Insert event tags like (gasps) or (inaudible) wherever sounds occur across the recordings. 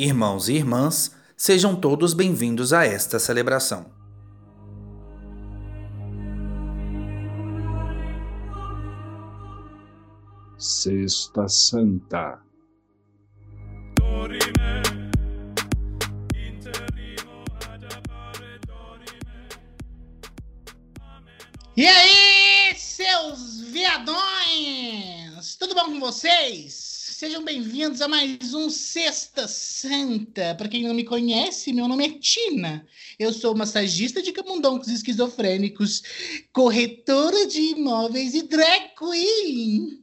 Irmãos e irmãs, sejam todos bem-vindos a esta celebração. Sexta Santa. E aí, seus viadões? Tudo bom com vocês? Sejam bem-vindos a mais um Sexta Santa. Para quem não me conhece, meu nome é Tina. Eu sou massagista de camundongos esquizofrênicos, corretora de imóveis e drag queen.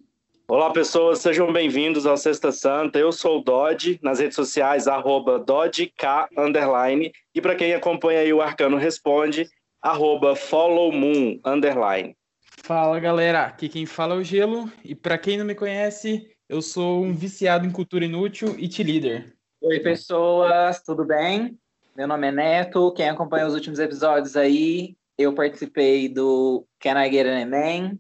Olá, pessoas, sejam bem-vindos ao Sexta Santa. Eu sou o Dodge, nas redes sociais, arroba DodgeK, underline. E para quem acompanha aí o Arcano Responde, arroba followmoon, underline. Fala, galera. Aqui quem fala é o Gelo. E para quem não me conhece, eu sou um viciado em cultura inútil e te líder. Oi, pessoas, tudo bem? Meu nome é Neto. Quem acompanha os últimos episódios aí, eu participei do Can I Get an Amen?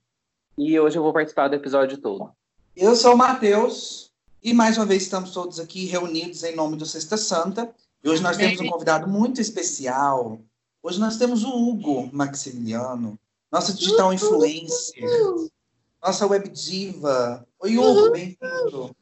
E hoje eu vou participar do episódio todo. Eu sou o Matheus e mais uma vez estamos todos aqui reunidos em nome do Sexta Santa. E hoje nós temos um convidado muito especial. Hoje nós temos o Hugo Maximiliano, nosso digital influencer, nossa web diva. Oi, Hugo, bem-vindo.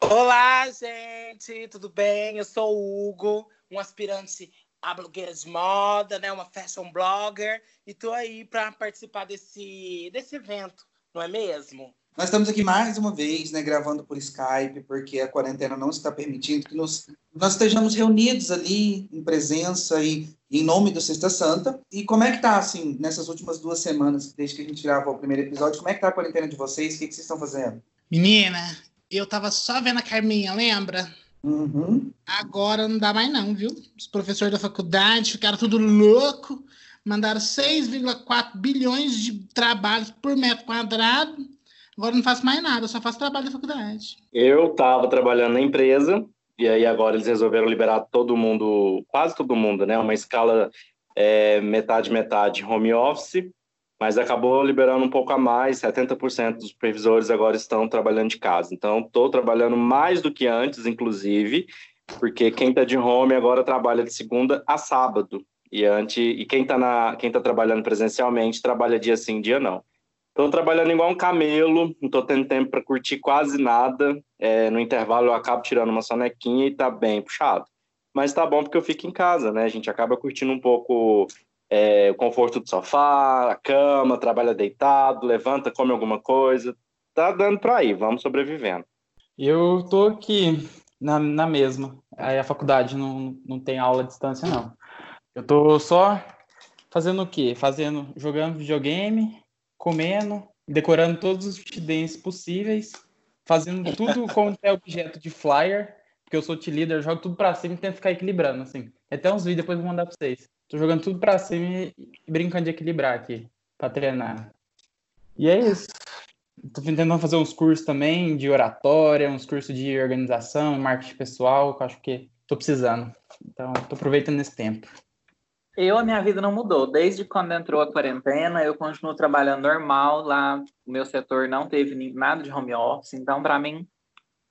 Olá, gente, tudo bem? Eu sou o Hugo, um aspirante a blogueira de moda, né? Uma fashion blogger, e tô aí para participar desse, desse evento, não é mesmo? Nós estamos aqui mais uma vez, né, gravando por Skype, porque a quarentena não está permitindo que nos, nós estejamos reunidos ali em presença e em nome do Sexta Santa. E como é que tá, assim, nessas últimas duas semanas, desde que a gente gravou o primeiro episódio, como é que tá a quarentena de vocês? O que, que vocês estão fazendo? Menina, eu tava só vendo a Carminha, lembra? Uhum. Agora não dá mais não, viu? Os professores da faculdade ficaram tudo louco, mandaram 6,4 bilhões de trabalhos por metro quadrado. Agora não faço mais nada, só faço trabalho da faculdade. Eu estava trabalhando na empresa, e aí agora eles resolveram liberar todo mundo, quase todo mundo, né? Uma escala é, metade, metade home office, mas acabou liberando um pouco a mais, 70% dos supervisores agora estão trabalhando de casa. Então, estou trabalhando mais do que antes, inclusive, porque quem está de home agora trabalha de segunda a sábado. E, antes, e quem está quem tá trabalhando presencialmente trabalha dia sim, dia não. Estou trabalhando igual um camelo, não estou tendo tempo para curtir quase nada. É, no intervalo eu acabo tirando uma sonequinha e está bem puxado. Mas tá bom porque eu fico em casa, né? A gente acaba curtindo um pouco é, o conforto do sofá, a cama, trabalha deitado, levanta, come alguma coisa. Tá dando para ir, vamos sobrevivendo. Eu tô aqui na, na mesma. Aí a faculdade não, não tem aula à distância, não. Eu tô só fazendo o quê? Fazendo, jogando videogame, comendo, decorando todos os dentes possíveis, fazendo tudo com é objeto de flyer, porque eu sou te líder, jogo tudo pra cima e tento ficar equilibrando, assim. Até uns vídeos depois vou mandar pra vocês. Tô jogando tudo pra cima e brincando de equilibrar aqui, pra treinar. E é isso. Tô tentando fazer uns cursos também de oratória, uns cursos de organização, marketing pessoal, que eu acho que tô precisando. Então, tô aproveitando esse tempo. Eu, a minha vida não mudou. Desde quando entrou a quarentena, eu continuo trabalhando normal. Lá, o meu setor não teve nada de home office. Então, para mim,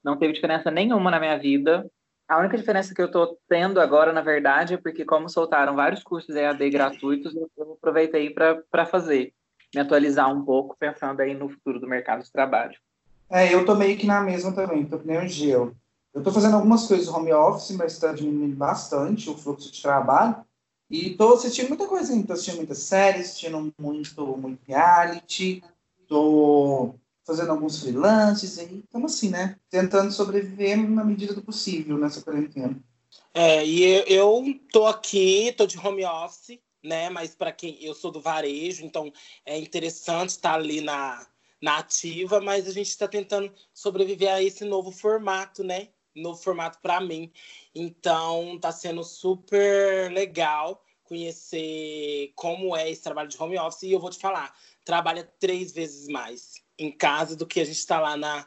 não teve diferença nenhuma na minha vida. A única diferença que eu estou tendo agora, na verdade, é porque, como soltaram vários cursos EAD gratuitos, eu aproveitei para fazer, me atualizar um pouco, pensando aí no futuro do mercado de trabalho. É, eu tô meio que na mesma também, tô que nem o Geo. Eu tô fazendo algumas coisas home office, mas está diminuindo bastante o fluxo de trabalho. E tô assistindo muita coisa? Tô assistindo muitas séries, assistindo muito, muito reality, tô fazendo alguns freelances aí, estamos assim, né? Tentando sobreviver na medida do possível nessa quarentena. É, e eu, eu tô aqui, tô de home office, né? Mas para quem eu sou do varejo, então é interessante estar ali na, na ativa, mas a gente está tentando sobreviver a esse novo formato, né? Novo formato para mim. Então tá sendo super legal conhecer como é esse trabalho de home office e eu vou te falar, trabalha três vezes mais em casa do que a gente está lá na,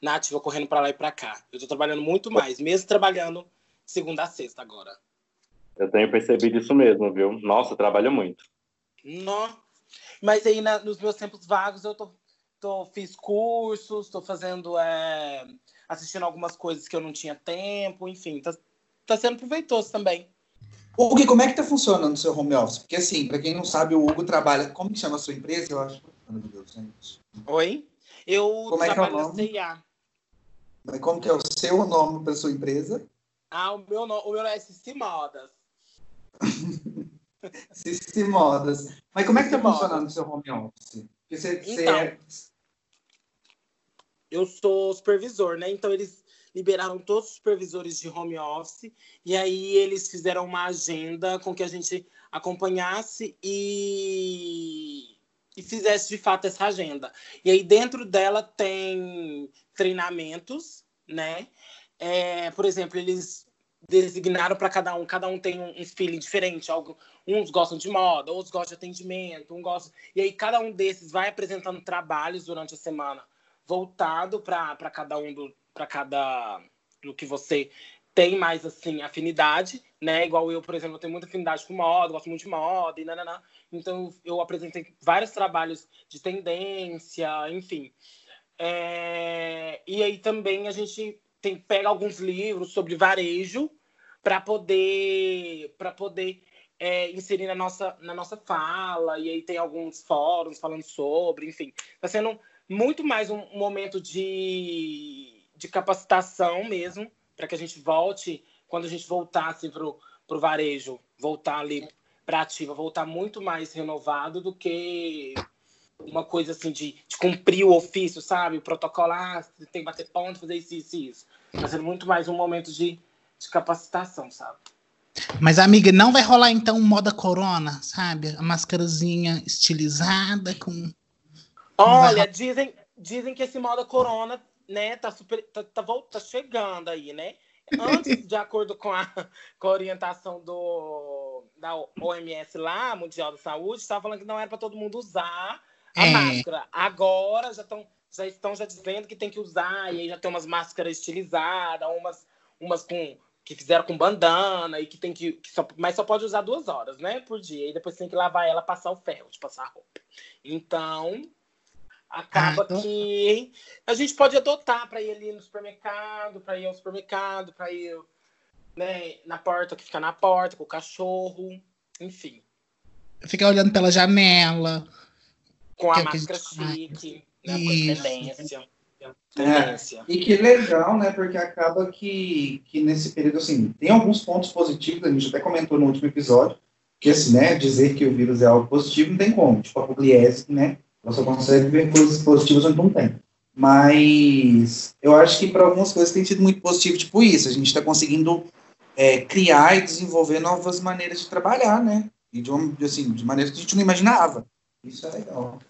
na ativa correndo para lá e para cá. Eu estou trabalhando muito mais, mesmo trabalhando segunda a sexta agora. Eu tenho percebido isso mesmo, viu? Nossa, trabalho muito. Não. Mas aí na, nos meus tempos vagos eu tô, tô fiz cursos, estou fazendo é, assistindo algumas coisas que eu não tinha tempo, enfim, tá, tá sendo proveitoso também. Hugo, como é que tá funcionando o seu home office? Porque assim, para quem não sabe, o Hugo trabalha. Como que chama a sua empresa? Eu acho. Meu Deus, gente. Oi? Eu Como é que é o trabalho na nome? CIA. Mas como que é o seu nome para sua empresa? Ah, o meu, no- o meu é SC Modas. (laughs) System Modas. Mas como é que tá Modas. funcionando o seu home office? Porque você, você Então. é- eu sou supervisor, né? Então eles liberaram todos os supervisores de home office e aí eles fizeram uma agenda com que a gente acompanhasse e e fizesse de fato essa agenda. E aí dentro dela tem treinamentos, né? É, por exemplo, eles designaram para cada um, cada um tem um, um feeling diferente. Algo, uns gostam de moda, outros gostam de atendimento, um gosta. E aí cada um desses vai apresentando trabalhos durante a semana voltado para cada um do para cada do que você tem mais assim afinidade, né? Igual eu, por exemplo, eu tenho muita afinidade com moda, gosto muito de moda e nananã. Então eu apresentei vários trabalhos de tendência, enfim. É, E aí também a gente tem pega alguns livros sobre varejo para poder para poder é, inserir na nossa na nossa fala e aí tem alguns fóruns falando sobre, enfim, está sendo muito mais um momento de, de capacitação mesmo, para que a gente volte, quando a gente voltar assim, para o varejo, voltar ali para ativa, voltar muito mais renovado do que uma coisa assim de, de cumprir o ofício, sabe? O protocolo, ah, tem que bater ponto, fazer isso, isso, isso. Está sendo muito mais um momento de, de capacitação, sabe? Mas, amiga, não vai rolar então moda corona, sabe? A máscarazinha estilizada com. Olha, dizem, dizem que esse moda corona, né, tá super, tá, tá, tá chegando aí, né? Antes, (laughs) de acordo com a, com a orientação do, da OMS lá, Mundial da Saúde, estava falando que não era para todo mundo usar a É. máscara. Agora já estão já estão já dizendo que tem que usar, e aí já tem umas máscaras estilizadas, umas, umas com que fizeram com bandana e que tem que, que só, mas só pode usar duas horas, né, por dia. E depois tem que lavar ela, passar o ferro de passar a roupa. Então, acaba que a gente pode adotar para ir ali no supermercado, para ir ao supermercado, para ir né, na porta, que fica na porta, com o cachorro, enfim. Ficar olhando pela janela. Com a Que é que a máscara gente chique, né, com tendência. Tendência. E que legal, né? Porque acaba que, que nesse período, assim, tem alguns pontos positivos, a gente até comentou no último episódio, que assim, né, dizer que o vírus é algo positivo não tem como, tipo a pugliese, né? Você só consegue ver coisas positivas onde não tem. Mas eu acho que para algumas coisas tem sido muito positivo, tipo isso, a gente está conseguindo é, criar e desenvolver novas maneiras de trabalhar, né? E de, uma, assim, de maneiras que a gente não imaginava. Isso é legal.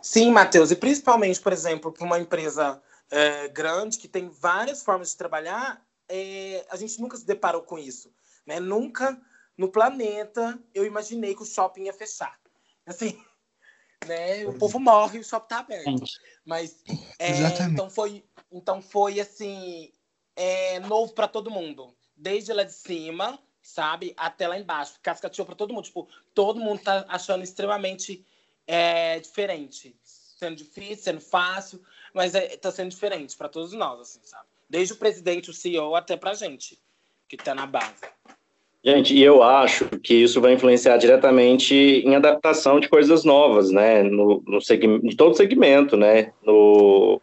Sim, Matheus, e principalmente, por exemplo, para uma empresa é, grande que tem várias formas de trabalhar, é, a gente nunca se deparou com isso. Né? Nunca no planeta eu imaginei que o shopping ia fechar. Assim, né? o povo morre e o shopping tá aberto. Gente, Mas é, então foi, então foi assim é, novo para todo mundo, desde lá de cima, sabe, até lá embaixo, cascateou para todo mundo. Tipo, todo mundo tá achando extremamente é, diferente, sendo difícil, sendo fácil, mas é, tá sendo diferente para todos nós, assim, sabe? Desde o presidente, o CEO, até pra gente que tá na base. Gente, e eu acho que isso vai influenciar diretamente em adaptação de coisas novas, né? No, no segmento, de todo segmento, né? No,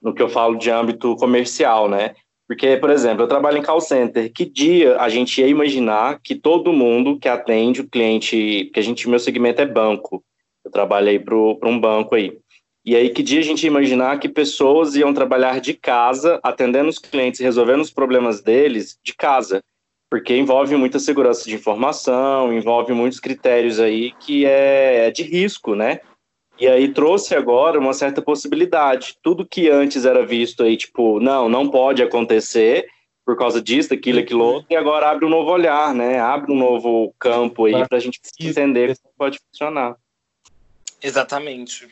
no que eu falo de âmbito comercial, né? Porque, por exemplo, eu trabalho em call center. Que dia a gente ia imaginar que todo mundo que atende o cliente, que a gente, meu segmento é banco. Eu trabalhei para um banco aí. E aí, que dia a gente ia imaginar que pessoas iam trabalhar de casa, atendendo os clientes, resolvendo os problemas deles de casa? Porque envolve muita segurança de informação, envolve muitos critérios aí que é, é de risco, né? E aí trouxe agora uma certa possibilidade. Tudo que antes era visto aí, tipo, não, não pode acontecer por causa disso, daquilo, aquilo outro, e agora abre um novo olhar, né? Abre um novo campo aí para a gente entender como pode funcionar. Exatamente.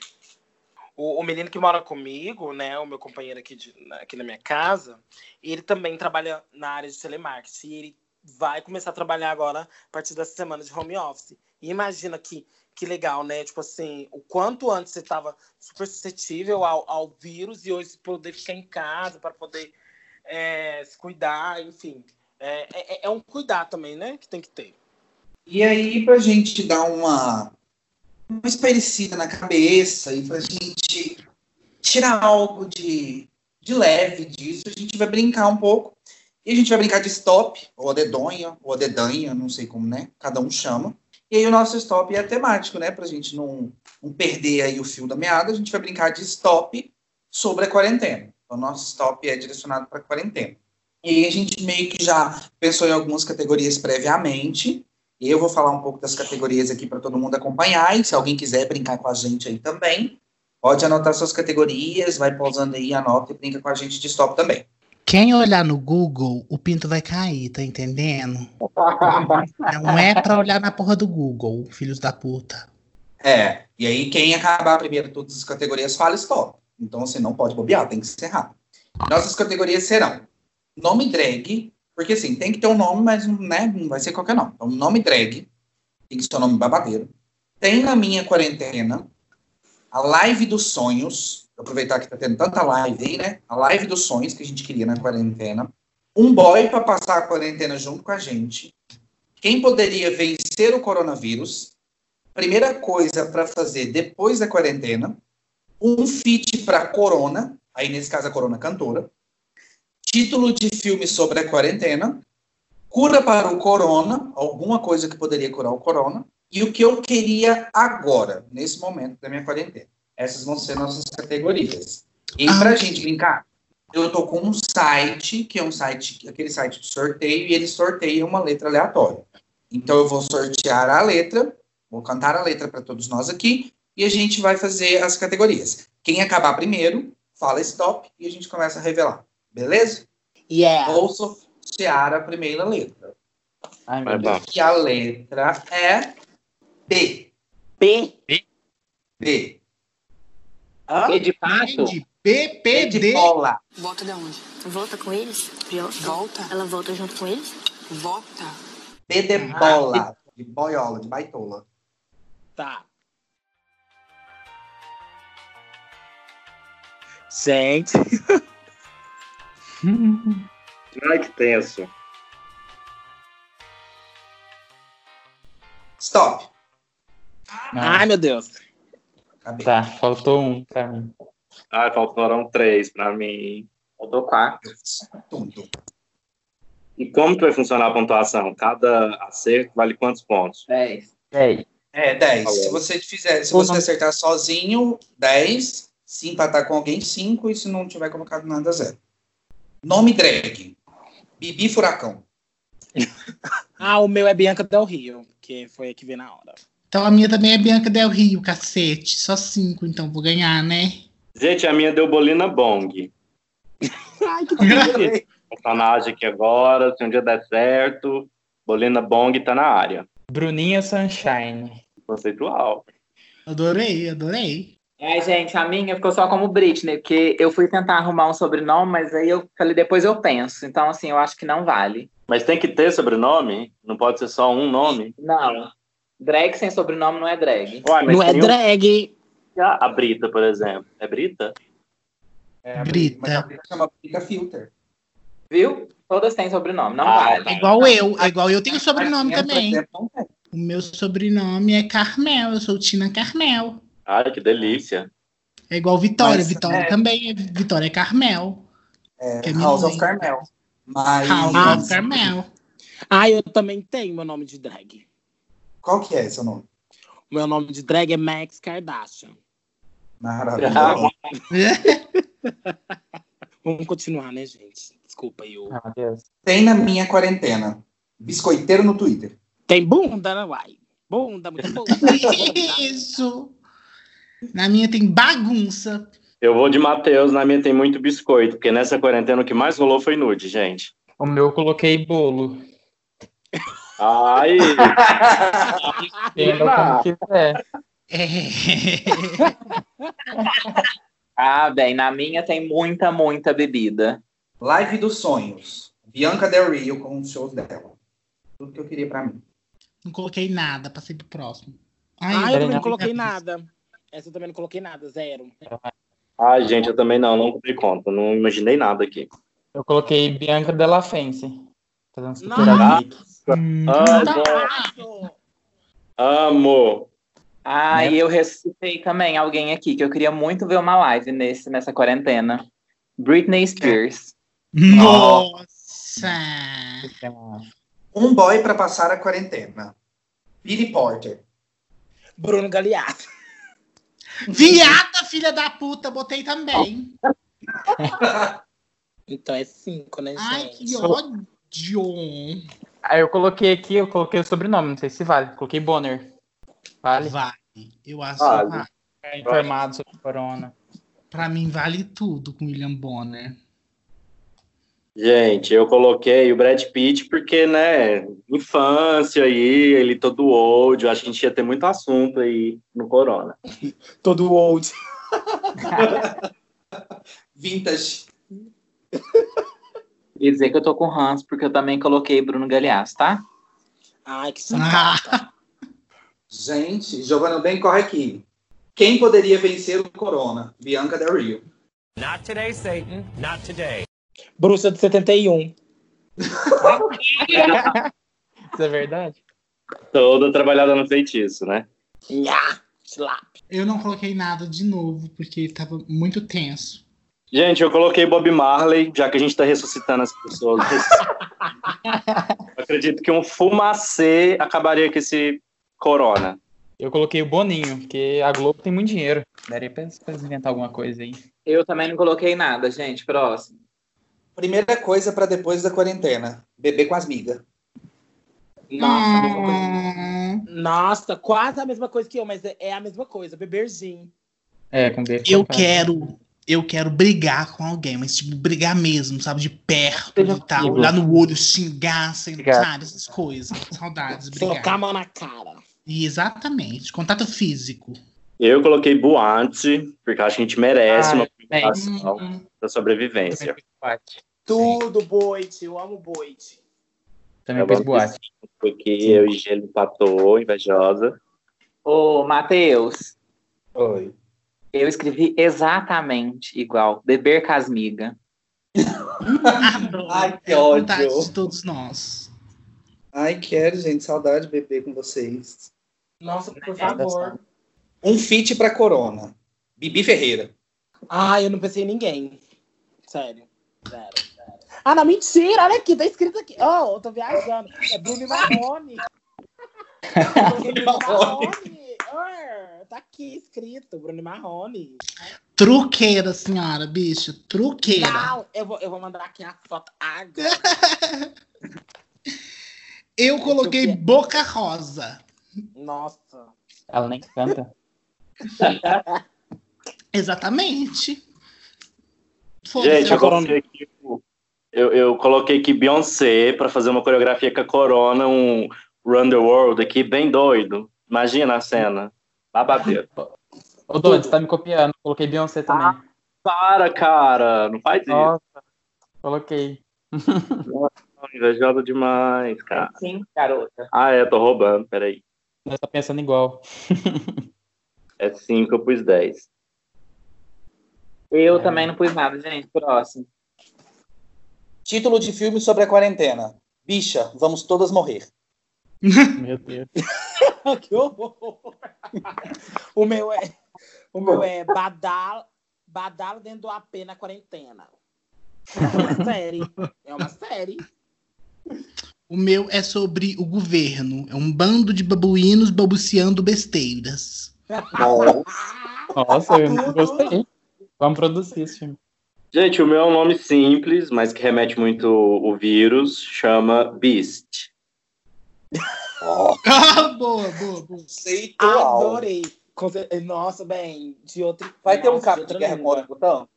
O, o menino que mora comigo, né, o meu companheiro aqui, de, aqui na minha casa, ele também trabalha na área de telemarketing. E ele vai começar a trabalhar agora a partir dessa semana de home office. E imagina que, que legal, né? Tipo assim, o quanto antes você estava super suscetível ao, ao vírus e hoje poder ficar em casa para poder é, se cuidar, enfim. É, é, é um cuidar também, né? Que tem que ter. E aí, pra gente dar uma, uma espairecida na cabeça e pra gente tirar algo de, de leve disso, a gente vai brincar um pouco. E a gente vai brincar de stop, ou a dedonha, ou a dedanha, não sei como, né? Cada um chama. E aí o nosso stop é temático, né? Pra gente não, não perder aí o fio da meada, a gente vai brincar de stop sobre a quarentena. Então, o nosso stop é direcionado para a quarentena. E aí a gente meio que já pensou em algumas categorias previamente. E eu vou falar um pouco das categorias aqui para todo mundo acompanhar. E se alguém quiser brincar com a gente aí também, pode anotar suas categorias, vai pausando aí, anota e brinca com a gente de stop também. Quem olhar no Google, o pinto vai cair, tá entendendo? (laughs) Não é pra olhar na porra do Google, filhos da puta. É, e aí quem acabar primeiro todas as categorias fala stop. Então você não pode bobear, tem que encerrar. Nossas categorias serão nome drag, porque assim, tem que ter um nome, mas né, não vai ser qualquer nome. Então, nome drag, tem que ser um nome babadeiro. Tem na minha quarentena a live dos sonhos, aproveitar que tá tendo tanta live aí, né? A live dos sonhos que a gente queria na quarentena. Um boy para passar a quarentena junto com a gente. Quem poderia vencer o coronavírus? Primeira coisa para fazer depois da quarentena. Um feat para Corona, aí nesse caso a Corona cantora. Título de filme sobre a quarentena. Cura para o corona, alguma coisa que poderia curar o corona. E o que eu queria agora, nesse momento da minha quarentena. Essas vão ser nossas categorias. E Ah. pra gente brincar, eu tô com um site, que é um site, aquele site de sorteio, e ele sorteia uma letra aleatória. Então eu vou sortear a letra, vou cantar a letra para todos nós aqui, e a gente vai fazer as categorias. Quem acabar primeiro, fala stop, e a gente começa a revelar. Beleza? Yeah. Vou sortear a primeira letra. Ai, meu Deus. E a letra é B. P. B. Hã? E de pato? De B de PPD. bola. Volta de onde? Volta com eles? Volta? Ela volta junto com eles? Volta. B de bola. De boiola, de baitola. Tá. Gente. (laughs) Ai, que tenso. Stop. Ai, meu Deus. Acabei. Tá, faltou um pra mim. Ai, faltaram três pra mim. Faltou quatro. Tudo. E como que vai funcionar a pontuação? Cada acerto vale quantos pontos? Dez. Ei, É, 10. Falou. Se você fizer, se você não. acertar sozinho, 10. Se empatar com alguém, 5. E se não tiver colocado nada, 0. Nome drag. Bibi Furacão. (laughs) Ah, o meu é Bianca Del Rio, que foi a que veio na hora. Então a minha também é Bianca Del Rio, cacete. Só cinco, então vou ganhar, né? Gente, a minha deu Bolina Bong. Ai, que delícia. Personagem aqui agora, se um dia der certo, Bolina Bong tá na área. Bruninha Sunshine. Conceitual. Adorei, adorei. Ai, gente, a minha ficou só como Britney, porque eu fui tentar arrumar um sobrenome, mas aí eu falei, depois eu penso. Então, assim, eu acho que não vale. Mas tem que ter sobrenome? Não pode ser só um nome? Não. Drag sem sobrenome não é drag. Uai, Não é tem um- drag. a Brita, por exemplo. É Brita? É, a Brita. Mas a Brita chama Brita Filter. Viu? Todas têm sobrenome, não Ah, vale. É igual eu, é igual eu tenho sobrenome por também. O meu sobrenome é Carmel, eu sou Tina Carmel. Ai, que delícia. É igual Vitória, Mas, Vitória é. também é Vitória é Carmel. É, é House of Carmel. Mas House of Carmel. Ah, eu também tenho meu nome de drag. Qual que é seu nome? O meu nome de drag é Max Kardashian. Maravilhoso. (laughs) Vamos continuar, né, gente? Desculpa aí. o- Ah. Tem na minha quarentena. Biscoiteiro no Twitter. Tem bunda, né, uai? Bunda, muita bunda. (laughs) Isso. Na minha tem bagunça. Eu vou de Matheus, na minha tem muito biscoito, porque nessa quarentena o que mais rolou foi nude, gente. O meu eu coloquei bolo. (laughs) Ai, Entenda como quiser. É. (laughs) Ah, bem, na minha tem muita, muita bebida. Live dos sonhos. Bianca Del Rio com os shows dela. Tudo que eu queria pra mim. Não coloquei nada, passei pro próximo. Ah, Ai, eu também não coloquei nada. Essa eu também não coloquei nada, zero. ai, gente, eu também não, não dei conta, não imaginei nada aqui. Eu coloquei Bianca Della Fence. Fazendo Nossa. Hum, Amo. Amo. Ah, e eu ressuscitei também alguém aqui que eu queria muito ver uma live nesse, nessa quarentena. Britney Spears. Nossa! Um boy pra passar a quarentena. Billy Porter. Bruno Galeato. (laughs) Viada, filha da puta, botei também. (laughs) Então é cinco, né, gente? Ai, que ódio. Aí eu coloquei aqui, eu coloquei o sobrenome, não sei se vale. Coloquei Bonner. Vale? Vale. Eu acho Vale. que vale. Ficar informado sobre corona. Pra mim vale tudo com William Bonner. Gente, eu coloquei o Brad Pitt porque, né, infância aí, ele todo old, eu acho que a gente ia ter muito assunto aí no Corona. (laughs) Todo old. (laughs) Vintage. (laughs) E dizer que eu tô com Hans, porque eu também coloquei Bruno Galeasso, tá? Ai, que (laughs) sacada. Gente, Giovanna bem corre aqui. Quem poderia vencer o Corona? Bianca Del Rio. Not today, Satan. Not today. Bruxa de 71. (laughs) Isso é verdade? Toda trabalhada no feitiço, né? Eu não coloquei nada de novo, porque tava muito tenso. Gente, eu coloquei Bob Marley, já que a gente tá ressuscitando as pessoas. (laughs) Acredito que um fumacê acabaria com esse Corona. Eu coloquei o Boninho, porque a Globo tem muito dinheiro. Daria pra, pra inventar alguma coisa aí. Eu também não coloquei nada, gente. Próximo. Primeira coisa pra depois da quarentena. Beber com as migas. Nossa, a mesma coisa. Hum, Nossa, quase a mesma coisa que eu, mas é- é a mesma coisa. Beberzinho. É, com B. eu quero. Eu quero brigar com alguém, mas tipo, brigar mesmo, sabe? De perto Seja e tal. Olhar no olho, xingar, sem, Obrigado. sabe? Essas coisas. Saudades, Colocar a brigar. mão na cara. E exatamente. Contato físico. Eu coloquei Boate, porque acho que a gente merece Ah, uma comemoração Hum, da sobrevivência. Tudo, boite. Eu amo boite. Também vou- boate. Porque eu e Gelo empatou, invejosa. Ô, Matheus, Oi. Eu escrevi exatamente igual. Beber casmiga. Ai, que vontade ódio. de todos nós. Ai, quero, gente. Saudade de beber com vocês. Nossa, por favor. Um feat pra Corona. Bibi Ferreira. Ah, eu não pensei em ninguém. Sério. Sério, sério. Ah, não, mentira. Olha aqui, tá escrito aqui. Oh, eu tô viajando. É Bruno Marrone. (laughs) Bruno Marrone. Ah, tá aqui escrito, Bruno Marrone. Truqueira, senhora, bicho. Truqueira. Não, eu vou, eu vou mandar aqui a foto agora. (laughs) Eu coloquei Truqueira. Boca Rosa. Nossa. Ela nem canta. (laughs) Exatamente. Gente, eu agora- coloquei aqui, eu, eu coloquei aqui Beyoncé pra fazer uma coreografia com a Corona, um Run the World aqui, bem doido. Imagina a cena. Babadeiro. Ô, Doni, você tá me copiando. Coloquei Beyoncé também. Para, cara, não faz isso. Nossa, coloquei. Invejosa demais, cara. Sim, garota. Ah, é, tô roubando, peraí. Nós tá pensando igual. (laughs) É 5, eu pus 10. Eu também não pus nada, gente. Próximo. Título de filme sobre a quarentena. Bicha, vamos todas morrer. Meu Deus. (laughs) que horror. O meu é, o meu é badalo, badalo dentro do AP na quarentena. É uma série. É uma série. O meu é sobre o governo. É um bando de babuínos babuceando besteiras. Nossa, eu não gostei. Vamos produzir esse filme. Gente, o meu é um nome simples, mas que remete muito o vírus, chama Beast. (laughs) Ah, boa, boa, boa. Conceitual. Adorei. Conce- Nossa, bem, de outro. Vai ter um cabo de guerra com língua. orangotão?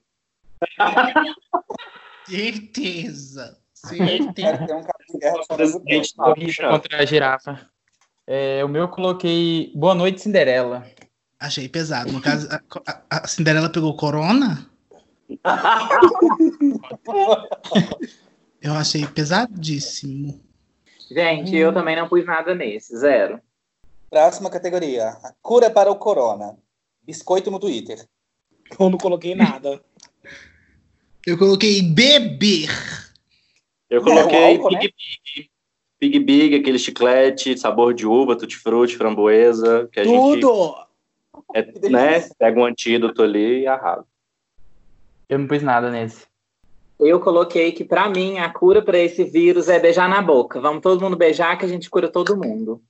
Certeza. Certeza. Vai ter um cabo de guerra com bicha. contra a girafa. É, o meu eu coloquei Boa Noite, Cinderela. Achei pesado. No caso, a, a- a Cinderela pegou corona? (laughs) Eu achei pesadíssimo. Gente, eu também não pus nada nesse. Zero. Próxima categoria. A cura para o corona. Biscoito no Twitter. Eu não coloquei nada. (laughs) Eu coloquei beber. Eu É, coloquei o álcool, né? Big Big. Big Big, aquele chiclete, sabor de uva, tutti-frutti, framboesa, que a gente Tudo! é, né, pega um antídoto ali e arrasa. Eu não pus nada nesse. Eu coloquei que, pra mim, a cura pra esse vírus é beijar na boca. Vamos todo mundo beijar que a gente cura todo mundo.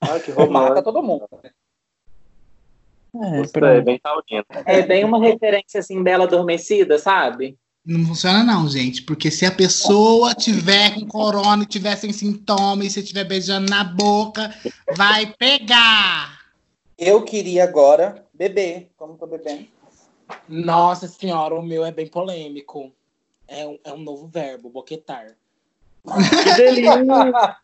Ah, que Mata romântico. todo mundo. É, Gostei, bem taurino. É bem uma referência, assim, bela adormecida, sabe? Não funciona não, gente, porque se a pessoa tiver com corona e tiver sem sintoma e você estiver beijando na boca, vai pegar. Eu queria agora beber. Como tô bebendo? Nossa senhora, o meu é bem polêmico. É um, é um novo verbo, boquetar. Que delícia!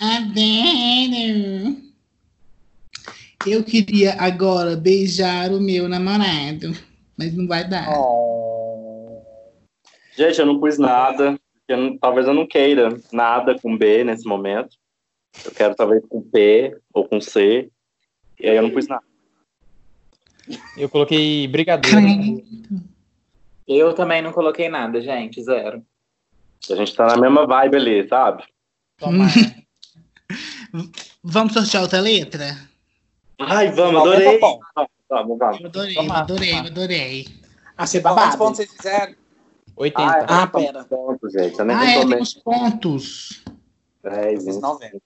Adendo. Eu queria agora beijar o meu namorado, mas não vai dar. Gente, eu não pus nada. eu não- talvez eu não queira nada com B nesse momento. Eu quero talvez com P ou com C. E aí eu não pus nada. Eu coloquei brigadeiro. Eu também não coloquei nada, gente, zero. A gente tá na mesma vibe ali, sabe? (laughs) Vamos sortear outra letra? Ai, vamos, adorei. Vamos, vamos. Adorei, eu Tomar, adorei, adorei. Quantos babado. pontos vocês fizeram? 80. Ah, pera. Pontos, gente. Eu nem Ah, é, tem os pontos. 10, 20. 90.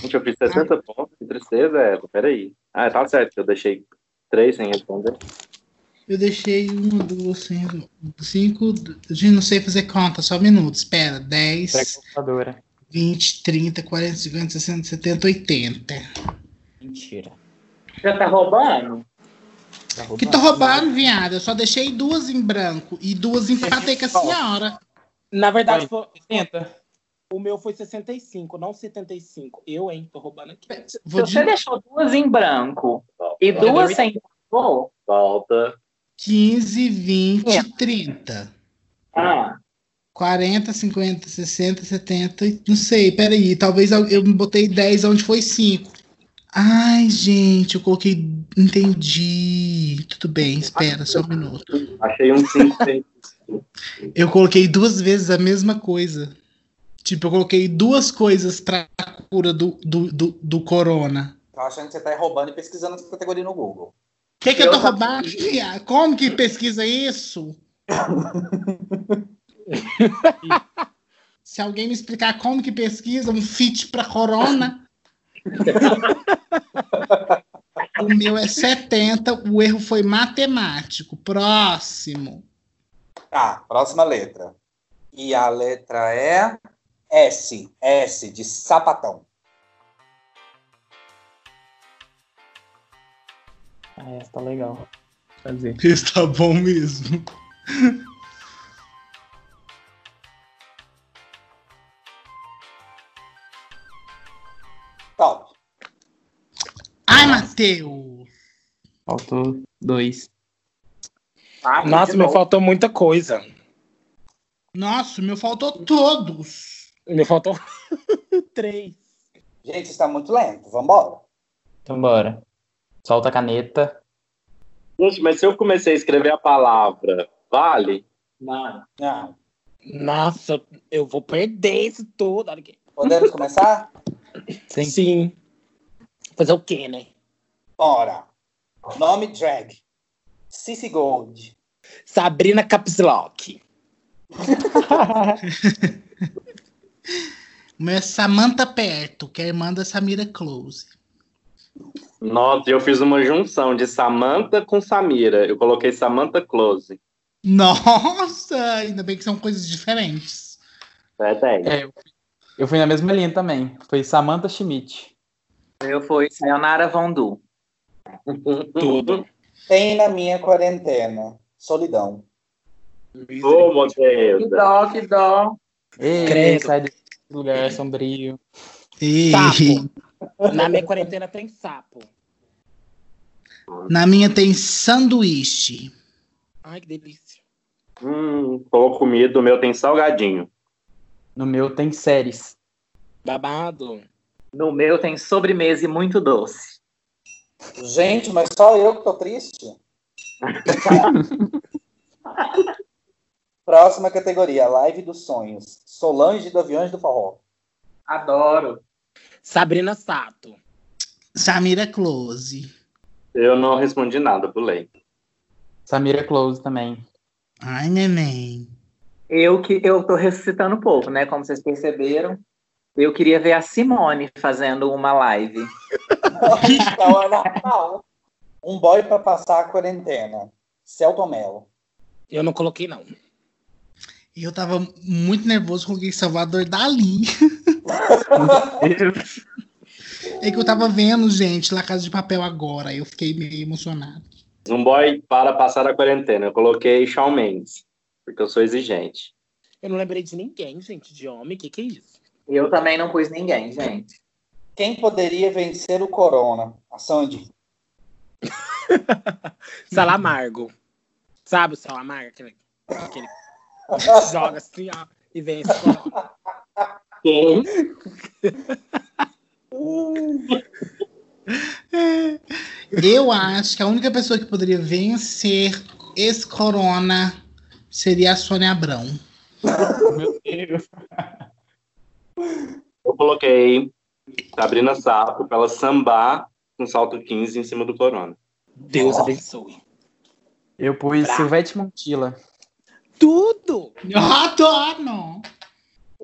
Gente, eu fiz 60 pontos. Que tristeza é? Peraí. Ah, tá certo. que Eu deixei três sem responder. Eu deixei uma, duas, cinco, cinco. Gente, não sei fazer conta, só minutos. Espera, 10, Pega a calculadora. 20, 30, 40, 50, 60, 70, 80. Mentira. Já tá roubando? Tá Que tô roubando, viado. Eu só deixei duas em branco e duas empatei com a senhora. Na verdade, Vai. foi- 80. o meu foi 65, não 75. Eu, hein, tô roubando aqui. Vou Se você de deixou duas em branco e duas sem Volta. 15, 20, 30. ah, 40, 50, 60, 70, e- não sei, peraí, talvez eu, botei 10 onde foi 5. Ai, gente, eu coloquei, entendi. Tudo bem, espera só um minuto. Achei um 5 sem. (laughs) Eu coloquei duas vezes a mesma coisa. Tipo, eu coloquei duas coisas pra cura do, do, do, do corona. Tô achando que você tá roubando e pesquisando essa categoria no Google. O que, que eu tô roubando? fia? Como que pesquisa isso? (laughs) Se alguém me explicar como que pesquisa um fit pra corona. o meu é 70, o erro foi matemático. Próximo. Tá, próxima letra. E a letra é S. S de sapatão. Ah, essa tá legal. Fazer. (laughs) Está bom mesmo. Top. Ai, Matheus! Faltou dois. ah, Nossa, de me novo. faltou muita coisa. Nossa, meu faltou todos. Me faltou (laughs) três. Gente, está muito lento. Vambora. Então bora. Solta a caneta. Gente, mas se eu comecei a escrever a palavra vale, Não. Não. Nossa, eu vou perder isso tudo. Podemos começar? Sim. Sim. Fazer o quê, né? Bora. Nome drag. Cici Gold. Sabrina Caps Lock. O (laughs) meu é Samantha Perto, que é a irmã da Samira Close. Nossa, eu fiz uma junção de Samantha com Samira. Eu coloquei Samantha Close. Nossa, ainda bem que são coisas diferentes. É 10. É, eu fui- eu fui na mesma linha também. Foi Samantha Schmidt. Eu fui Sayonara Vondu. Tudo. Tem na minha quarentena. Solidão. Ô, Que Deus. dó, que dó. Ei, Credo. sai desse lugar sombrio. E Sapo. Na minha quarentena tem sapo. Na minha tem sanduíche. Ai, que delícia. Hum, falou comida, o meu tem salgadinho. No meu tem séries. Babado. No meu tem sobremesa e muito doce. Gente, mas só eu que tô triste? (laughs) Próxima categoria, Live dos Sonhos. Solange do Aviões do Forró. Adoro. Sabrina Sato. Samira Close. Eu não respondi nada, pulei. Samira Close também. Ai, neném. Eu que eu tô ressuscitando o povo, né? Como vocês perceberam. Eu queria ver a Simone fazendo uma live. Então é normal. Um boy pra passar a quarentena. Celton Mello. Eu não coloquei, não. Eu tava muito nervoso, coloquei Salvador Dali. (laughs) (laughs) É que eu tava vendo, gente, La Casa de Papel agora. Eu fiquei meio emocionado. Um boy para passar a quarentena. Eu coloquei Shawn Mendes, porque eu sou exigente. Eu não lembrei de ninguém, gente, de homem. O que, que é isso? Eu também não pus ninguém, gente. Quem poderia vencer o Corona? A Sandy. (laughs) Salamargo. Sabe o Salamargo? Aquele, aquele joga assim, ó, e vence. Quem? (laughs) Eu acho que a única pessoa que poderia vencer esse corona seria a Sônia Abrão. Meu Deus. Eu coloquei Sabrina Sato pra ela sambar com salto 15 em cima do Corona. Deus abençoe. Eu pus. Silvete Montilla. Tudo! Eu adoro!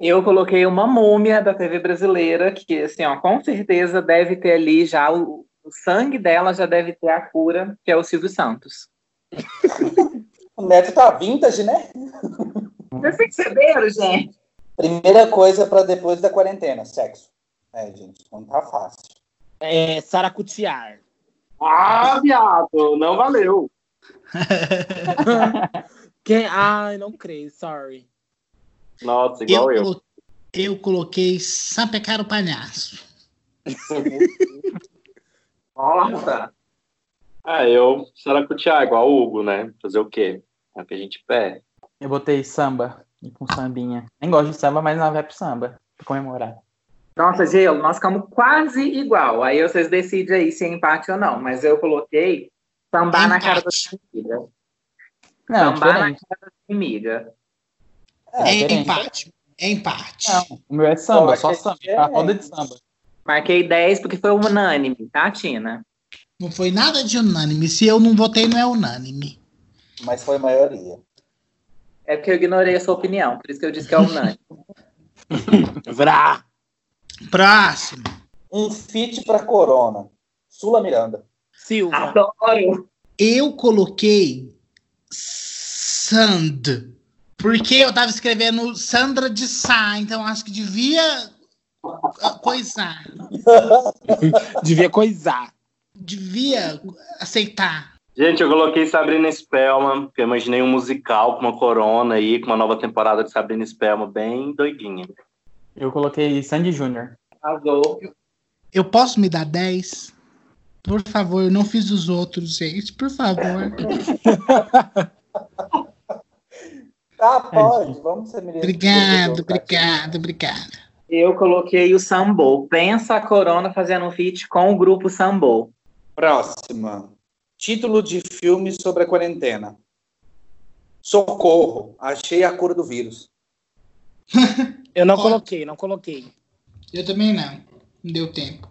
Eu coloquei uma múmia da TV brasileira, que, assim, ó, com certeza deve ter ali já o, o sangue dela já deve ter a cura, que é o Silvio Santos. (laughs) O Neto tá vintage, né? Vocês perceberam, gente? Primeira coisa pra depois da quarentena, sexo. É, gente, não tá fácil. É, Saracutiar. Ah, viado, não valeu. (laughs) Quem? Ai, não creio, sorry. Nossa, Eu, igual eu. colo- eu coloquei Sapecar o Palhaço. (laughs) Nossa! Ah, eu saracutiar, igual o Hugo, né? Fazer o quê? É o que a gente pede. Eu botei samba e com sambinha. Nem gosto de samba, mas não vai pro samba. Pra comemorar. Nossa, Gelo, nós ficamos quase igual. Aí vocês decidem aí se é empate ou não. Mas eu coloquei sambar na cara da amiga. Não, Sambar na diferente. cara da amiga. É, É diferente. empate. É empate. Não, o meu é samba, só Pode ser samba. A roda de samba. Marquei 10 porque foi unânime, tá, Tina? Não foi nada de unânime. Se eu não votei, não é unânime. Mas foi maioria. É porque eu ignorei a sua opinião, por isso que eu disse que é unânime. (laughs) Vrá! Próximo. Um fit pra Corona. Sula Miranda. Silva. Adoro! Eu coloquei Sand. Porque eu tava escrevendo Sandra de Sá, então acho que devia ah, coisar. (laughs) Devia coisar. Devia aceitar. Gente, eu coloquei Sabrina Spellman, porque eu imaginei um musical com uma corona aí, com uma nova temporada de Sabrina Spellman, bem doidinha. Eu coloquei Sandy Júnior. Arrasou. Eu posso me dar 10? Por favor, eu não fiz os outros, gente. Por favor. (laughs) Tá, pode. Vamos ser meninos. Obrigado, obrigado, obrigado. Eu coloquei o Sambo. Pensa a Corona fazendo um feat com o grupo Sambo. Próxima. Título de filme sobre a quarentena. Socorro. Achei a cura do vírus. (laughs) Eu não coloquei, não coloquei. Eu também não. Não deu tempo.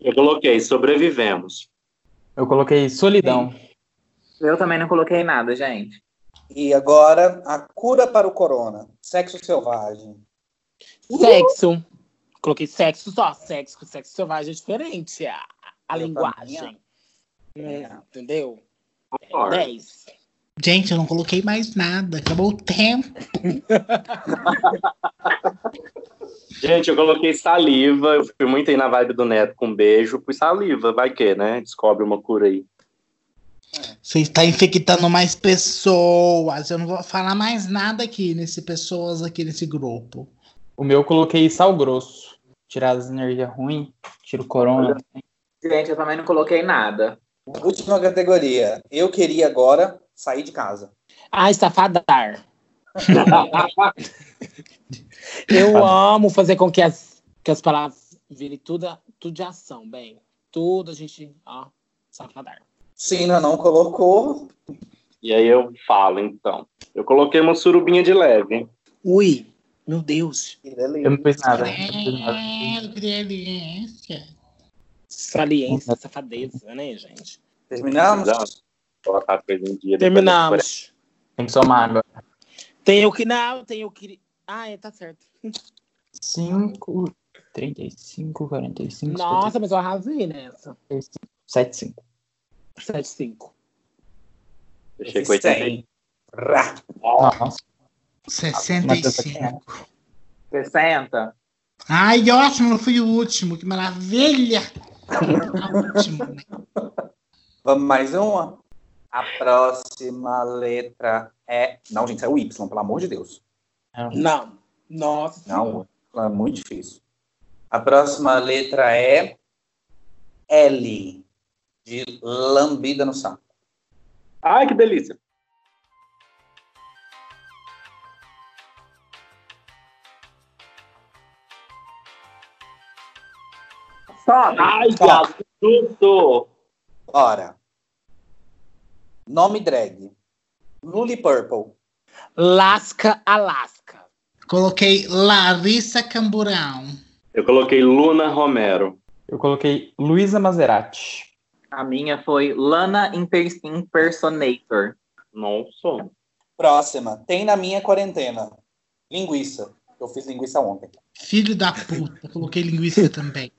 Eu coloquei Sobrevivemos. Eu coloquei Solidão. Eu também não coloquei nada, gente. E agora, a cura para o corona. Sexo selvagem. Sexo. Coloquei sexo só. Sexo, sexo selvagem é diferente. A, a linguagem. Hum, entendeu? Concordo. 10. Gente, eu não coloquei mais nada. Acabou o tempo. (laughs) Gente, eu coloquei saliva. Eu fui muito aí na vibe do Neto com beijo. Fui saliva, vai que, né? Descobre uma cura aí. Você está infectando mais pessoas. Eu não vou falar mais nada aqui nesse pessoas aqui nesse grupo. O meu eu coloquei Sal Grosso. Tirar as energias ruins. Tira o corona. Gente, eu também não coloquei nada. Última categoria. Eu queria agora sair de casa. Ai, safadar. (laughs) Eu amo fazer com que as, que as palavras virem tudo, tudo de ação, bem. Tudo a gente, ó, safadar. Sina não colocou. E aí eu falo, então. Eu coloquei uma surubinha de leve. Ui, meu Deus. Eu não fiz nada. Delícia. Saliência, safadeza, né, gente? Terminamos? Colocar coisa em dia. Terminamos. Tem que somar agora. Tem o que não, tem o que. Ah, é, tá certo. 5, 35, 45, Nossa, mas eu arrasei nessa. 7, 5. 7,5. Deixei com 80. Tem. Rá. Nossa. 65. 60. Ai, ótimo, eu fui o último. Que maravilha. A última, né? Vamos mais uma? A próxima letra é. Não, gente, isso é o Y, pelo amor de Deus. Não. Nossa. Não, é muito difícil. A próxima letra é L, de lambida no saco. Ai, que delícia. Que susto. Ora. Nome drag. Luli Purple. Lasca Alaska. Coloquei Larissa Camburão. Eu coloquei Luna Romero. Eu coloquei Luísa Maserati. A minha foi Lana Imper- Impersonator. Nossa. Próxima. Tem na minha quarentena. Linguiça. Eu fiz linguiça ontem. Filho da puta. Coloquei linguiça também.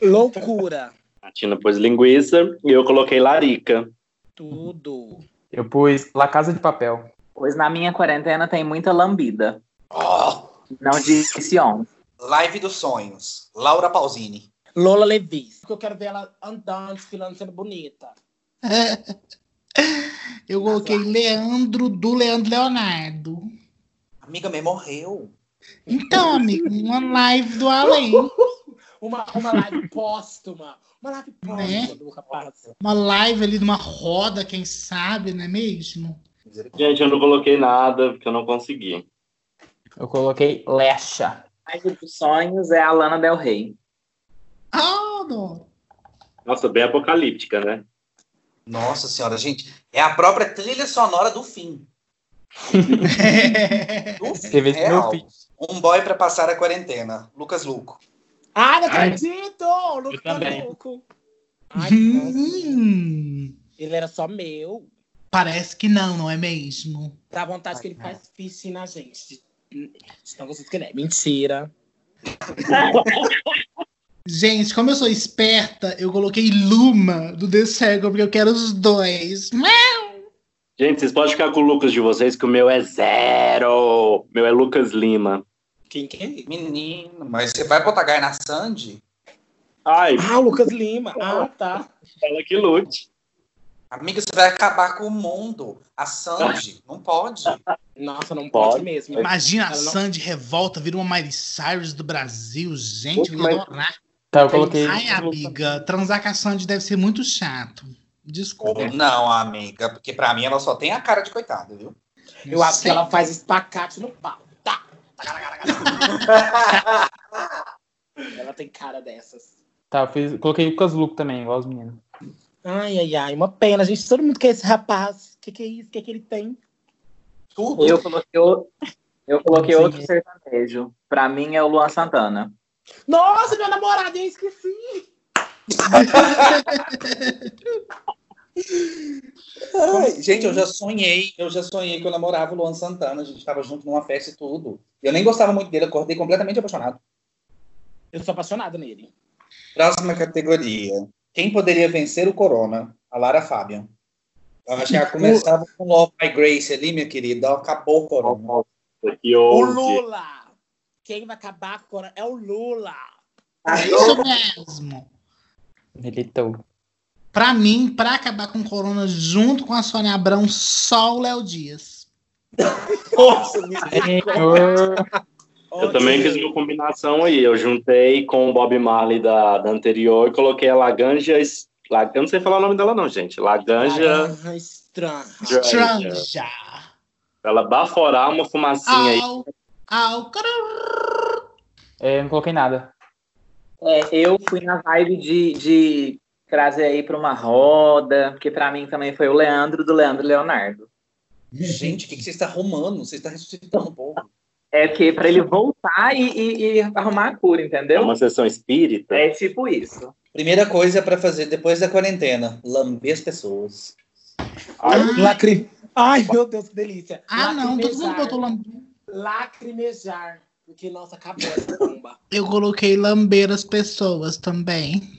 Loucura. A Tina pôs linguiça e eu coloquei larica. Tudo. Eu pus La Casa de Papel. Pois na minha quarentena tem muita lambida. Ó, Não disse on. Live dos sonhos. Laura Pausini. Lola Levis. Porque eu quero ver ela andando, desfilando, sendo bonita. (laughs) Eu coloquei Leandro do Leandro Leonardo. Amiga, me morreu. Então, amigo, uma (laughs) live do além. (laughs) Uma, uma live póstuma. Uma live póstuma Né? do rapaz. Uma live ali numa roda, quem sabe, não é mesmo? Gente, eu não coloquei nada porque eu não consegui. Eu coloquei Lecha. Live dos sonhos é a Lana Del Rey. Ah, não. Nossa, bem apocalíptica, né? Nossa senhora, gente. É a própria trilha sonora do fim. (laughs) Do fim, real. Um boy pra passar a quarentena. Lucas Luco. Ai, não acredito! Lucas também. Louco. Ai. Hum, ele era só meu. parece que não, não é mesmo? Dá vontade que ele faz piercing na gente. Estão vocês querem. Mentira. (laughs) Gente, como eu sou esperta, eu coloquei Luma do The Circle, porque eu quero os dois. Gente, vocês podem ficar com o Lucas de vocês, que o meu é zero. O meu é Lucas Lima. Quem que é? Menino, mas você vai botar Gaia na Sandy? Ai, Ah, Lucas Lima. Ah, tá. ela que lute. Amiga, você vai acabar com o mundo. A Sandy, (laughs) não pode. Nossa, não pode, Pode. mesmo. Imagina a Ela não- Sandy revolta, vira uma Miley Cyrus do Brasil. Gente, ia Mas-. Tá, eu coloquei. Ai, amiga, transar com a Sandy deve ser muito chato. Desculpa. Não, amiga, porque pra mim ela só tem a cara de coitada, viu? Eu acho que ela faz espacate no pau. Tá. (laughs) ela tem cara dessas. Tá, eu fiz, coloquei Lucas Luco também, igual os meninos. Ai, ai, ai. Uma pena, gente. Todo mundo quer esse rapaz. O que, que é isso? O que, que ele tem? Tudo. Eu coloquei, o- eu coloquei outro sertanejo. Pra mim é o Luan Santana. Nossa, meu namorado, eu esqueci. Ai, gente, eu já sonhei, eu já sonhei que eu namorava o Luan Santana, a gente tava junto numa festa e tudo. Eu nem gostava muito dele, acordei completamente apaixonado. Eu sou apaixonado nele. Próxima categoria. Quem poderia vencer o Corona? A Lara Fabian. Eu acho que ela começava com Love by Grace ali, minha querida. Acabou o Corona. Nossa, que O. Lula. Quem vai acabar com o corona é o Lula. Isso mesmo. Militou. Pra mim, pra acabar com o Corona junto com a Sônia Abrão, só o Léo Dias. Nossa, (laughs) Eu também fiz uma combinação aí. Eu juntei com o Bob Marley da, da anterior e coloquei a Laganja. La- Eu não sei falar o nome dela, não, gente. Laganja. Laranja estranha. Stranja. Stranja. Pra ela baforar uma fumacinha aí. Caruru. É, não coloquei nada. É, eu fui na vibe de, de trazer aí pra uma roda, porque pra mim também foi o Leandro do Leandro Leonardo. Gente, o que, que você está arrumando? Você está ressuscitando um pouco. É que para ele voltar e, e- e arrumar a cura, É entendeu? uma sessão espírita. É tipo isso. Primeira coisa para fazer depois da quarentena: lamber as pessoas. Lacri... Ai, meu Deus, que delícia. Ah, não, todo mundo botou lamber. Lacrimejar. Porque, nossa, acabou essa (laughs) bomba. Eu coloquei lamber as pessoas também.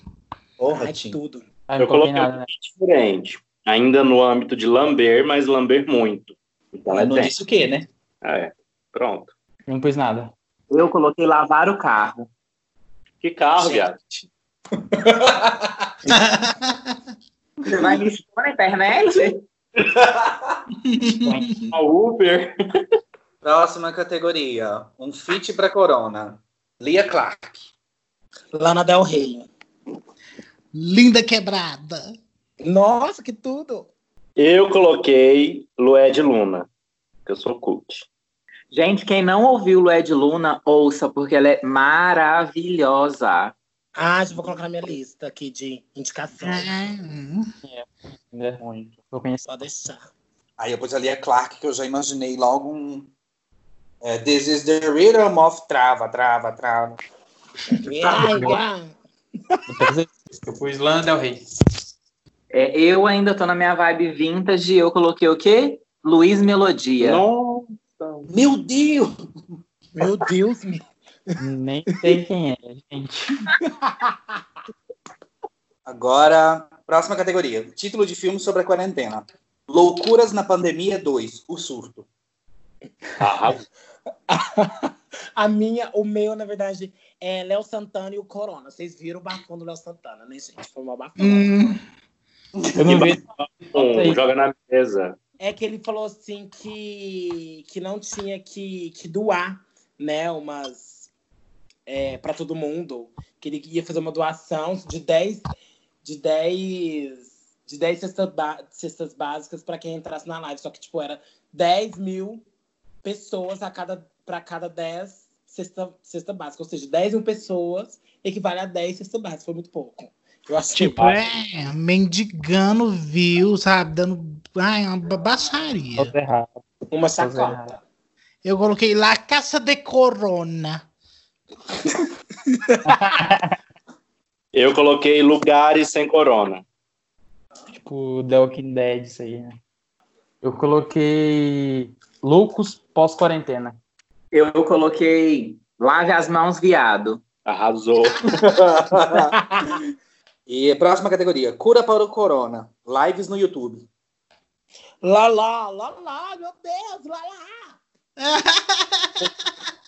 Porra, Ai, Tim. tudo. Ah, Eu coloquei nada, um né? diferente. Ainda no âmbito de lamber, mas lamber muito. Então é Não disse o quê, né? É, pronto. Não pus nada. Eu coloquei lavar o carro. Que carro, viado? Você vai me expor na internet? A (laughs) Uber. (laughs) Próxima categoria: um fit para Corona. Lia Clark. Lana Del Rey. Linda quebrada. Nossa, que tudo. Eu coloquei Lué de Luna, que eu sou cult. Gente, quem não ouviu Lué de Luna, ouça, porque ela é maravilhosa. Ah, já vou colocar na minha lista aqui de indicações. Ainda é ruim. Eu conheci. Pode deixar. Aí eu pus a Lia Clark, que eu já imaginei logo um. É, This is the rhythm of trava, trava, trava. Eu pus Lana Del Rey. É, eu ainda tô na minha vibe vintage, eu coloquei o quê? Luiz Melodia. Nossa. Meu Deus! Meu Deus, me... Nem sei quem é, gente. Agora, próxima categoria: título de filme sobre a quarentena. Loucuras na Pandemia 2, O Surto. Arrasou. (laughs) A minha, o meu, na verdade, é Léo Santana e o Corona. Vocês viram o bafão do Léo Santana, né, gente? Foi uma bafão. Hum, Eu não (laughs) vi. Joga na mesa. É que ele falou assim que, que não tinha que, que doar, né, umas é, para todo mundo, que ele ia fazer uma doação de 10 de 10 de 10 cestas, cestas básicas para quem entrasse na live, só que tipo era 10 mil pessoas a cada para cada 10 cesta, cesta básica, ou seja, 10 mil pessoas equivale a 10 cestas básicas, foi muito pouco. Eu achei tipo, é, mendigando viu, sabe? Dando. Ai, uma ba- baixaria. Errado. uma chacota. errado. Eu coloquei lá Caça de Corona. (laughs) Eu coloquei lugares sem corona. Tipo, The Walking Dead, isso aí, né? Eu coloquei Loucos pós-quarentena. Eu coloquei Lave as mãos, viado. Arrasou. (laughs) E a próxima categoria: Cura para o Corona. Lives no YouTube. Lá, lá, lá, lá, meu Deus, lá, lá. (laughs)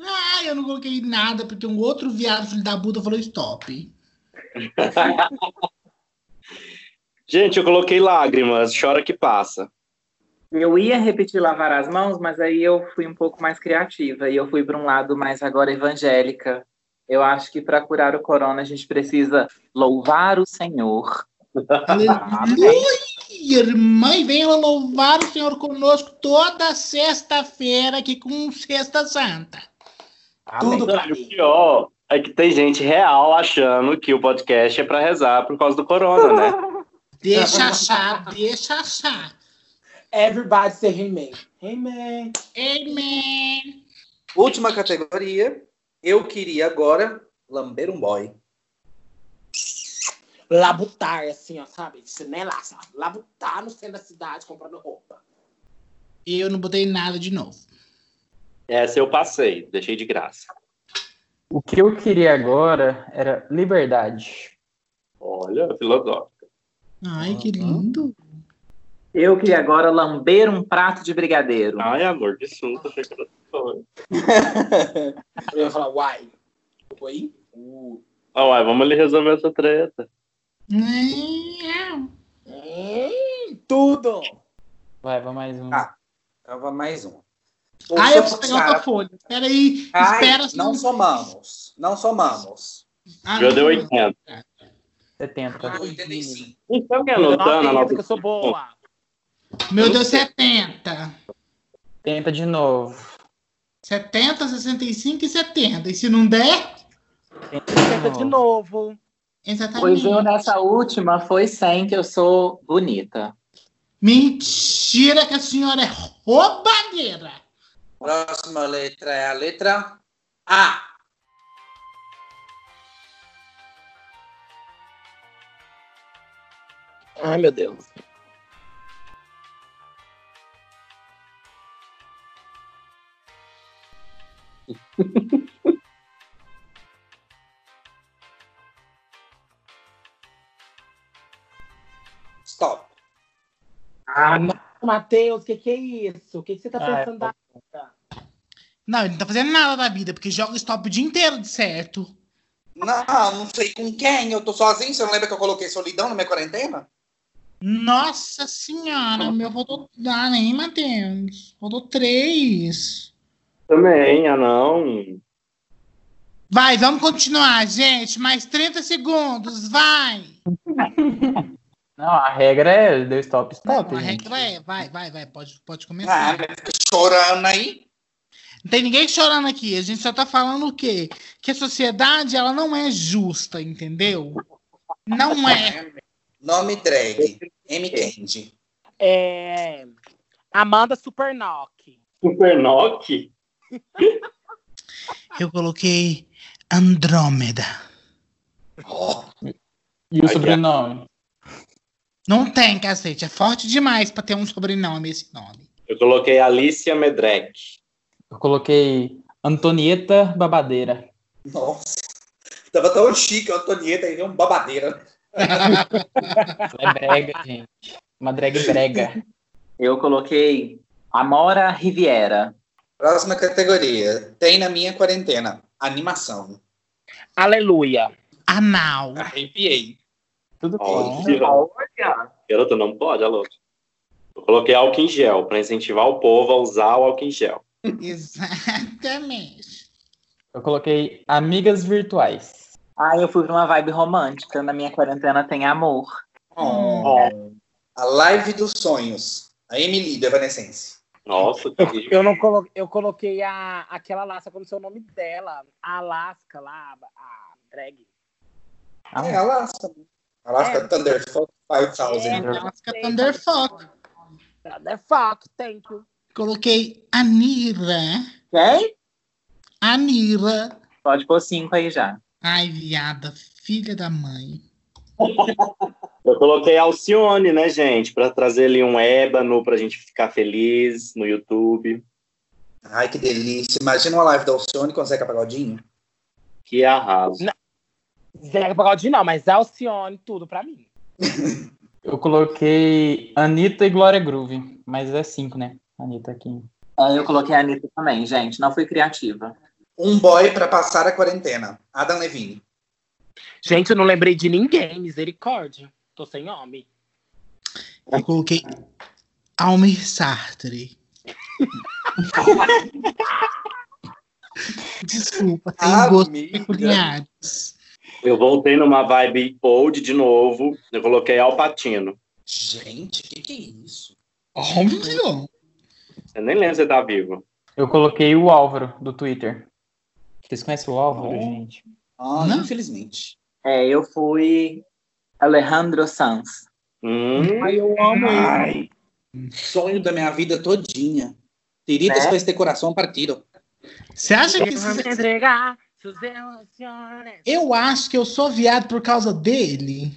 Ah, eu não coloquei nada, porque um outro viado filho da puta falou stop. (laughs) Gente, eu coloquei lágrimas, chora que passa. Eu ia repetir lavar as mãos, mas aí eu fui um pouco mais criativa e eu fui para um lado mais agora evangélica. Eu acho que para curar o corona a gente precisa louvar o Senhor. Aleluia, irmã, e venha louvar o Senhor conosco toda sexta-feira aqui com Sexta Santa. Tudo pra E o mim. pior é que tem gente real achando que o podcast é pra rezar por causa do corona, né? (laughs) Deixa achar, deixa achar. Everybody say He-Man. He-Man. Amen. Última categoria: Eu queria agora lamber um boy. Labutar, assim, ó, sabe? Chinela, sabe? Labutar no centro da cidade comprando roupa. E eu não botei nada de novo. Essa eu passei, deixei de graça. O que eu queria agora era liberdade. Olha, filosófica. Ai, que lindo. Eu queria agora lamber um prato de brigadeiro. Ai, amor, susto, que foi. (laughs) Eu ia falar, uai. Oi? Uh. Ah, uai, vamos ali resolver essa treta. Hum, tudo! Vai, vai mais um. Ah. Mais um. Ah, eu preciso pegar outra folha. Espera aí. Ai, Espera. não somamos. Não somamos. Ah, Já deu 80. 70. 85. Então, alguém Tudo anotando a que eu sou boa. Meu Deus, 70. Tenta de novo. 70, 65 e 70. E se não der, Tenta Tenta de novo. exatamente. Pois eu, nessa última, foi 100 que eu sou bonita. Mentira que a senhora é roubadeira. Próxima letra é a letra A. Ai, meu Deus. Stop. Ah, não, Matheus, o que, que é isso? O que, que você tá Ah, é pensando da vida? Não, ele não tá fazendo nada da vida, porque joga stop o dia inteiro de certo. Não, não sei com quem. Eu tô sozinho. Você não lembra que eu coloquei solidão na minha quarentena? Nossa senhora, meu faltou. Ah, nem Matheus. Faltou três. Também, ah não. Vai, vamos continuar, gente. Mais 30 segundos, vai. (laughs) Não, a regra é deu stop, Não, stop. a gente. regra é, vai, vai, vai, pode, pode Ah, começar. fica chorando aí. Não tem ninguém chorando aqui. A gente só tá falando o quê? Que a sociedade, ela não é justa, entendeu? Não é. Nome drag. M. Candy. É... Amanda Supernock. Super Nock? (laughs) Eu coloquei Andrômeda. Ó, E o sobrenome? Não tem, cacete. É forte demais pra ter um sobrenome esse nome. Eu coloquei Alicia Medrek. Eu coloquei Antonieta Babadeira. nossa. Tava tão chique, a Antonieta aí, um babadeira. Ela (laughs) é brega, gente. Uma drag brega. Eu coloquei Amora Riviera. Próxima categoria. Tem na minha quarentena. Animação. Aleluia. Anal. Arrepiei. Tudo bom. Olha. Garota, não pode, alô. Eu coloquei álcool em gel, para incentivar o povo a usar o álcool em gel. (laughs) Exatamente. Eu coloquei amigas virtuais. Ah, eu fui pra uma vibe romântica. Na minha quarentena tem amor. Oh. A live dos sonhos. A Emily do Evanescence. Nossa, que horrível. Eu não coloquei, eu coloquei a, aquela laça como seu nome dela. A Alaska lá, a drag. Ah, É, Alaska. Alaska É. Thunderfuck 5000. Alaska Thunderfuck. The fuck, thank you. Coloquei Anira. Quem? Anira. Pode pôr cinco aí já. Ai, viada, filha da mãe. Eu coloquei Alcione, né, gente? Para trazer ali um ébano pra gente ficar feliz no YouTube. Ai, que delícia. Imagina uma live da Alcione com o Zeca Pagodinho. Que arraso. Zeca Pagodinho não, mas Alcione, tudo pra mim. Eu coloquei Anitta e Glória Groove. Mas é cinco, né? Anitta aqui. Ah, Eu coloquei a Anitta também, gente. Não fui criativa. Um boy pra passar a quarentena. Adam Levine. Gente, eu não lembrei de ninguém, misericórdia. Tô sem homem. Eu coloquei Almir Sartre. Desculpa, tem gostos Amiga. peculiares. Eu voltei numa vibe old de novo. Eu coloquei Alpatino. Gente, o que, que é isso? Óbvio. Eu nem lembro se você tá vivo. Eu coloquei o Álvaro, do Twitter. Vocês conhecem o Álvaro, Oh. gente? Ah, Não. infelizmente. É, eu fui Alejandro Sanz. Hum, Ai, eu amo ele. Ai, sonho da minha vida todinha. Tiritas Né? com este coração partido. Você acha que. Sus emociones. Eu acho que eu sou viado por causa dele.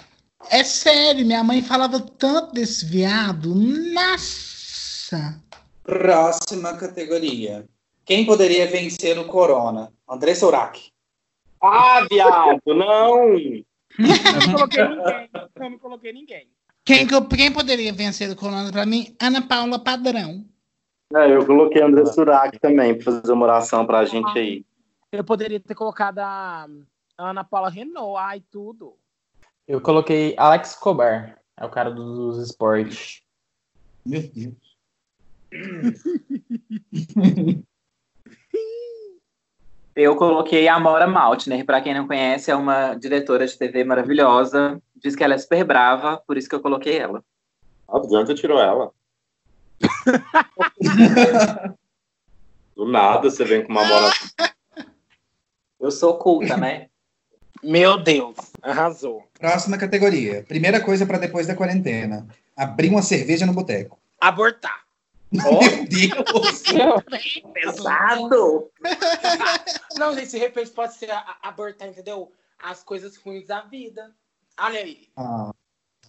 É sério, minha mãe falava tanto desse viado. Nossa. Próxima categoria. Quem poderia vencer o Corona? André Sourac. Ah, viado, não! Eu não coloquei ninguém. Eu não coloquei ninguém. Quem, quem poderia vencer o corona pra mim? Ana Paula Padrão. É, eu coloquei André Surak também pra fazer uma oração pra gente aí. Eu poderia ter colocado a Ana Paula Renault. Ai, tudo. Eu coloquei Alex Cobar. É o cara dos esportes. Meu Deus. (laughs) (laughs) Eu coloquei a Amora Maltner. Pra quem não conhece, é uma diretora de TV maravilhosa. Diz que ela é super brava, por isso que eu coloquei ela. Ah, de onde você tirou ela? (laughs) Do nada você vem com uma moral. Eu sou culta, né? Meu Deus, arrasou. Próxima categoria. Primeira coisa para depois da quarentena. Abrir uma cerveja no boteco. Abortar. Meu Deus! Pesado. Não, gente, de repente pode ser abortar, entendeu? As coisas ruins da vida. Olha aí. Ah,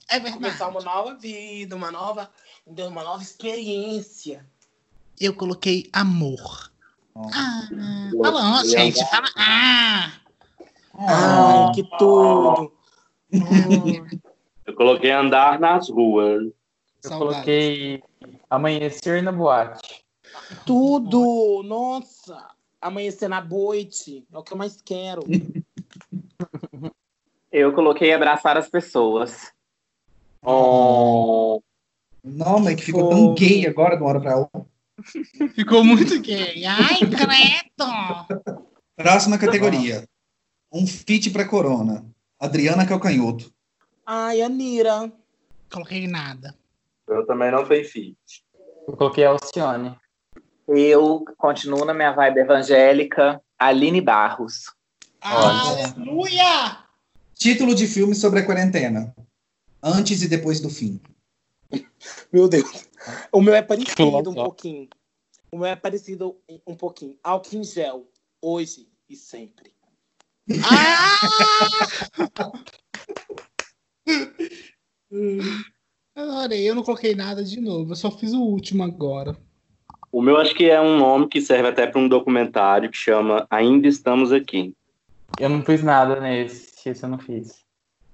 É verdade. Começar uma nova vida, uma nova, uma nova experiência. Eu coloquei amor. Ó. Ah, Eu- fala, gente. Fala, ah. ah, Ai, que tudo. Eu coloquei andar nas ruas. Eu Saudades. coloquei amanhecer na boate. Tudo! Nossa! Amanhecer na boite. É o que eu mais quero. (laughs) Eu coloquei abraçar as pessoas. Oh, Não, mas que ficou tão gay agora de uma hora pra outra. Ficou muito gay. Ai, credo. Próxima categoria. Um fit pra Corona. Adriana Calcanhoto. Ai, Anira. Coloquei nada. Eu também não fui fit. Eu coloquei Alcione. Eu continuo na minha vibe evangélica. Aline Barros. Aleluia! Título de filme sobre a quarentena. Antes e depois do fim. Meu Deus. O meu é parecido um pouquinho. O meu é parecido um pouquinho. Álcool em gel. Hoje e sempre. Ah! (laughs) (laughs) Adorei, eu não coloquei nada de novo, eu só fiz o último agora. O meu acho que é um nome que serve até para um documentário que chama Ainda Estamos Aqui. Eu não fiz nada nesse, esse eu não fiz.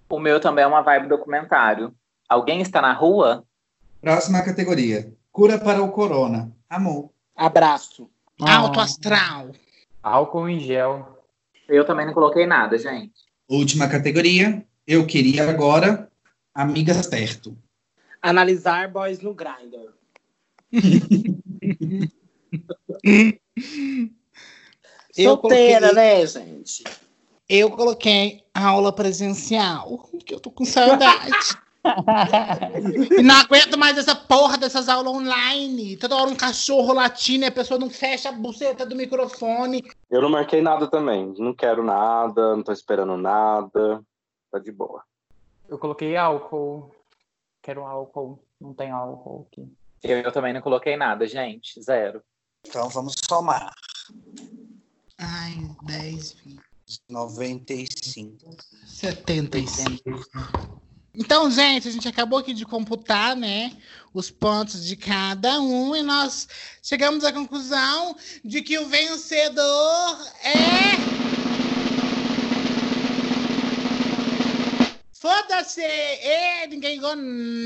O meu também é uma vibe documentário. Alguém está na rua? Próxima categoria. Cura para o corona. Amor. Abraço. Alto astral. Álcool em gel. Eu também não coloquei nada, gente. Última categoria. Eu queria agora amigas perto. Analisar boys no Grindr. (laughs) Eu Solteira, coloquei- né, gente? Eu coloquei aula presencial, que eu tô com saudade. e não aguento mais essa porra dessas aulas online. Toda hora um cachorro latindo e a pessoa não fecha a buceta do microfone. Eu não marquei nada também. Não quero nada, não tô esperando nada. Tá de boa. Eu coloquei álcool. Quero álcool. Não tem álcool aqui. Eu, eu também não coloquei nada, gente. Zero. Então vamos somar. Ai, 10, 20, 95. 75. Então, gente, a gente acabou aqui de computar, né, os pontos de cada um e nós chegamos à conclusão de que o vencedor é. Foda-se! É, ninguém ganhou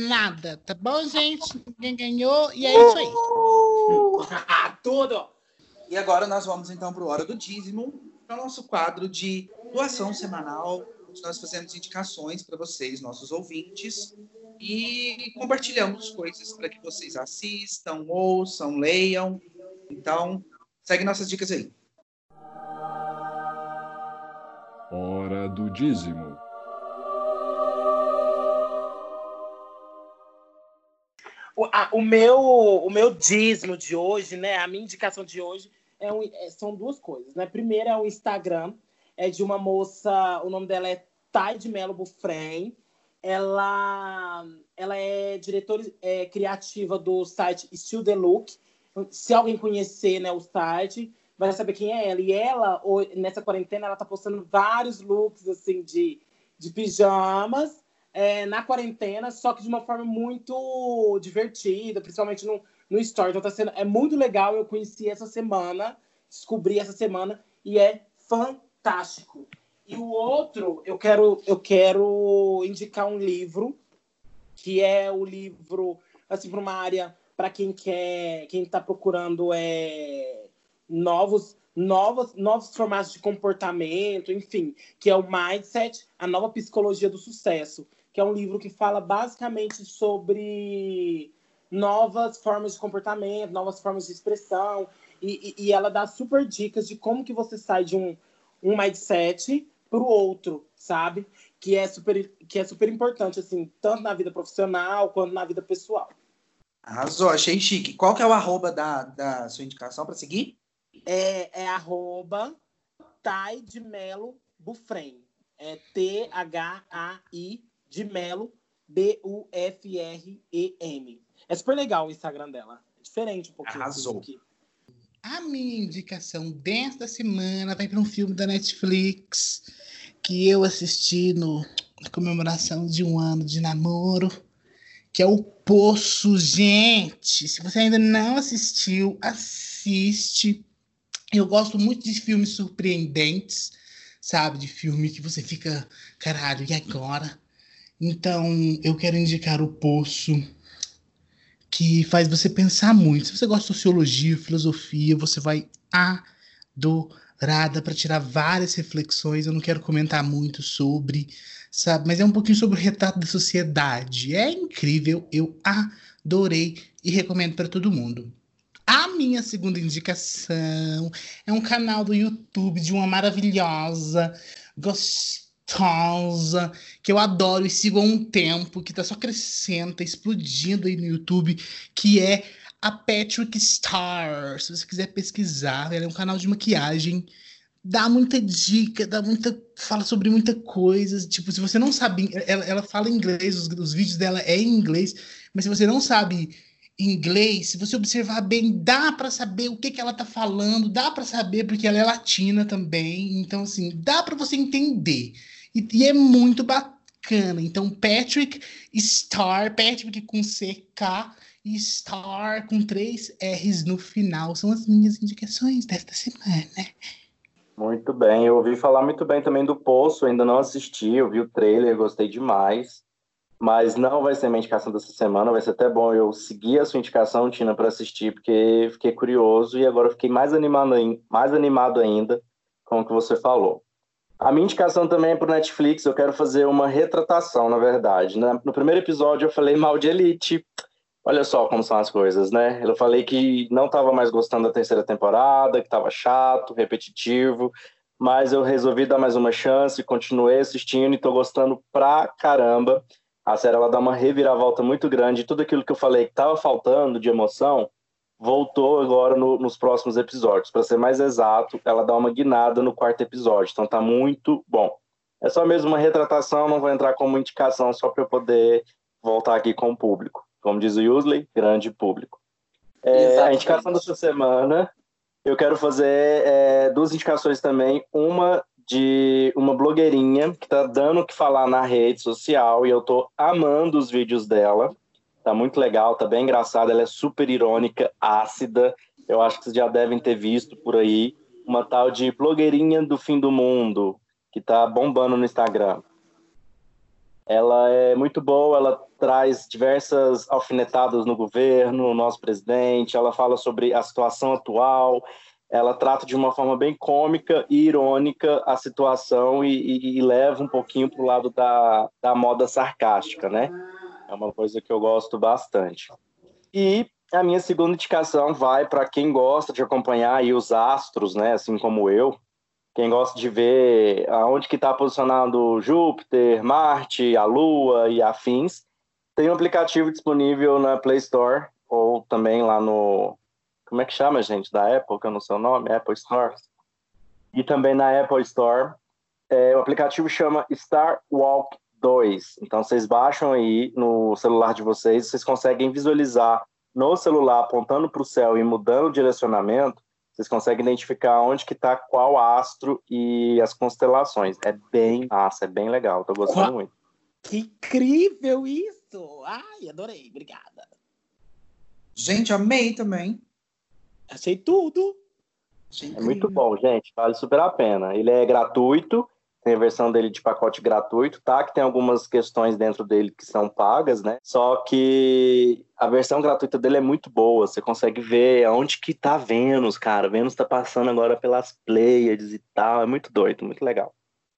nada, tá bom, gente? Ninguém ganhou e é isso aí. (laughs) Ah, tudo! E agora nós vamos então para o Hora do Dízimo, para o nosso quadro de doação semanal, onde nós fazemos indicações para vocês, nossos ouvintes, e compartilhamos coisas para que vocês assistam, ouçam, leiam. Então, segue nossas dicas aí. Hora do dízimo. O, a- o meu, o meu dízimo de hoje, né? A minha indicação de hoje é um- é- são duas coisas, né? Primeiro é o Instagram, é de uma moça, o nome dela é Thay de Melo Bufrem. Ela, ela é diretora é, criativa do site Still the Look. Se alguém conhecer né, o site, vai saber quem é ela. E ela, nessa quarentena, ela tá postando vários looks assim de, de pijamas é, na quarentena, só que de uma forma muito divertida, principalmente no, no story. Então tá sendo, é muito legal. Eu conheci essa semana, descobri essa semana e é fantástico. E o outro, eu quero, eu quero indicar um livro que é o livro assim para uma área para quem quer, quem está procurando é novos novos novos formatos de comportamento, enfim, que é o Mindset, a nova psicologia do sucesso, que é um livro que fala basicamente sobre novas formas de comportamento, novas formas de expressão, e, e- e ela dá super dicas de como que você sai de um, um mindset para o outro, sabe? Que é, super, que é super importante, assim, tanto na vida profissional quanto na vida pessoal. Arrasou, achei chique. Qual que é o arroba da, da sua indicação para seguir? É, é arroba Thay de Melo Bufrem. É T-H-A-I de Melo B-U-F-R-E-M. É super legal o Instagram dela. É diferente um pouquinho. Arrasou. Assim, A minha indicação desta semana vai para um filme da Netflix que eu assisti no, na comemoração de um ano de namoro, que é o Poço. Gente, se você ainda não assistiu, assiste. Eu gosto muito de filmes surpreendentes, sabe? De filme que você fica, caralho, e agora? Então, eu quero indicar o Poço, que faz você pensar muito. Se você gosta de sociologia, filosofia, você vai adorada para tirar várias reflexões. Eu não quero comentar muito sobre, sabe? Mas é um pouquinho sobre o retrato da sociedade. É incrível, eu adorei e recomendo para todo mundo. A minha segunda indicação é um canal do YouTube de uma maravilhosa, gostosa, que eu adoro e sigo há um tempo, que tá só crescendo, tá explodindo aí no YouTube, que é a Patrick Star. Se você quiser pesquisar, ela é um canal de maquiagem, dá muita dica, dá muita. fala sobre muita coisa. Tipo, se você não sabe. Ela, ela fala inglês, os, os vídeos dela é em inglês, mas se você não sabe inglês, se você observar bem, dá para saber o que, que ela tá falando, dá para saber porque ela é latina também, então assim, dá para você entender. E, e, é muito bacana. Então, Patrick Star, Patrick com CK e Star com três R's no final, são as minhas indicações desta semana. Muito bem, eu ouvi falar muito bem também do Poço, ainda não assisti, eu vi o trailer, gostei demais mas não vai ser minha indicação dessa semana. Vai ser até bom eu seguir a sua indicação, Tina, para assistir, porque fiquei curioso e agora fiquei mais animado, mais animado ainda com o que você falou. A minha indicação também é para o Netflix. Eu quero fazer uma retratação, na verdade. No primeiro episódio eu falei mal de Elite. Olha só como são as coisas, né? Eu falei que não estava mais gostando da terceira temporada, que estava chato, repetitivo, mas eu resolvi dar mais uma chance, continuei assistindo e estou gostando pra caramba a série ela dá uma reviravolta muito grande. Tudo aquilo que eu falei que estava faltando de emoção voltou agora no, nos próximos episódios. Para ser mais exato, ela dá uma guinada no quarto episódio. Então tá muito bom. É só mesmo uma retratação, não vou entrar como indicação só para eu poder voltar aqui com o público. Como diz o Usley, grande público. É, a indicação dessa semana, eu quero fazer é, duas indicações também. Uma de uma blogueirinha que tá dando o que falar na rede social e eu tô amando os vídeos dela. Tá muito legal, tá bem engraçada, ela é super irônica, ácida. Eu acho que vocês já devem ter visto por aí uma tal de blogueirinha do fim do mundo que tá bombando no Instagram. Ela é muito boa, ela traz diversas alfinetadas no governo, no nosso presidente, ela fala sobre a situação atual, ela trata de uma forma bem cômica e irônica a situação e, e, e leva um pouquinho para o lado da, da moda sarcástica, né? É uma coisa que eu gosto bastante. E a minha segunda indicação vai para quem gosta de acompanhar aí os astros, né? Assim como eu, quem gosta de ver aonde que está posicionado Júpiter, Marte, a Lua e afins, tem um aplicativo disponível na Play Store ou também lá no, como é que chama, gente, da Apple, que eu não sei o nome, Apple Store. E também na Apple Store. É, o aplicativo chama Star Walk 2. Então vocês baixam aí no celular de vocês, vocês conseguem visualizar no celular apontando para o céu e mudando o direcionamento, vocês conseguem identificar onde que está qual astro e as constelações. É bem massa, é bem legal, tô gostando Uau. muito. Que incrível isso! Ai, adorei, obrigada. Gente, amei também. Achei tudo. Achei É muito bom, gente. Vale super a pena. Ele é gratuito, tem a versão dele de pacote gratuito, tá? Que tem algumas questões dentro dele que são pagas, né? Só que a versão gratuita dele é muito boa. Você consegue ver aonde que tá Vênus, cara. Vênus tá passando agora pelas Pleiades e tal. É muito doido, muito legal.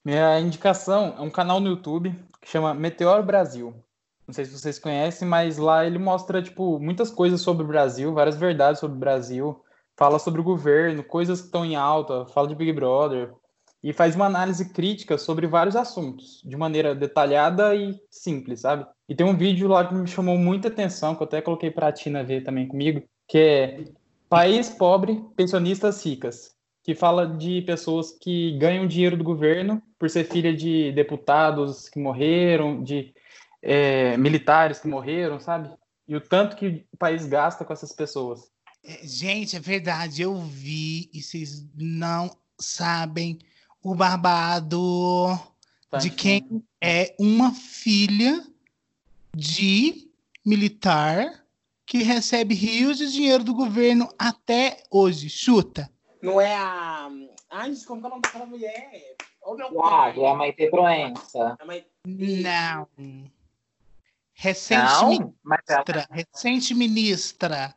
Minha indicação é um canal no YouTube que chama Meteoro Brasil. Não sei se vocês conhecem, mas lá ele mostra tipo muitas coisas sobre o Brasil, várias verdades sobre o Brasil, fala sobre o governo, coisas que estão em alta, fala de Big Brother e faz uma análise crítica sobre vários assuntos, de maneira detalhada e simples, sabe? E tem um vídeo lá que me chamou muita atenção, que eu até coloquei para a Tina ver também comigo, que é País Pobre, Pensionistas Ricas, que fala de pessoas que ganham dinheiro do governo por ser filha de deputados que morreram, de é, militares que morreram, sabe? E o tanto que o país gasta com essas pessoas. É, Gente, é verdade, eu vi e vocês não sabem o babado Tá de quem é uma filha de militar que recebe rios de dinheiro do governo até hoje. Chuta. Não é a. Ai, gente, como que é o nome daquela mulher? Ô, meu Ah, pai. é a Maite Proença. A Não. Recente Não, mas ela ministra, recente ministra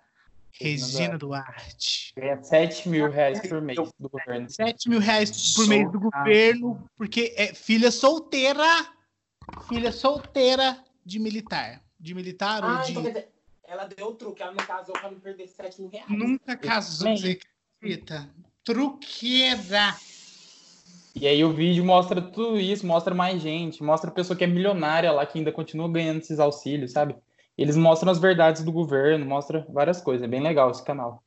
Regina Duarte. Ganha 7 mil reais por mês do governo. 7 mil reais por mês do governo, porque é filha solteira. Filha solteira de militar. De militar ou Ah, de. então ela deu o truque, ela não casou pra não perder 7 mil reais. Nunca casou, Bem. você acredita? Truqueira. E aí o vídeo mostra tudo isso, mostra mais gente, mostra a pessoa que é milionária lá, que ainda continua ganhando esses auxílios, sabe? Eles mostram as verdades do governo, mostra várias coisas, é bem legal esse canal.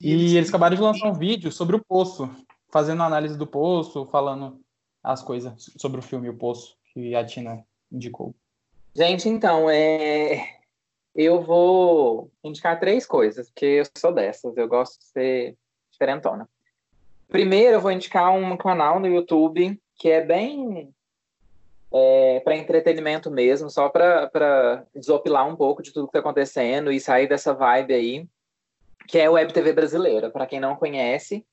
E eles acabaram de lançar um vídeo sobre o Poço, fazendo análise do Poço, falando as coisas sobre o filme O Poço, que a Tina indicou. Gente, então, é... eu vou indicar três coisas, porque eu sou dessas, eu gosto de ser diferentona. Primeiro, eu vou indicar um canal no YouTube que é bem é, para entretenimento mesmo, só para desopilar um pouco de tudo que está acontecendo e sair dessa vibe aí, que é o Web TV Brasileira. Para quem não conhece,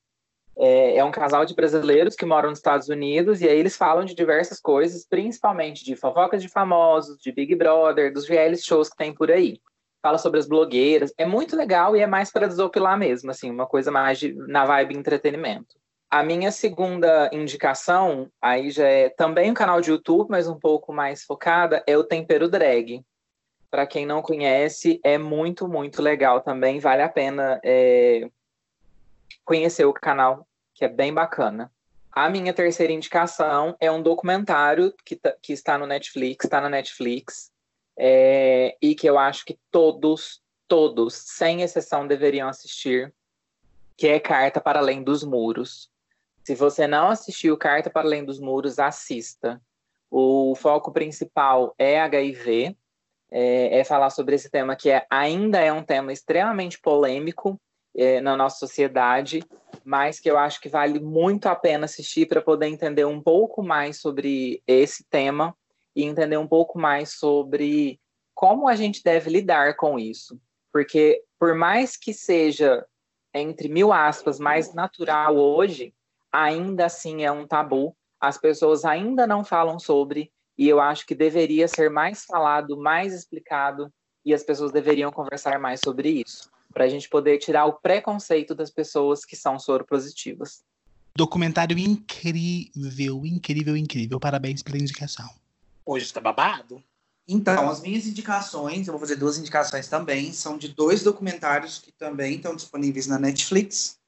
é, é um casal de brasileiros que moram nos Estados Unidos e aí eles falam de diversas coisas, principalmente de fofocas de famosos, de Big Brother, dos reality shows que tem por aí. Fala sobre as blogueiras, é muito legal e é mais para desopilar mesmo, assim, uma coisa mais de, na vibe entretenimento. A minha segunda indicação, aí já é também um canal de YouTube, mas um pouco mais focada, é o Tempero Drag. Para quem não conhece, é muito, muito legal também, vale a pena é, conhecer o canal, que é bem bacana. A minha terceira indicação é um documentário que, tá- que está no Netflix, está na Netflix, é, e que eu acho que todos, todos, sem exceção, deveriam assistir, que é Carta para Além dos Muros. Se você não assistiu Carta para Além dos Muros, assista. O foco principal é HIV, é, é falar sobre esse tema que é, ainda é um tema extremamente polêmico é, na nossa sociedade, mas que eu acho que vale muito a pena assistir para poder entender um pouco mais sobre esse tema e entender um pouco mais sobre como a gente deve lidar com isso. Porque, por mais que seja, entre mil aspas, mais natural hoje, ainda assim é um tabu. As pessoas ainda não falam sobre, e eu acho que deveria ser mais falado, mais explicado, e as pessoas deveriam conversar mais sobre isso, para a gente poder tirar o preconceito das pessoas que são soropositivas. Documentário incrível, incrível, incrível. Parabéns pela indicação. Hoje tá babado? Então, as minhas indicações, eu vou fazer duas indicações também, são de dois documentários que também estão disponíveis na Netflix.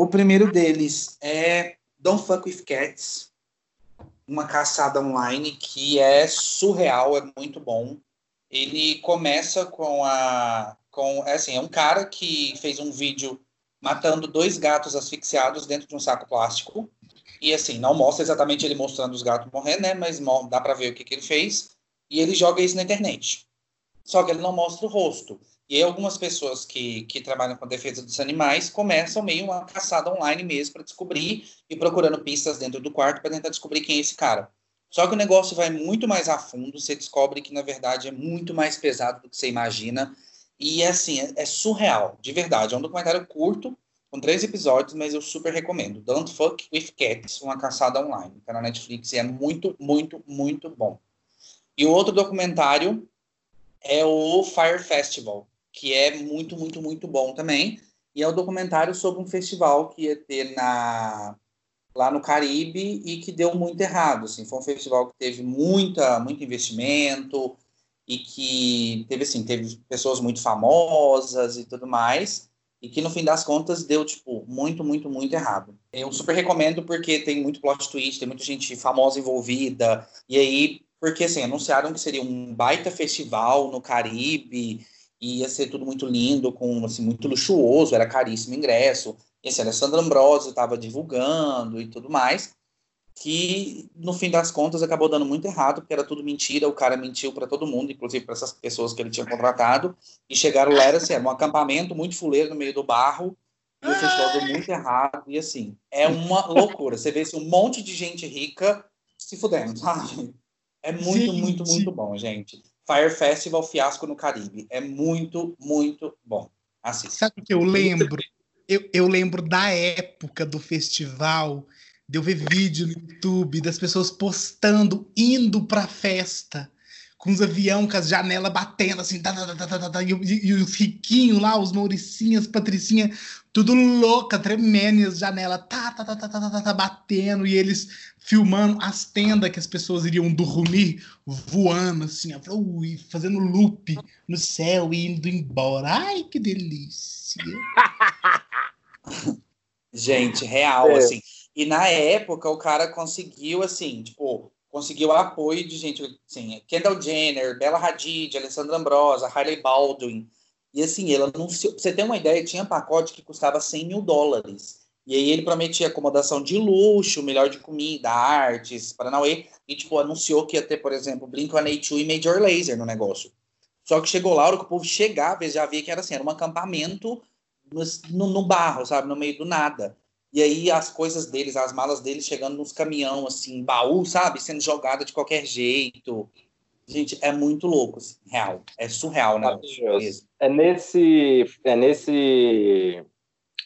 O primeiro deles é Don't Fuck With Cats, uma caçada online que é surreal, é muito bom. Ele começa com a. Com, é assim, é um cara que fez um vídeo matando dois gatos asfixiados dentro de um saco plástico. E assim, não mostra exatamente ele mostrando os gatos morrendo, né? Mas dá pra ver o que, que ele fez. E ele joga isso na internet. Só que ele não mostra o rosto. E aí algumas pessoas que, que trabalham com defesa dos animais começam meio uma caçada online mesmo para descobrir e procurando pistas dentro do quarto para tentar descobrir quem é esse cara. Só que o negócio vai muito mais a fundo, você descobre que na verdade é muito mais pesado do que você imagina. E assim, é, é surreal, de verdade. É um documentário curto, com três episódios, mas eu super recomendo. Don't Fuck With Cats, uma caçada online. Tá na Netflix e é muito, muito, muito bom. E o outro documentário é o Fire Festival, que é muito, muito, muito bom também. E é o documentário sobre um festival que ia ter na, lá no Caribe e que deu muito errado. Assim. Foi um festival que teve muita, muito investimento e que teve, assim, teve pessoas muito famosas e tudo mais. E que no fim das contas deu, tipo, muito, muito, muito errado. Eu super recomendo porque tem muito plot twist, tem muita gente famosa envolvida. E aí, porque assim, anunciaram que seria um baita festival no Caribe, e ia ser tudo muito lindo, com assim, muito luxuoso, era caríssimo o ingresso. E assim, Alessandra Ambrosio estava divulgando e tudo mais. que no fim das contas acabou dando muito errado, porque era tudo mentira, o cara mentiu para todo mundo, inclusive para essas pessoas que ele tinha contratado, e chegaram lá, era assim, era um acampamento muito fuleiro no meio do barro, e o festival deu muito errado, e assim, é uma loucura. Você vê assim, um monte de gente rica se fudendo, sabe? É muito, Gente. muito, muito bom, gente. Fire Festival Fiasco no Caribe. É muito, muito bom. Assista. Sabe o que eu lembro? Eu, eu lembro da época do festival, de eu ver vídeo no YouTube das pessoas postando, indo pra festa, com os avião, com as janelas batendo assim, tá, tá, tá, tá, e- e os riquinhos lá, os Mauricinhas, Patricinha, tudo louca, tremendo, as janelas tá, tá, tá, tá, tá, tá, tá, tá, batendo, e eles filmando as tendas que as pessoas iriam dormir, voando assim, ui, fazendo loop no céu e indo embora. Ai, que delícia! (laughs) Gente, real, é. assim. E na época o cara conseguiu, assim, tipo, conseguiu apoio de gente, assim, Kendall Jenner, Bella Hadid, Alessandra Ambrosa, Harley Baldwin, e assim, ele anunciou, você ter uma ideia, tinha pacote que custava 100 mil dólares. E aí ele prometia acomodação de luxo, melhor de comida, artes, Paranauê. E, tipo, anunciou que ia ter, por exemplo, Blink-182 e Major Lazer no negócio. Só que chegou lá, a hora que o povo chegava, já via que era assim, era um acampamento no, no, no barro, sabe? No meio do nada. E aí as coisas deles, as malas deles chegando nos caminhão, assim, baú, sabe? Sendo jogada de qualquer jeito. Gente, é muito louco, assim, real. É surreal, né? É nesse, é nesse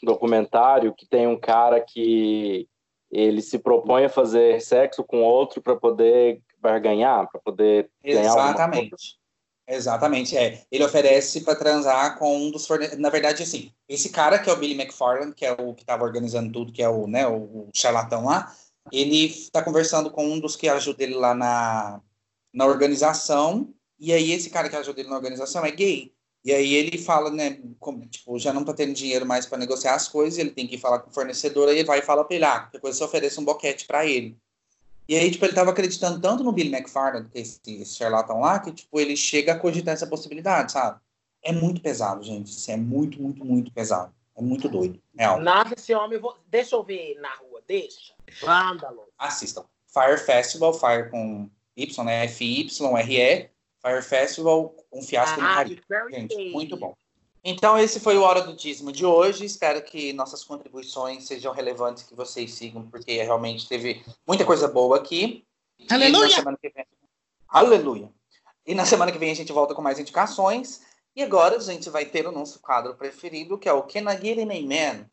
documentário que tem um cara que ele se propõe a fazer sexo com outro para poder barganhar, para poder ganhar. Exatamente. Exatamente, é. Ele oferece para transar com um dos fornecedores. Na verdade, assim, esse cara que é o Billy McFarland, que é o que estava organizando tudo, que é o, né, o charlatão lá, ele está conversando com um dos que ajuda ele lá na, na organização, e aí esse cara que ajuda ele na organização é gay. E aí ele fala, né, como, tipo, já não tá tendo dinheiro mais para negociar as coisas, ele tem que falar com o fornecedor, aí ele vai e fala pra ele, ah, coisa você oferece um boquete para ele. E aí, tipo, ele tava acreditando tanto no Billy McFarland, que esse, esse charlatão lá, que, tipo, ele chega a cogitar essa possibilidade, sabe? É muito pesado, gente. Isso é muito, muito, muito pesado. É muito doido. Real. Nada esse homem. vou- Deixa eu ver na rua, deixa. Vândalo. Assistam. Fire Festival, Fire com Y, né? F-Y-R-E. Fire Festival, um fiasco no Ah, Caribe. very Gente, muito bom. Então, esse foi o Hora do Dízimo de hoje. Espero que nossas contribuições sejam relevantes, que vocês sigam, porque realmente teve muita coisa boa aqui. E na Aleluia! semana que vem- Aleluia! E na semana que vem a gente volta com mais indicações. E agora a gente vai ter o nosso quadro preferido, que é o Can I Get an Amen?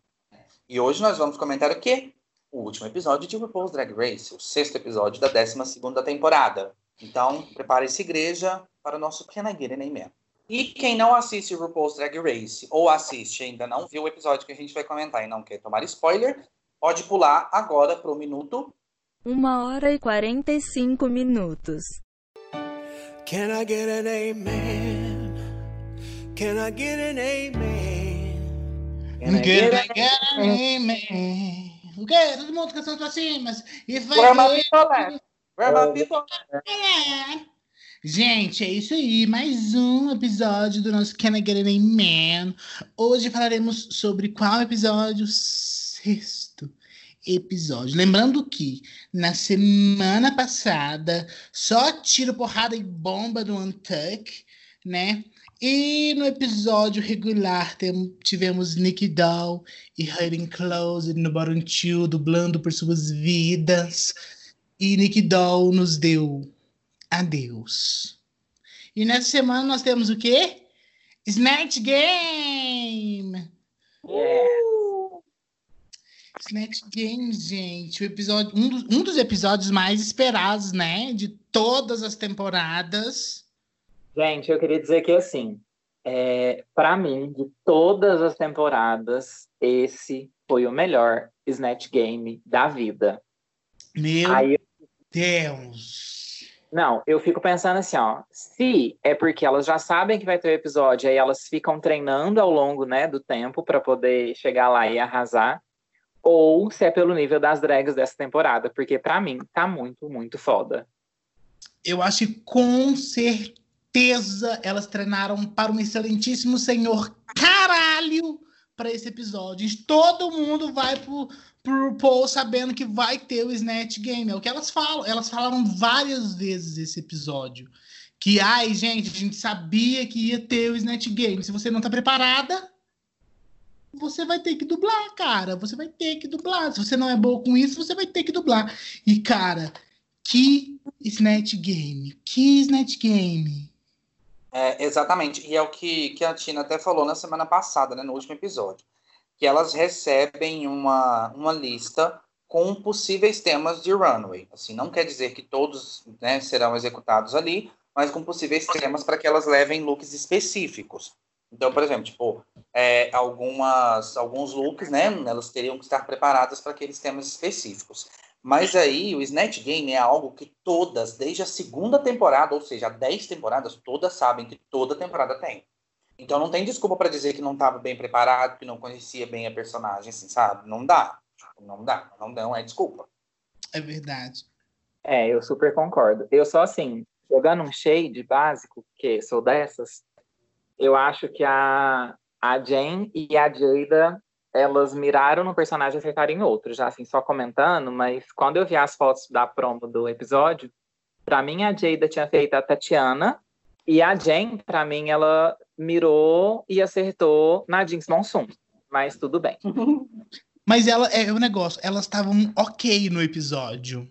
E hoje nós vamos comentar o quê? O último episódio de RuPaul's Drag Race, o sexto episódio da 12ª temporada. Então, prepare-se, igreja, para o nosso Can I Get an Amen? E quem não assiste RuPaul's Drag Race, ou assiste e ainda não viu o episódio que a gente vai comentar e não quer tomar spoiler, pode pular agora para o minuto Uma hora e 45 minutos. Can I get an amen? Can I get an amen? Get it, get it, amen. O quê? Todo mundo cantando pra cima. E vai Where my ver-? Where my people É. Gente, é isso aí. Mais um episódio do nosso Can I Get It Man. Hoje falaremos sobre qual episódio? Sexto episódio. Lembrando que na semana passada só tiro, porrada e bomba do Untuck, né? E no episódio regular tem- tivemos Nicky Doll e Hiding Closet no Two, dublando por suas vidas. E Nicky Doll nos deu adeus. E nessa semana nós temos o quê? Snatch Game! Uh! Snatch Game, gente. O episódio, um, dos, um dos episódios mais esperados, né? De todas as temporadas. Gente, eu queria dizer que assim, é, para mim, de todas as temporadas, esse foi o melhor Snatch Game da vida. Meu Aí, Deus! não, eu fico pensando assim, ó, se é porque elas já sabem que vai ter o episódio, aí elas ficam treinando ao longo, né, do tempo para poder chegar lá e arrasar, ou se é pelo nível das drags dessa temporada, porque pra mim tá muito, muito foda. Eu acho que com certeza elas treinaram para um excelentíssimo senhor caralho para esse episódio. Todo mundo vai pro, pro Paul sabendo que vai ter o Snatch Game. É o que elas falam. Elas falaram várias vezes esse episódio. Que, ai, gente, a gente sabia que ia ter o Snatch Game. Se você não tá preparada, você vai ter que dublar, cara. Você vai ter que dublar. Se você não é boa com isso, você vai ter que dublar. E, cara, que Snatch Game. Que Snatch Game. É, exatamente. E é o que, que a Tina até falou na semana passada, né, no último episódio. Que elas recebem uma, uma lista com possíveis temas de runway. Assim, não quer dizer que todos né, serão executados ali, mas com possíveis temas para que elas levem looks específicos. Então, por exemplo, tipo, é, algumas, alguns looks, né, elas teriam que estar preparadas para aqueles temas específicos. Mas aí, o Snatch Game é algo que todas, desde a segunda temporada, ou seja, 10 temporadas, todas sabem que toda temporada tem. Então não tem desculpa para dizer que não estava bem preparado, que não conhecia bem a personagem, assim, sabe? Não dá. Tipo, não dá. Não, não é desculpa. É verdade. É, eu super concordo. Eu só, assim, jogando um shade básico, que sou dessas, eu acho que a, a Jen e a Jada elas miraram no personagem e acertaram em outro, já assim, só comentando, mas quando eu vi as fotos da promo do episódio, para mim a Jada tinha feito a Tatiana e a Jen, para mim, ela mirou e acertou na Jinx Monsoon, mas tudo bem. (laughs) Mas ela é o negócio, elas estavam ok no episódio.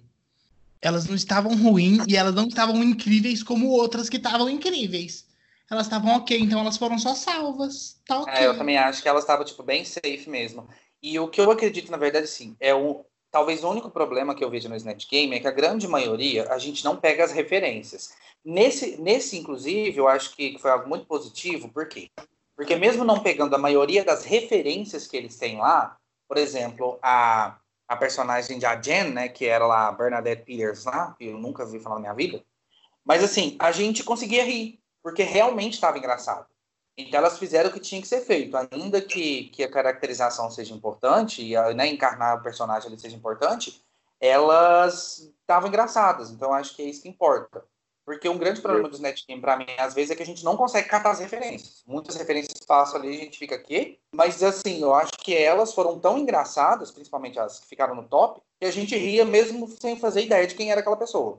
Elas não estavam ruins e elas não estavam incríveis como outras que estavam incríveis elas estavam ok, então elas foram só salvas. Tá ok. É, eu também acho que elas estavam, tipo, bem safe mesmo. E o que eu acredito, na verdade, sim, é o. Talvez o único problema que eu vejo no Snatch Game é que a grande maioria a gente não pega as referências. Nesse, nesse inclusive, eu acho que foi algo muito positivo, por quê? Porque mesmo não pegando a maioria das referências que eles têm lá, por exemplo, a, a personagem de a Jen, né, que era lá a Bernadette Peters lá, que eu nunca vi falar na minha vida, mas assim, a gente conseguia rir porque realmente estava engraçado. Então elas fizeram o que tinha que ser feito, ainda que, que a caracterização seja importante e né, encarnar o personagem seja importante, elas estavam engraçadas. Então acho que é isso que importa. Porque um grande problema dos netgame para mim, às vezes, é que a gente não consegue catar as referências. Muitas referências passam ali, a gente fica aqui. Mas, assim, eu acho que elas foram tão engraçadas, principalmente as que ficaram no top, que a gente ria mesmo sem fazer ideia de quem era aquela pessoa.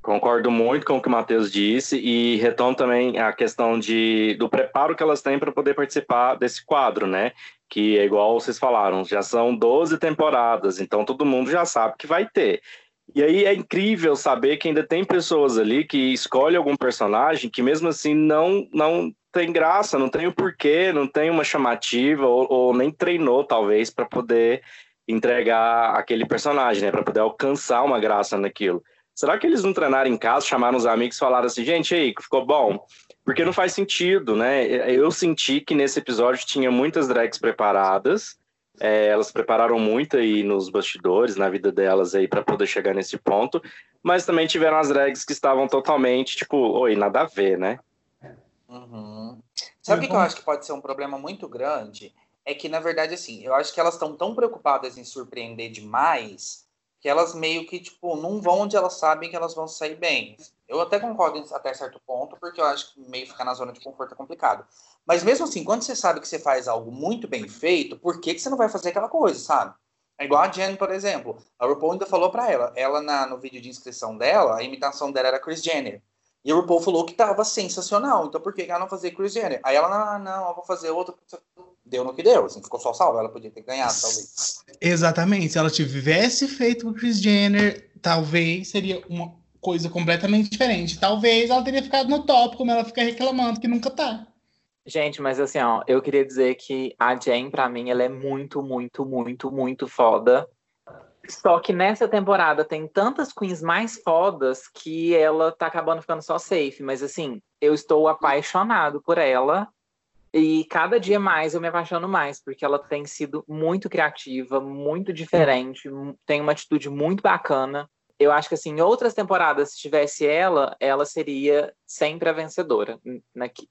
Concordo muito com o que o Matheus disse e retomo também a questão de, do preparo que elas têm para poder participar desse quadro, né? Que é igual vocês falaram, já são 12 temporadas, então todo mundo já sabe que vai ter. E aí é incrível saber que ainda tem pessoas ali que escolhem algum personagem que mesmo assim não, não tem graça, não tem o um porquê, não tem uma chamativa ou, ou nem treinou talvez para poder entregar aquele personagem, né? Para poder alcançar uma graça naquilo. Será que eles não treinaram em casa, chamaram os amigos e falaram assim, gente, aí, ficou bom? Porque não faz sentido, né? Eu senti que nesse episódio tinha muitas drags preparadas, é, elas prepararam muito aí nos bastidores, na vida delas aí, para poder chegar nesse ponto, mas também tiveram as drags que estavam totalmente, tipo, oi, nada a ver, né? Uhum. Sabe o que eu acho que pode ser um problema muito grande? É que, na verdade, assim, eu acho que elas estão tão preocupadas em surpreender demais que elas meio que, tipo, não vão onde elas sabem que elas vão sair bem. Eu até concordo até certo ponto, porque eu acho que meio ficar na zona de conforto é complicado. Mas mesmo assim, quando você sabe que você faz algo muito bem feito, por que, que você não vai fazer aquela coisa, sabe? É igual a Jen, por exemplo. A RuPaul ainda falou para ela. Ela, na, no vídeo de inscrição dela, a imitação dela era Chris Jenner. E a RuPaul falou que tava sensacional. Então por que ela não fazer Chris Jenner? Aí ela, não, não, eu vou fazer outra deu no que deu, assim, ficou só salvo, ela podia ter ganhado, talvez. Exatamente, se ela tivesse feito o Chris Jenner, talvez seria uma coisa completamente diferente. Talvez ela teria ficado no top, como ela fica reclamando que nunca tá. Gente, mas assim, ó, eu queria dizer que a Jen, pra mim, ela é muito, muito, muito, muito foda. Só que nessa temporada tem tantas queens mais fodas que ela tá acabando ficando só safe. Mas assim, eu estou apaixonado por ela. E cada dia mais eu me apaixono mais, porque ela tem sido muito criativa, muito diferente, tem uma atitude muito bacana. Eu acho que assim, em outras temporadas, se tivesse ela, ela seria sempre a vencedora.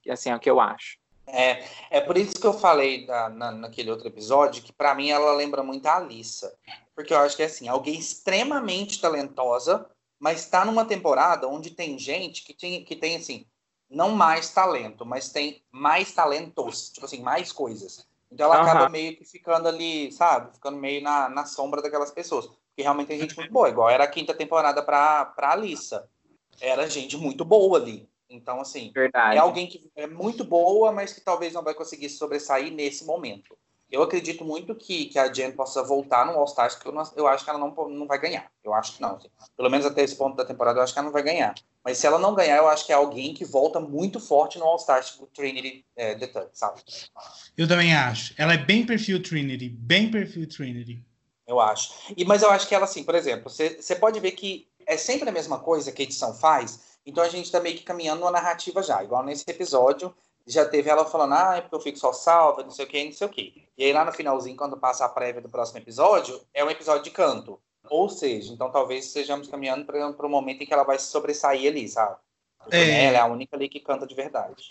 Assim, é o que eu acho. É, é por isso que eu falei na, na, naquele outro episódio que para mim ela lembra muito a Alissa. Porque eu acho que é assim, alguém extremamente talentosa, mas está numa temporada onde tem gente que tem, que tem assim, não mais talento, mas tem mais talentos, tipo assim, mais coisas. Então ela acaba Aham. meio que ficando ali, sabe? Ficando meio na, na sombra daquelas pessoas. Porque realmente tem gente muito boa, igual era a quinta temporada pra, pra Alissa. Era gente muito boa ali. Então, assim, Verdade. é alguém que é muito boa, mas que talvez não vai conseguir sobressair nesse momento. Eu acredito muito que, que a Jen possa voltar no All-Stars, que eu, não- eu acho que ela não, não vai ganhar. Eu acho que não. assim. Pelo menos até esse ponto da temporada, eu acho que ela não vai ganhar. Mas se ela não ganhar, eu acho que é alguém que volta muito forte no All-Stars, tipo Trinity é, The Third, sabe? Eu também acho. Ela é bem perfil Trinity. Bem perfil Trinity. Eu acho. E, mas eu acho que ela, assim, por exemplo, você pode ver que é sempre a mesma coisa que a edição faz, então a gente tá meio que caminhando uma narrativa já. Igual nesse episódio, já teve ela falando, ah, é porque eu fico só salva, não sei o que, não sei o que. E aí lá no finalzinho, quando passa a prévia do próximo episódio, é um episódio de canto. Ou seja, então talvez estejamos caminhando para o momento em que ela vai se sobressair ali, sabe? Porque, É. né, Ela é a única ali que canta de verdade.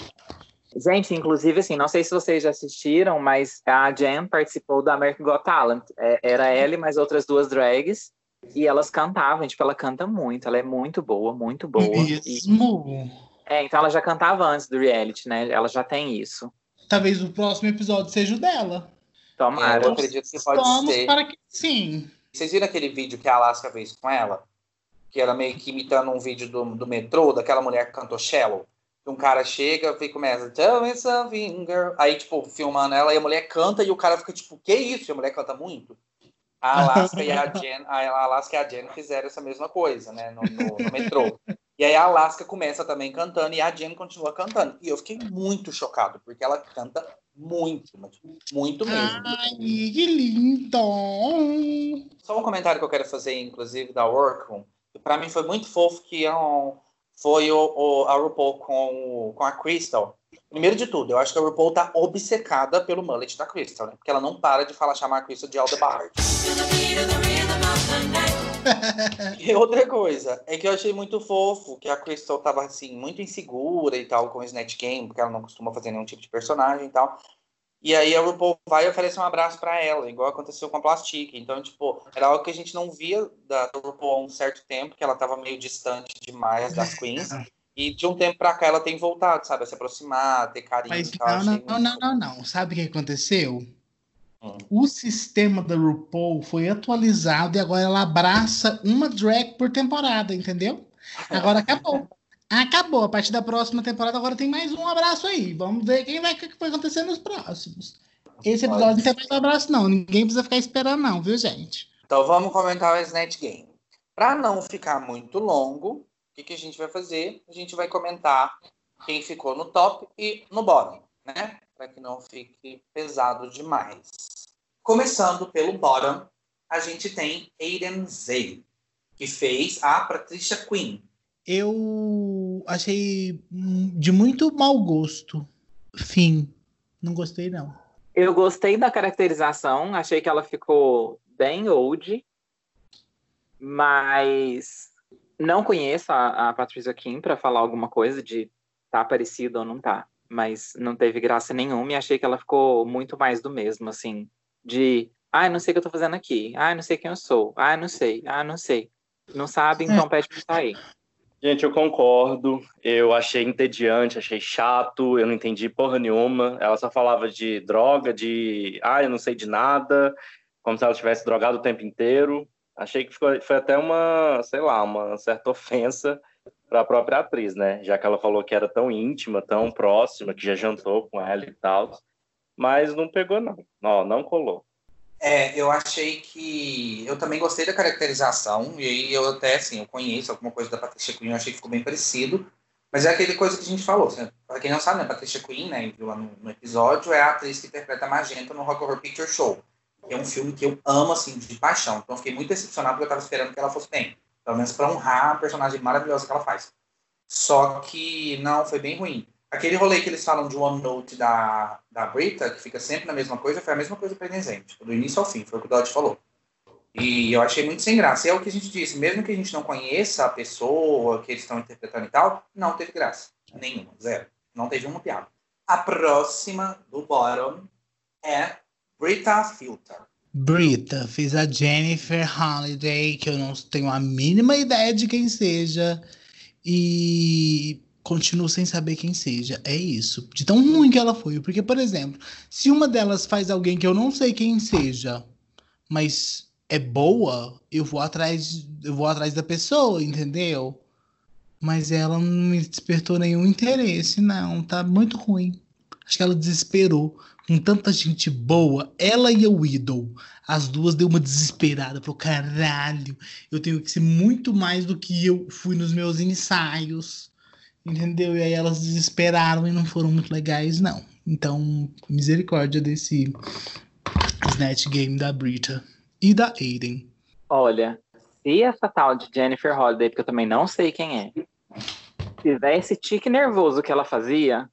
Gente, inclusive, assim, não sei se vocês já assistiram, mas a Jen participou do American Got Talent. É, era ela e mais outras duas drags. E elas cantavam, tipo, ela canta muito, ela é muito boa, muito boa. E- Mesmo. é, então ela já cantava antes do reality, né? Ela já tem isso. Talvez o próximo episódio seja o dela. Tomara. É, eu acredito que pode Vamos ser. para que sim. Vocês viram aquele vídeo que a Alaska fez com ela? Que era meio que imitando um vídeo do, do metrô, daquela mulher que cantou Shallow. Um cara chega e começa, Tell me something, girl. Aí, tipo, filmando ela e a mulher canta e o cara fica tipo, que isso? E a mulher canta muito. A Alaska e a (laughs) Jen, a Alaska e a Jen fizeram essa mesma coisa, né? No, no- no metrô. E aí a Alaska começa também cantando e a Jen continua cantando. E eu fiquei muito chocado, porque ela canta muito, muito mesmo. Ai, que lindo. Só um comentário que eu quero fazer, inclusive, da Workroom, que pra mim foi muito fofo, que é um- foi o, o- a RuPaul com, com a Crystal. Primeiro de tudo, eu acho que a RuPaul tá obcecada pelo mullet da Crystal, né? Porque ela não para de falar, chamar a Crystal de Aldebard. E outra coisa, é que eu achei muito fofo que a Crystal tava, assim, muito insegura e tal com o Snatch Game, porque ela não costuma fazer nenhum tipo de personagem e tal. E aí a RuPaul vai e oferece um abraço pra ela, igual aconteceu com a Plastique. Então, tipo, era algo que a gente não via da RuPaul há um certo tempo, que ela tava meio distante demais das queens. E de um tempo pra cá ela tem voltado, sabe? A se aproximar, ter carinho Mas e tal. não, não, não, não, não. Sabe o que aconteceu? O sistema da RuPaul foi atualizado e agora ela abraça uma drag por temporada, entendeu? Agora acabou. Acabou. A partir da próxima temporada agora tem mais um abraço aí. Vamos ver quem vai, que vai acontecer nos próximos. Esse episódio não tem mais um abraço, não. Ninguém precisa ficar esperando, não, viu, gente? Então vamos comentar o Snatch Game. Para não ficar muito longo, o que, que a gente vai fazer? A gente vai comentar quem ficou no top e no bottom, né? Para que não fique pesado demais. Começando pelo bottom, a gente tem Aiden Zay, que fez a Patricia Quinn. Eu achei hum, de muito mau gosto. Fim. Não gostei, não. Eu gostei da caracterização, achei que ela ficou bem old, mas não conheço a, a Patricia Kim para falar alguma coisa de tá parecida ou não tá, mas não teve graça nenhuma e achei que ela ficou muito mais do mesmo, assim, de ai, não sei o que eu tô fazendo aqui, ai, não sei quem eu sou, ai, não sei, ai, não sei. Não sabe, então pede pra sair. Gente, eu concordo. Eu achei entediante, achei chato, eu não entendi porra nenhuma. Ela só falava de droga, de ah, eu não sei de nada, como se ela tivesse drogado o tempo inteiro. Achei que ficou, foi até uma, sei lá, uma certa ofensa para a própria atriz, né? Já que ela falou que era tão íntima, tão próxima, que já jantou com ela e tal. Mas não pegou, não. Não, não colou. É, eu achei que. Eu também gostei da caracterização, e aí eu até, assim, eu conheço alguma coisa da Patricia Quinn, eu achei que ficou bem parecido. Mas é aquele coisa que a gente falou. Assim, pra quem não sabe, né, Patricia Quinn, né, viu lá no, no episódio, é a atriz que interpreta Magenta no Rock Horror Picture Show. É um filme que eu amo, assim, de paixão. Então fiquei muito decepcionado porque eu tava esperando que ela fosse bem. Pelo menos pra honrar a personagem maravilhosa que ela faz. Só que não, foi bem ruim. Aquele rolê que eles falam de One Note da, da Brita, que fica sempre na mesma coisa, foi a mesma coisa para tipo, do início ao fim, foi o que o Dodge falou. E eu achei muito sem graça. E é o que a gente disse, mesmo que a gente não conheça a pessoa que eles estão interpretando e tal, não teve graça. Nenhuma, zero. Não teve uma piada. A próxima do bottom é Brita Filter. Brita fez a Jennifer Holiday, que eu não tenho a mínima ideia de quem seja. E continuo sem saber quem seja. É isso. De tão ruim que ela foi. Porque, por exemplo, se uma delas faz alguém que eu não sei quem seja, mas é boa, eu vou atrás, eu vou atrás da pessoa, entendeu? Mas ela não me despertou nenhum interesse, não. Tá muito ruim. Acho que ela desesperou. Com tanta gente boa, ela e o Idol, as duas deu uma desesperada. Falou, caralho, eu tenho que ser muito mais do que eu fui nos meus ensaios. Entendeu? E aí elas desesperaram e não foram muito legais, não. Então, misericórdia desse Snatch Game da Brita e da Aiden. Olha, se essa tal de Jennifer Holliday, porque eu também não sei quem é, fizer esse tique nervoso que ela fazia,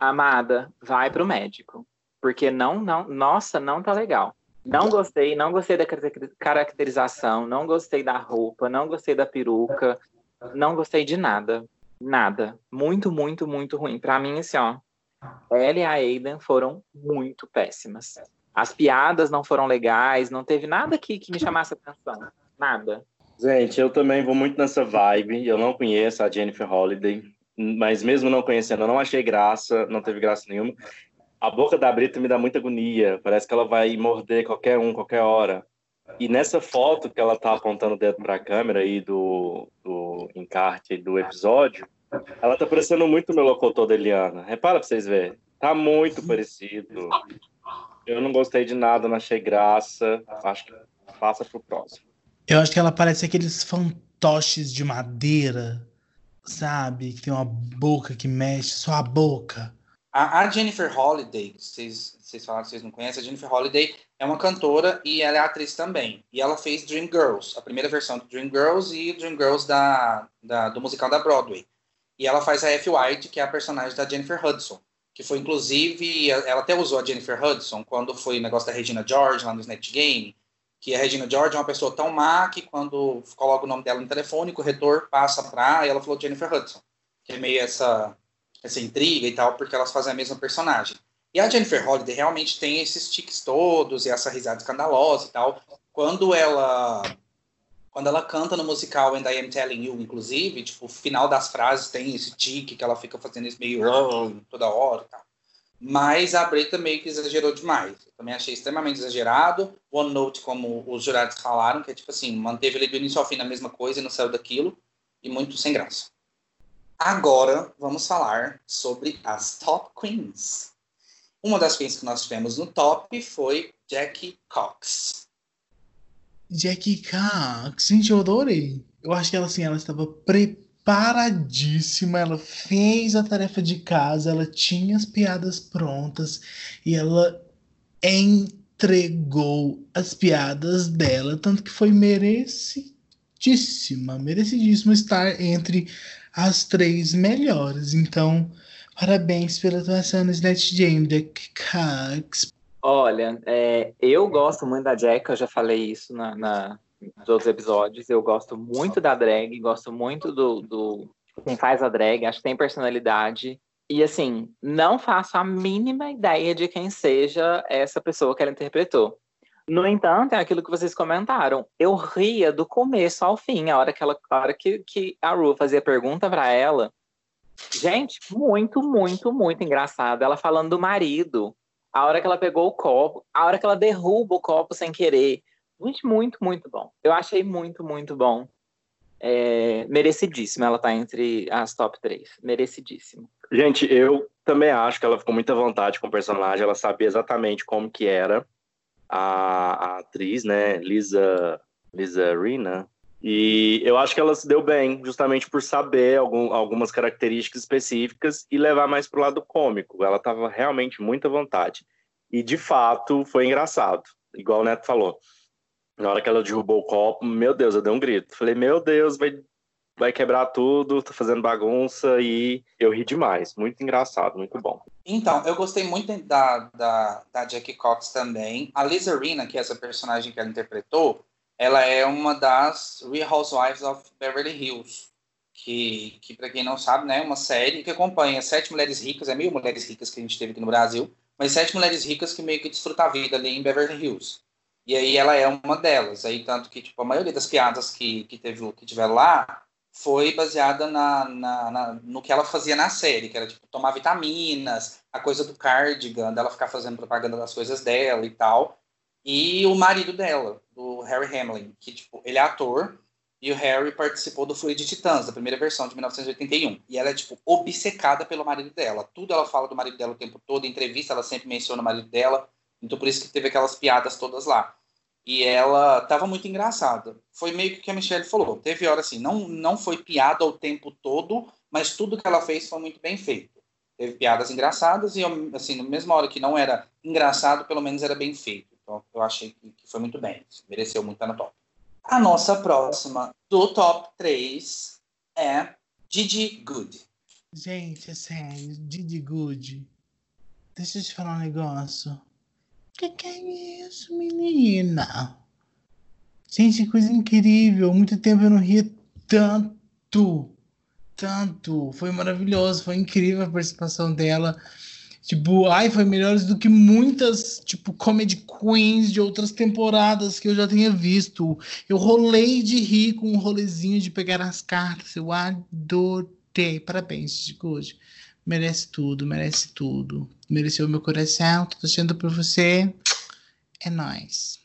amada, vai pro médico. Porque não, não, nossa, não tá legal. Não gostei, não gostei da caracterização, não gostei da roupa, não gostei da peruca, não gostei de nada. Nada. Muito, muito, muito ruim. Pra mim, assim, ó, ela e a Aiden foram muito péssimas. As piadas não foram legais, não teve nada que, que me chamasse atenção. Nada. Gente, eu também vou muito nessa vibe. Eu não conheço a Jennifer Holliday, mas mesmo não conhecendo, eu não achei graça, não teve graça nenhuma. A boca da Brita me dá muita agonia. Parece que ela vai morder qualquer um, qualquer hora. E nessa foto que ela tá apontando o dedo para a câmera aí do, do encarte do episódio, ela tá parecendo muito o meu locutor da Eliana. Repara pra vocês verem. Tá muito parecido. Eu não gostei de nada, não achei graça. Acho que passa pro próximo. Eu acho que ela parece aqueles fantoches de madeira, sabe? Que tem uma boca que mexe, só a boca. A, a Jennifer Holliday, vocês, vocês falaram que vocês não conhecem, a Jennifer Holliday é uma cantora e ela é atriz também. E ela fez Dream Girls, a primeira versão do Dream Girls e Dream Girls da, da, do musical da Broadway. E ela faz a F. White, que é a personagem da Jennifer Hudson. Que foi, inclusive, ela até usou a Jennifer Hudson quando foi o negócio da Regina George lá no Snatch Game. Que a Regina George é uma pessoa tão má que quando coloca o nome dela no telefone, o corretor passa pra. E ela falou Jennifer Hudson. Que é meio essa essa intriga e tal, porque elas fazem a mesma personagem. E a Jennifer Holliday realmente tem esses tiques todos e essa risada escandalosa e tal. Quando ela quando ela canta no musical And I Am Telling You, inclusive, tipo, o final das frases tem esse tique que ela fica fazendo esse meio toda hora e tal. Mas a Brita meio que exagerou demais. Eu também achei extremamente exagerado. One Note, como os jurados falaram, que é tipo assim, manteve ele do início ao fim na mesma coisa e não saiu daquilo. E muito sem graça. Agora vamos falar sobre as top queens. Uma das queens que nós tivemos no top foi Jackie Cox. Jackie Cox, gente, eu adorei. Eu acho que ela assim, ela estava preparadíssima, ela fez a tarefa de casa, ela tinha as piadas prontas e ela entregou as piadas dela, tanto que foi merecidíssima, merecidíssima estar entre as três melhores. Então, parabéns pela atuação no Snatch Game, Jack Cox. Olha, é, eu gosto muito da Jack, eu já falei isso na, na, outros episódios. Eu gosto muito da drag, gosto muito do, do quem faz a drag, acho que tem personalidade. E assim, não faço a mínima ideia de quem seja essa pessoa que ela interpretou. No entanto, é aquilo que vocês comentaram. Eu ria do começo ao fim, a hora que, ela, a hora que, que a Ru fazia pergunta para ela. Gente, muito, muito, muito engraçado. Ela falando do marido, a hora que ela pegou o copo, a hora que ela derruba o copo sem querer. Gente, muito, muito bom. Eu achei muito, muito bom. É, merecidíssimo ela tá entre as top 3. Merecidíssimo. Gente, eu também acho que ela ficou muito à vontade com o personagem. Ela sabia exatamente como que era a, a atriz, né, Lisa, Lisa Rina, e eu acho que ela se deu bem, justamente por saber algum, algumas características específicas e levar mais para o lado cômico. Ela estava realmente muito à vontade. E, de fato, foi engraçado, igual o Neto falou. Na hora que ela derrubou o copo, meu Deus, eu dei um grito. Falei, meu Deus, vai, vai quebrar tudo, tá fazendo bagunça e eu ri demais. Muito engraçado, muito bom. Então, eu gostei muito da, da, da Jackie Cox também. A Lisa Rina, que é essa personagem que ela interpretou, ela é uma das Real Housewives of Beverly Hills, que, que para quem não sabe, né, é uma série que acompanha sete mulheres ricas, é mil mulheres ricas que a gente teve aqui no Brasil, mas sete mulheres ricas que meio que desfrutam a vida ali em Beverly Hills. E aí ela é uma delas. Aí tanto que tipo a maioria das piadas que que teve que tiveram lá foi baseada na, na, na, no que ela fazia na série, que era tipo tomar vitaminas, a coisa do cardigan, dela ficar fazendo propaganda das coisas dela e tal. E o marido dela, do Harry Hamlin, que tipo, ele é ator, e o Harry participou do Fúria de Titãs, da primeira versão de 1981. E ela é, tipo, obcecada pelo marido dela. Tudo ela fala do marido dela o tempo todo, em entrevista ela sempre menciona o marido dela. Então por isso que teve aquelas piadas todas lá. E ela tava muito engraçada. Foi meio que o que a Michelle falou. Teve hora assim, não, não foi piada o tempo todo, mas tudo que ela fez foi muito bem feito. Teve piadas engraçadas e, assim, na mesma hora que não era engraçado, pelo menos era bem feito. Então eu achei que, foi muito bem. Mereceu muito estar no top. A nossa próxima do top 3 é Didi Good. Gente, é sério, Didi Good. Deixa eu te falar um negócio. Que que é isso, menina? Gente, coisa incrível. Muito tempo eu não ria tanto. Tanto. Foi maravilhoso. Foi incrível a participação dela. Tipo, ai, foi melhores do que muitas, tipo, comedy queens de outras temporadas que eu já tinha visto. Eu rolei de rir com um rolezinho de pegar as cartas. Eu adorei. Parabéns, Good merece tudo, merece tudo. Mereceu meu coração, tô torcendo por você. É nóis.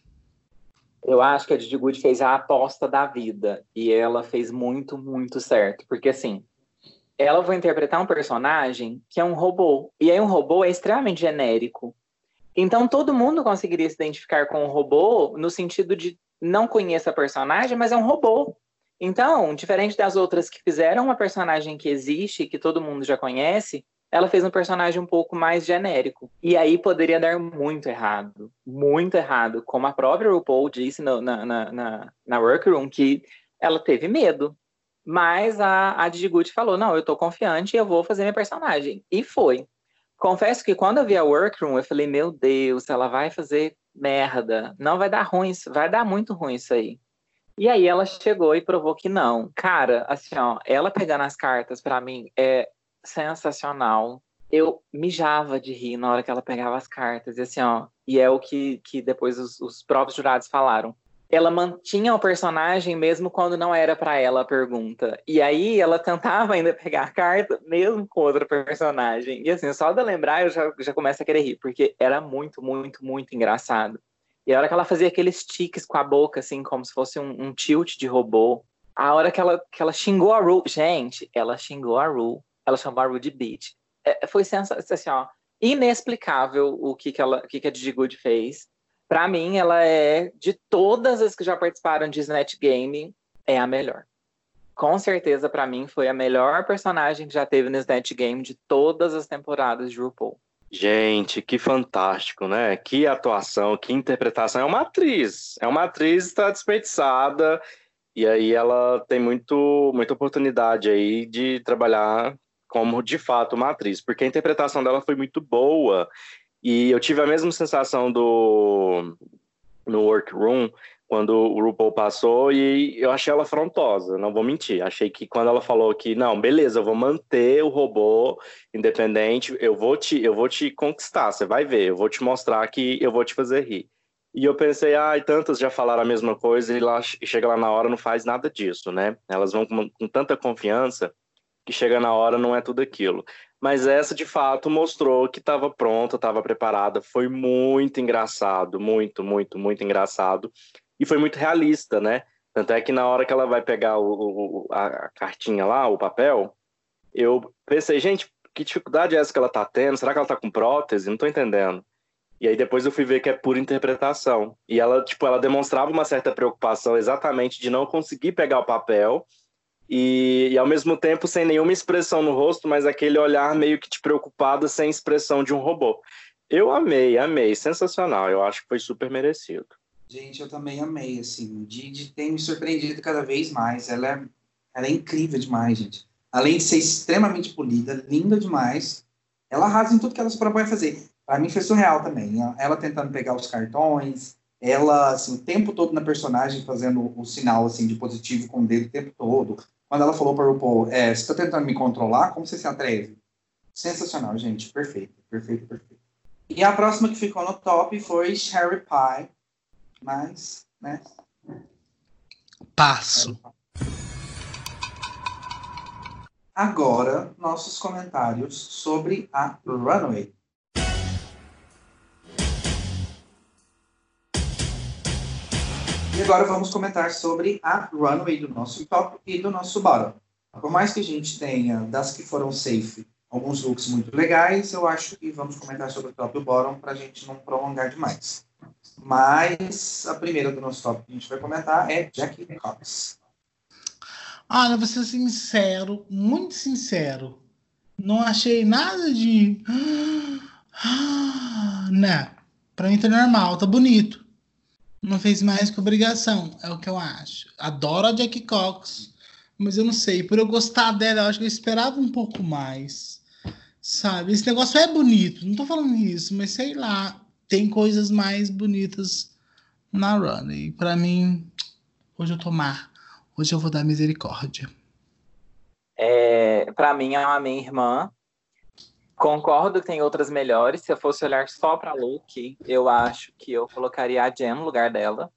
Eu acho que a Didi Good fez a aposta da vida. E ela fez muito, muito certo. Porque assim, ela vai interpretar um personagem que é um robô. E aí um robô é extremamente genérico. Então todo mundo conseguiria se identificar com um robô no sentido de não conheça a personagem, mas é um robô. Então, diferente das outras que fizeram uma personagem que existe, que todo mundo já conhece, ela fez um personagem um pouco mais genérico. E aí poderia dar muito errado. Muito errado. Como a própria RuPaul disse no, na, na, na, na Workroom, que ela teve medo. Mas a, a Didi falou: não, eu tô confiante e eu vou fazer minha personagem. E foi. Confesso que quando eu vi a Workroom, eu falei: meu Deus, ela vai fazer merda. Não vai dar ruim, vai dar muito ruim isso aí. E aí ela chegou e provou que não. Cara, assim, ó, ela pegando as cartas para mim é sensacional. Eu mijava de rir na hora que ela pegava as cartas. E assim, ó, e é o que, que depois os, os próprios jurados falaram. Ela mantinha o personagem mesmo quando não era para ela a pergunta. E aí ela tentava ainda pegar a carta mesmo com outro personagem. E assim, só de lembrar eu já, já começo a querer rir, porque era muito, muito, muito engraçado. E a hora que ela fazia aqueles tiques com a boca, assim, como se fosse um, um tilt de robô. A hora que ela, que ela xingou a Ru. Gente, ela xingou a Ru. Ela chamou a Ru de bitch. É, foi sensacional, assim, ó, inexplicável o que, que, ela, o que, que a Didi Good fez. Para mim, ela é, de todas as que já participaram de Snatch Game, é a melhor. Com certeza, para mim, foi a melhor personagem que já teve no Snatch Game de todas as temporadas de RuPaul. Gente, que fantástico, né? Que atuação, que interpretação. É uma atriz, é uma atriz está desperdiçada e aí ela tem muito, muita oportunidade aí de trabalhar como de fato uma atriz, porque a interpretação dela foi muito boa e eu tive a mesma sensação do no workroom quando o RuPaul passou e eu achei ela afrontosa, não vou mentir. Achei que quando ela falou que não, beleza, eu vou manter o robô independente, eu vou te, eu vou te conquistar, você vai ver, eu vou te mostrar que eu vou te fazer rir. E eu pensei, ai, ah, tantas já falaram a mesma coisa e lá chega lá na hora não faz nada disso, né? Elas vão com, com tanta confiança que chega na hora não é tudo aquilo. Mas essa de fato mostrou que estava pronta, estava preparada, foi muito engraçado, muito, muito, muito engraçado e foi muito realista, né? Tanto é que na hora que ela vai pegar o, o, a cartinha lá, o papel, eu pensei, gente, que dificuldade é essa que ela tá tendo? Será que ela tá com prótese? Não tô entendendo. E aí depois eu fui ver que é pura interpretação. E ela, tipo, ela demonstrava uma certa preocupação exatamente de não conseguir pegar o papel e, e ao mesmo tempo sem nenhuma expressão no rosto, mas aquele olhar meio que te preocupado sem expressão de um robô. Eu amei, amei, sensacional. Eu acho que foi super merecido. Gente, eu também amei, assim. Didi tem me surpreendido cada vez mais. Ela é, ela é incrível demais, gente. Além de ser extremamente polida, linda demais, ela arrasa em tudo que ela se propõe a fazer. Para mim foi surreal também. Ela tentando pegar os cartões, ela, assim, o tempo todo na personagem fazendo o sinal, assim, de positivo com o dedo o tempo todo. Quando ela falou para o RuPaul, é, você está tentando me controlar? Como você se atreve? Sensacional, gente. Perfeito, perfeito, perfeito. E a próxima que ficou no top foi Sherry Pie, mas, né? Passo. agora nossos comentários sobre a Runway. E agora vamos comentar sobre a Runway do nosso top e do nosso bottom. Por mais que a gente tenha, das que foram safe, alguns looks muito legais, eu acho que vamos comentar sobre o top e o bottom para a gente não prolongar demais. Mas a primeira do nosso top que a gente vai comentar é Jackie Cox. Olha, vou ser sincero, muito sincero. Não achei nada de. (gasps) Não. Pra mim tá normal, tá bonito. Não fez mais que obrigação, é o que eu acho. Adoro a Jack Cox, mas eu não sei. Por eu gostar dela, eu acho que eu esperava um pouco mais. Sabe? Esse negócio é bonito, não tô falando isso, mas sei lá. Tem coisas mais bonitas na Run. E pra mim, hoje eu má. Hoje eu vou dar misericórdia. É, para mim, é uma minha irmã. Concordo que tem outras melhores. Se eu fosse olhar só para look, eu acho que eu colocaria a Jen no lugar dela.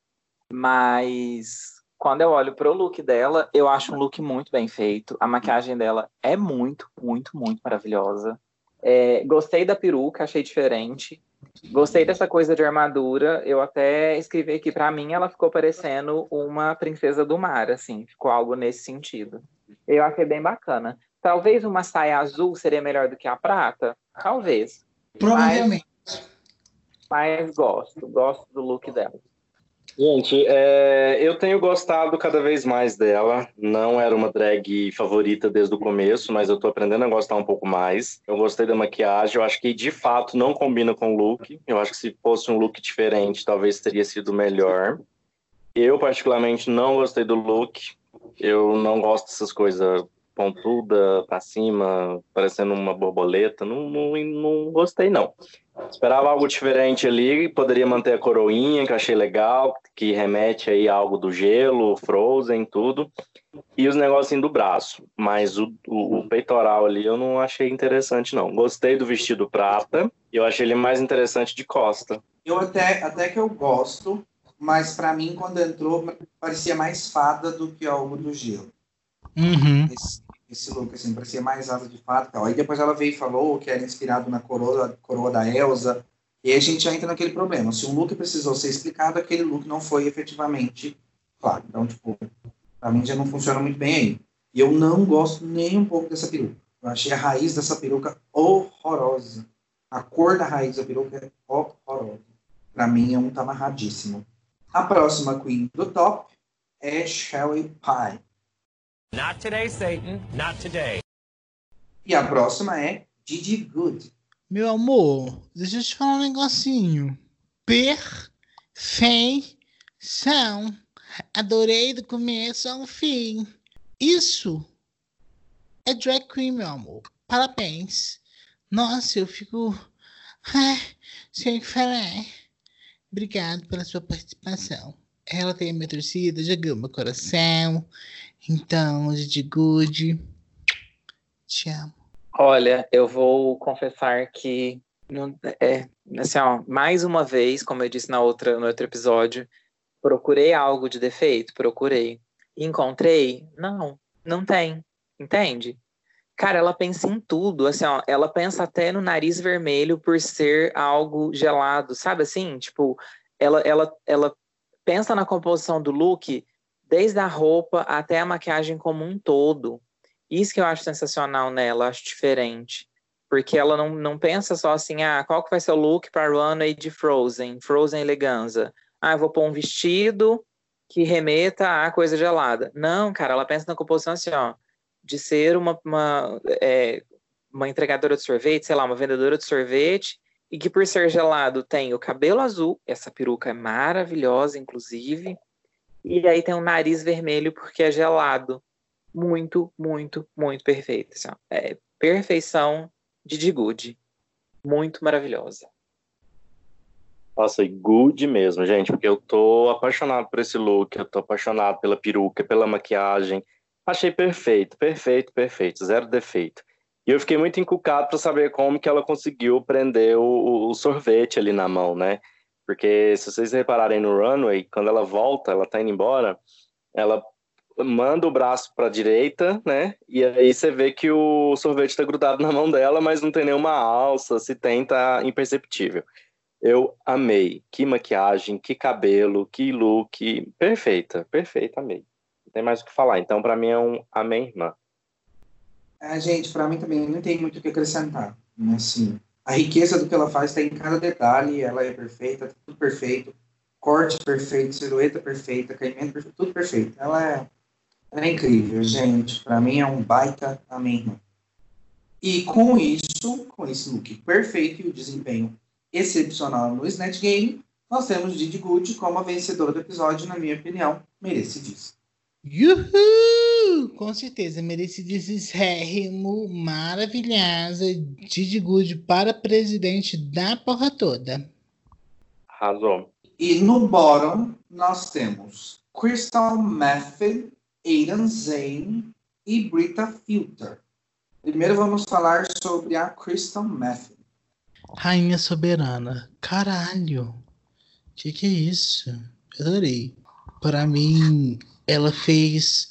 Mas quando eu olho pro look dela, eu acho um look muito bem feito. A maquiagem dela é muito, muito, muito maravilhosa. É, gostei da peruca, achei diferente. Gostei dessa coisa de armadura. Eu até escrevi aqui para mim, ela ficou parecendo uma princesa do mar, assim, ficou algo nesse sentido. Eu achei bem bacana. Talvez uma saia azul seria melhor do que a prata? Talvez. Provavelmente. Mas, mas gosto, gosto do look dela. Gente, é, eu tenho gostado cada vez mais dela. Não era uma drag favorita desde o começo, mas eu tô aprendendo a gostar um pouco mais. Eu gostei da maquiagem, eu acho que de fato não combina com o look. Eu acho que se fosse um look diferente, talvez teria sido melhor. Eu, particularmente, não gostei do look. Eu não gosto dessas coisas pontuda para cima, parecendo uma borboleta. Não, não, não gostei, não. Esperava algo diferente ali, poderia manter a coroinha, que eu achei legal, que remete aí a algo do gelo, Frozen, tudo. E os negocinhos do braço. Mas o, o, o, peitoral ali eu não achei interessante, não. Gostei do vestido prata, e eu achei ele mais interessante de costa. Eu até, até que eu gosto, mas para mim, quando entrou, parecia mais fada do que algo do gelo. Uhum. Esse, esse look, assim, parecia mais asa de fato tal. Aí depois ela veio e falou que era inspirado na coroa, coroa da Elsa. E a gente entra naquele problema. Se um look precisou ser explicado, aquele look não foi efetivamente claro. Então, tipo, pra mim já não funciona muito bem aí. E eu não gosto nem um pouco dessa peruca. Eu achei a raiz dessa peruca horrorosa. A cor da raiz da peruca é horrorosa. Pra mim é um tá amarradíssimo. A próxima queen do top é Shelly Pie. Not today, Satan. Not today. E a próxima é Didi Good. Meu amor, deixa eu te falar um negocinho. Perfeição. Adorei do começo ao fim. Isso é drag queen, meu amor. Parabéns. Nossa, eu fico. Ai, sem o que falar. Obrigado pela sua participação. Ela tem a minha torcida, já ganhou meu coração. Então, de good. Te amo. Olha, eu vou confessar que não, é, assim, ó, mais uma vez, como eu disse na outra, no outro episódio, procurei algo de defeito, procurei. Encontrei? Não, não tem. Entende? Cara, ela pensa em tudo, assim, ó, ela pensa até no nariz vermelho por ser algo gelado, sabe assim? Tipo, ela, ela, ela pensa na composição do look desde a roupa até a maquiagem como um todo. Isso que eu acho sensacional nela, acho diferente. Porque ela não, não pensa só assim, ah, qual que vai ser o look para runway de Frozen, Frozen Eleganza. Ah, eu vou pôr um vestido que remeta a coisa gelada. Não, cara, ela pensa na composição assim, ó, de ser uma, uma, é, uma entregadora de sorvete, sei lá, uma vendedora de sorvete, e que por ser gelado tem o cabelo azul, essa peruca é maravilhosa, inclusive, e aí tem um nariz vermelho porque é gelado. Muito, muito, muito perfeito. Assim, é perfeição de Good. Muito maravilhosa. Nossa, e good mesmo, gente, porque eu tô apaixonado por esse look, eu tô apaixonado pela peruca, pela maquiagem. Achei perfeito, perfeito, perfeito, zero defeito. E eu fiquei muito encucado para saber como que ela conseguiu prender o, o sorvete ali na mão, né? Porque se vocês repararem no runway, quando ela volta, ela tá indo embora, ela manda o braço para direita, né? E aí você vê que o sorvete está grudado na mão dela, mas não tem nenhuma alça, se tem, tá imperceptível. Eu amei. Que maquiagem, que cabelo, que look. Perfeita, perfeita, amei. Não tem mais o que falar. Então, para mim, é um amém, irmã. É, gente, para mim também não tem muito o que acrescentar. Assim, a riqueza do que ela faz está em cada detalhe. Ela é perfeita, tudo perfeito. Corte perfeito, silhueta perfeita, caimento perfeito, tudo perfeito. Ela é, ela é incrível, gente. Para mim é um baita amém. E com isso, com esse look perfeito e o desempenho excepcional no Snatch Game, nós temos Didi Good como a vencedora do episódio, na minha opinião, merecidíssimo. Yuhu! Com certeza, merecidíssimo, maravilhosa, Didi Good para presidente da porra toda. Arrasou. E no bottom, nós temos Crystal Method, Aidan Zane e Brita Filter. Primeiro vamos falar sobre a Crystal Method. Rainha Soberana. Caralho. Que que é isso? Adorei. Para mim, ela fez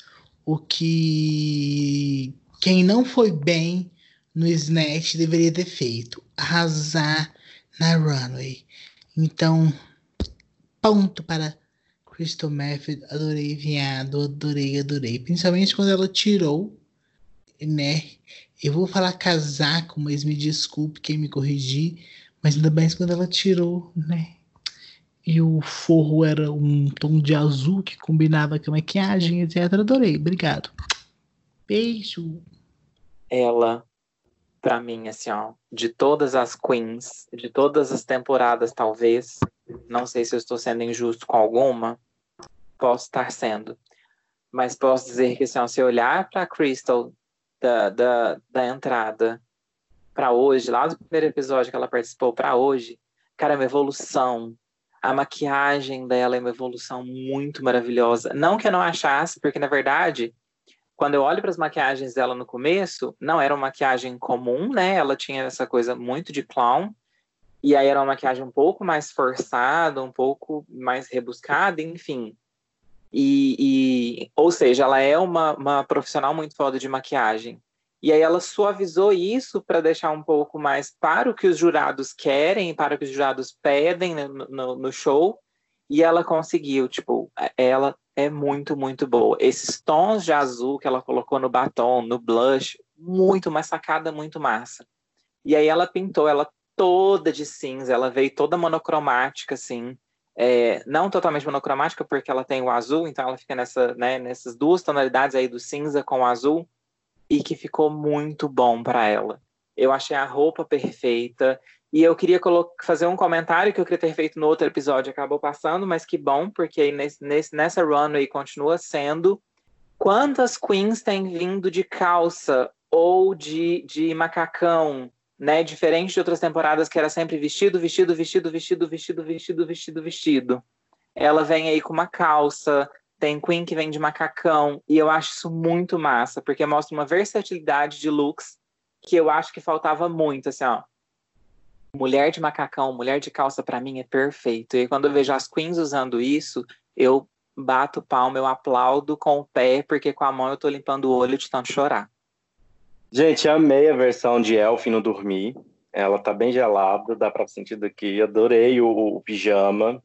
o que quem não foi bem no Snatch deveria ter feito. Arrasar na runway. Então, ponto para Crystal Method. Adorei, viado. Adorei, adorei. Principalmente quando ela tirou, né? Eu vou falar casaco, mas me desculpe quem me corrigir. Mas ainda mais quando ela tirou, né? E o forro era um tom de azul que combinava com a maquiagem, etc. Adorei, obrigado. Beijo. Ela, pra mim, assim, ó, de todas as queens, de todas as temporadas, talvez, não sei se eu estou sendo injusto com alguma, posso estar sendo. Mas posso dizer que, assim, ó, se olhar pra Crystal da, da, da entrada para hoje, lá do primeiro episódio que ela participou para hoje, cara, é uma evolução. A maquiagem dela é uma evolução muito maravilhosa. Não que eu não achasse, porque na verdade, quando eu olho para as maquiagens dela no começo, não era uma maquiagem comum, né? Ela tinha essa coisa muito de clown. E aí era uma maquiagem um pouco mais forçada, um pouco mais rebuscada, enfim. E, e, ou seja, ela é uma, uma profissional muito foda de maquiagem. E aí ela suavizou isso para deixar um pouco mais para o que os jurados querem, para o que os jurados pedem no, no, no show. E ela conseguiu, tipo, ela é muito, muito boa. Esses tons de azul que ela colocou no batom, no blush, muito, uma sacada muito massa. E aí ela pintou ela toda de cinza, ela veio toda monocromática, assim é, não totalmente monocromática, porque ela tem o azul, então ela fica nessa, né, nessas duas tonalidades aí do cinza com o azul, e que ficou muito bom para ela. Eu achei a roupa perfeita, e eu queria fazer um comentário que eu queria ter feito no outro episódio, acabou passando, mas que bom, porque nesse, nesse, nessa runway continua sendo. Quantas queens têm vindo de calça ou de, de macacão né? Diferente de outras temporadas que era sempre vestido, vestido, vestido, vestido, vestido, vestido, vestido, vestido. Ela vem aí com uma calça, tem Queen que vem de macacão, e eu acho isso muito massa, porque mostra uma versatilidade de looks que eu acho que faltava muito, assim, ó. Mulher de macacão, mulher de calça, para mim é perfeito. E quando eu vejo as queens usando isso, eu bato palma, eu aplaudo com o pé, porque com a mão eu tô limpando o olho de tanto chorar. Gente, amei a versão de Elf no dormir. Ela tá bem gelada, dá para sentir daqui. Adorei o, o, pijama.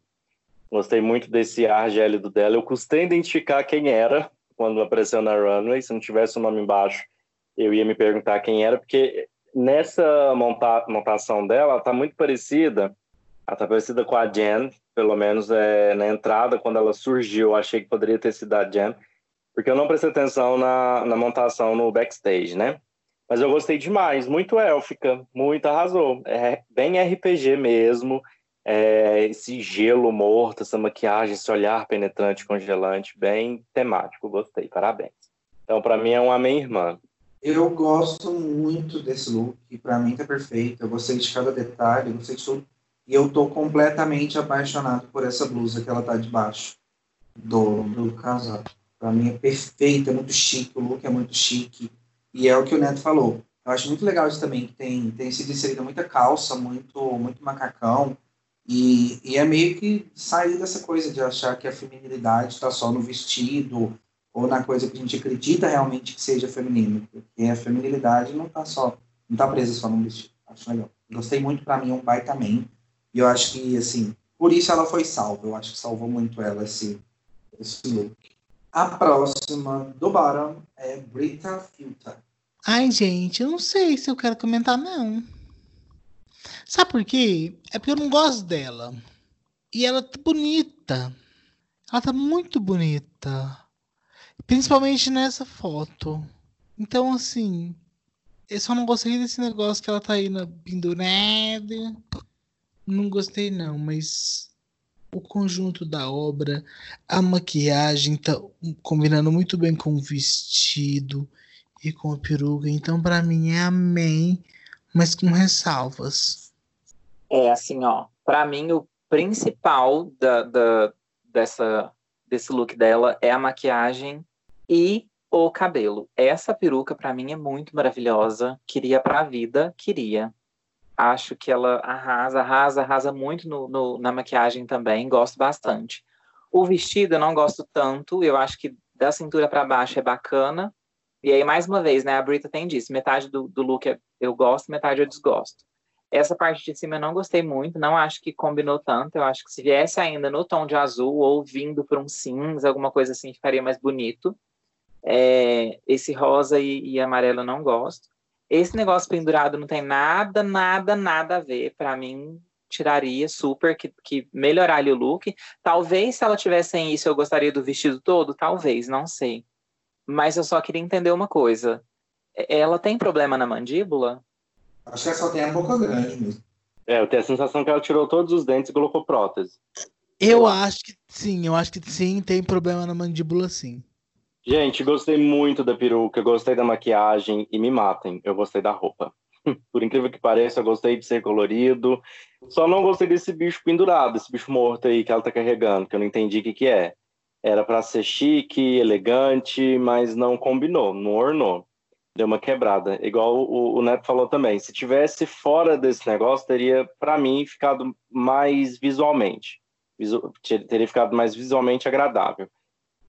Gostei muito desse ar gélido dela. Eu custei identificar quem era quando apareceu na runway. Se não tivesse o nome embaixo, eu ia me perguntar quem era, porque nessa monta montação dela, ela tá muito parecida. Ela tá parecida com a Jen, pelo menos é, na entrada, quando ela surgiu, eu achei que poderia ter sido a Jen, porque eu não prestei atenção na, na montação no backstage, né? Mas eu gostei demais, muito élfica, muito arrasou. É bem RPG mesmo. É, esse gelo morto, essa maquiagem, esse olhar penetrante, congelante, bem temático, gostei, parabéns. Então, para mim, é uma minha irmã. Eu gosto muito desse look, para mim tá perfeito. Eu gostei de cada detalhe, gostei de tudo. E eu tô completamente apaixonado por essa blusa que ela tá debaixo do, do casaco. Para mim é perfeita, é muito chique, o look é muito chique. E é o que o Neto falou. Eu acho muito legal isso também, que tem, tem sido inserida muita calça, muito, muito macacão. E, e é meio que sair dessa coisa de achar que a feminilidade está só no vestido ou na coisa que a gente acredita realmente que seja feminino, porque a feminilidade não tá só, não tá presa só num vestido. Acho legal. Gostei muito, para mim é um pai também. E eu acho que, assim, por isso ela foi salva. Eu acho que salvou muito ela esse, esse look. A próxima do bottom é Brita Filter. Ai, gente, eu não sei se eu quero comentar, não. Sabe por quê? É porque eu não gosto dela. E ela tá bonita. Ela tá muito bonita. Principalmente nessa foto. Então, assim. Eu só não gostei desse negócio que ela tá aí na pendurada. Não gostei, não, mas o conjunto da obra, a maquiagem tá combinando muito bem com o vestido e com a peruca. Então, para mim, é amém, mas com ressalvas. É assim, ó. Para mim, o principal da, da, dessa, desse look dela é a maquiagem e o cabelo. Essa peruca, para mim, é muito maravilhosa. Queria pra vida, queria. Acho que ela arrasa, arrasa, arrasa muito no, no, na maquiagem também. Gosto bastante. O vestido eu não gosto tanto. Eu acho que da cintura para baixo é bacana. E aí, mais uma vez, né? A Brita tem disso. Metade do, do look eu gosto, metade eu desgosto. Essa parte de cima eu não gostei muito, não acho que combinou tanto. Eu acho que se viesse ainda no tom de azul ou vindo por um cinza, alguma coisa assim, ficaria mais bonito. É, esse rosa e, e amarelo eu não gosto. Esse negócio pendurado não tem nada, nada, nada a ver. Para mim, tiraria super, que, que melhoraria o look. Talvez se ela tivesse isso, eu gostaria do vestido todo? Talvez, não sei. Mas eu só queria entender uma coisa. Ela tem problema na mandíbula? Acho que ela só tem a boca grande mesmo. É, eu tenho a sensação que ela tirou todos os dentes e colocou prótese. Eu acho que sim, eu acho que sim, tem problema na mandíbula, sim. Gente, gostei muito da peruca, gostei da maquiagem e me matem, eu gostei da roupa. (laughs) Por incrível que pareça, eu gostei de ser colorido. Só não gostei desse bicho pendurado, esse bicho morto aí que ela tá carregando, que eu não entendi o que, que é. Era para ser chique, elegante, mas não combinou, não ornou. Deu uma quebrada. Igual o, o Neto falou também. Se tivesse fora desse negócio, teria, para mim, ficado mais visualmente. Visu teria ficado mais visualmente agradável.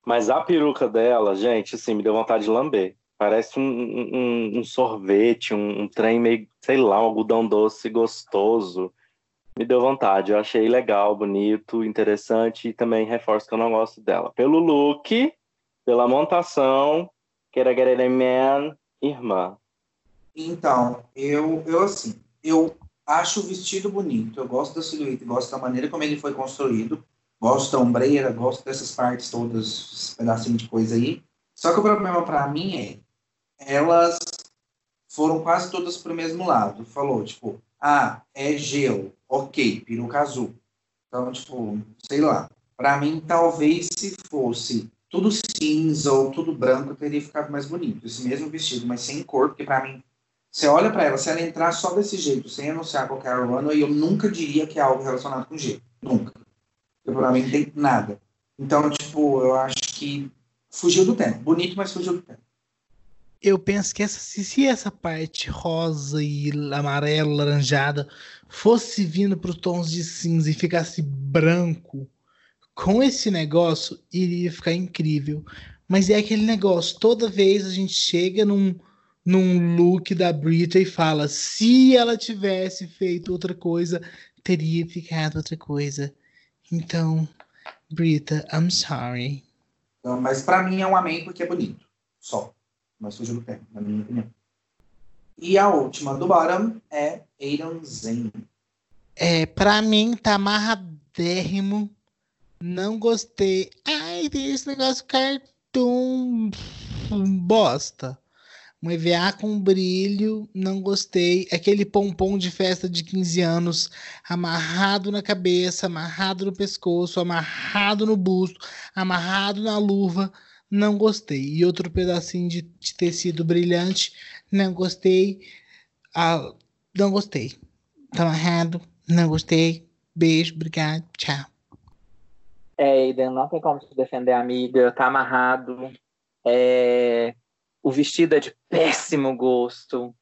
Mas a peruca dela, gente, assim, me deu vontade de lamber. Parece um, um, um sorvete, um, um, trem meio, sei lá, um algodão doce gostoso. Me deu vontade. Eu achei legal, bonito, interessante e também reforço que eu não gosto dela. Pelo look, pela montação, Quera Querer Man, irmã. Então, eu, eu assim, eu acho o vestido bonito. Eu gosto da silhueta, gosto da maneira como ele foi construído gosto da ombreira, gosto dessas partes todas, esse pedacinho de coisa aí. Só que o problema para mim é, elas foram quase todas pro mesmo lado. Falou, tipo, ah, é gelo, ok, peruca azul. Então, tipo, sei lá. Para mim, talvez se fosse tudo cinza ou tudo branco, teria ficado mais bonito. Esse mesmo vestido, mas sem cor, porque para mim, você olha para ela, se ela entrar só desse jeito, sem anunciar qualquer runway, eu nunca diria que é algo relacionado com gelo. Nunca pra mim não tem nada. Então, tipo, eu acho que fugiu do tempo. Bonito, mas fugiu do tempo. Eu penso que essa, se essa parte rosa e amarelo, laranjada, fosse vindo para os tons de cinza e ficasse branco, com esse negócio, iria ficar incrível. Mas é aquele negócio, toda vez a gente chega num, num look da Brita e fala: se ela tivesse feito outra coisa, teria ficado outra coisa. Então, Brita, I'm sorry. Mas para mim é um amém porque é bonito. Só. Mas fugiu do tempo, na minha opinião. E a última do bottom é Aidan Zane. É, pra mim tá amarradérrimo. Não gostei. Ai, tem esse negócio cartoon bosta. Um EVA com brilho, não gostei. Aquele pompom de festa de 15 anos, amarrado na cabeça, amarrado no pescoço, amarrado no busto, amarrado na luva, não gostei. E outro pedacinho de, de tecido brilhante, não gostei. Ah, não gostei. Tá amarrado, não gostei. Beijo, obrigado, tchau. É, Aiden, não tem como se defender, amiga. Tá amarrado. É, o vestido é de péssimo gosto.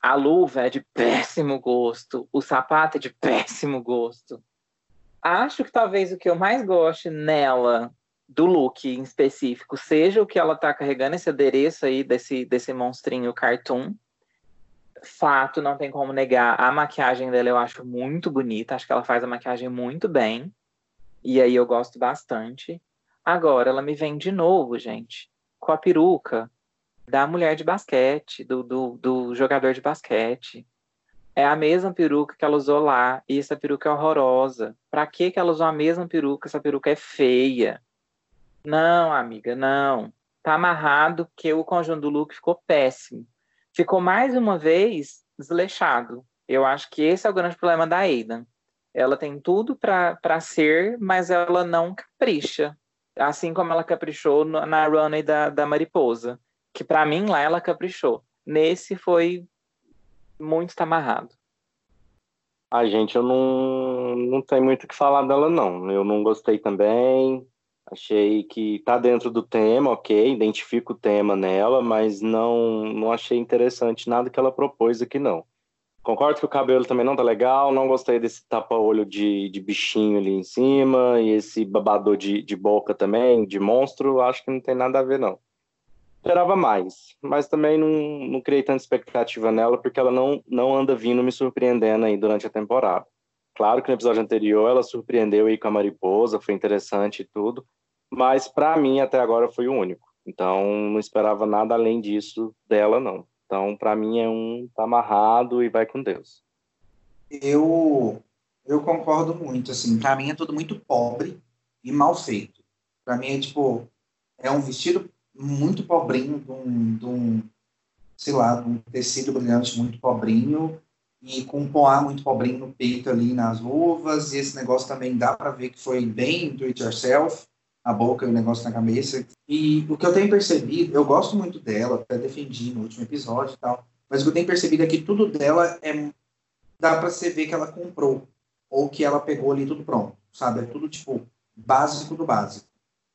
A luva é de péssimo gosto. O sapato é de péssimo gosto. Acho que talvez o que eu mais goste nela do look em específico, seja o que ela tá carregando, esse adereço aí desse, desse monstrinho cartoon. Fato, não tem como negar. A maquiagem dela eu acho muito bonita. Acho que ela faz a maquiagem muito bem. E aí eu gosto bastante. Agora, ela me vem de novo, gente, com a peruca da mulher de basquete, do, do, do jogador de basquete. É a mesma peruca que ela usou lá, e essa peruca é horrorosa. Pra que que ela usou a mesma peruca? Essa peruca é feia. Não, amiga, não. Tá amarrado que o conjunto do look ficou péssimo. Ficou mais uma vez desleixado. Eu acho que esse é o grande problema da Aidan. Ela tem tudo para ser, mas ela não capricha. Assim como ela caprichou na runway da, da Mariposa. Que para mim lá ela caprichou. Nesse foi muito amarrado. A gente, eu não, não tenho muito o que falar dela, não. Eu não gostei também. Achei que tá dentro do tema, ok, identifico o tema nela, mas não, não achei interessante nada que ela propôs aqui, não. Concordo que o cabelo também não tá legal, não gostei desse tapa-olho de, de bichinho ali em cima, e esse babador de, de boca também, de monstro, acho que não tem nada a ver, não. Esperava mais, mas também não, não criei tanta expectativa nela, porque ela não, não anda vindo me surpreendendo aí durante a temporada. Claro que no episódio anterior ela surpreendeu aí com a mariposa, foi interessante e tudo, mas para mim até agora foi o único. Então não esperava nada além disso dela não. Então para mim é um tá amarrado e vai com Deus. Eu eu concordo muito assim. Para mim é tudo muito pobre e mal feito. Para mim é tipo é um vestido muito pobrinho de um, de um sei lá, de um tecido brilhante muito pobrinho e com um poá muito pobrinho no peito ali nas luvas, e esse negócio também dá para ver que foi bem do it yourself, a boca e o negócio na cabeça. E o que eu tenho percebido, eu gosto muito dela, até defendi no último episódio e tal, mas o que eu tenho percebido é que tudo dela é dá para você ver que ela comprou ou que ela pegou ali tudo pronto, sabe? É tudo tipo básico do básico.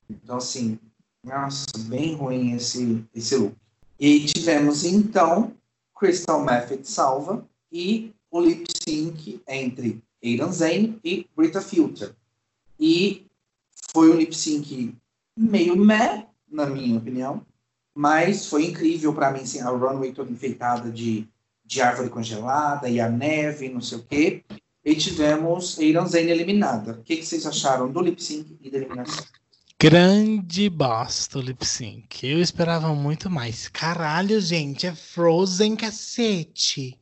Então assim, nossa, bem ruim esse esse look. E tivemos então Crystal Method salva e o lip sync entre Aidan Zane e Rita Filter. E foi um lip sync meio meh, na minha opinião, mas foi incrível para mim, assim, a runway toda enfeitada de, de árvore congelada e a neve, não sei o quê. E tivemos Aidan Zane eliminada. O que, que vocês acharam do lip sync e da eliminação? Grande bosta o lip sync. Eu esperava muito mais. Caralho, gente, é Frozen cacete.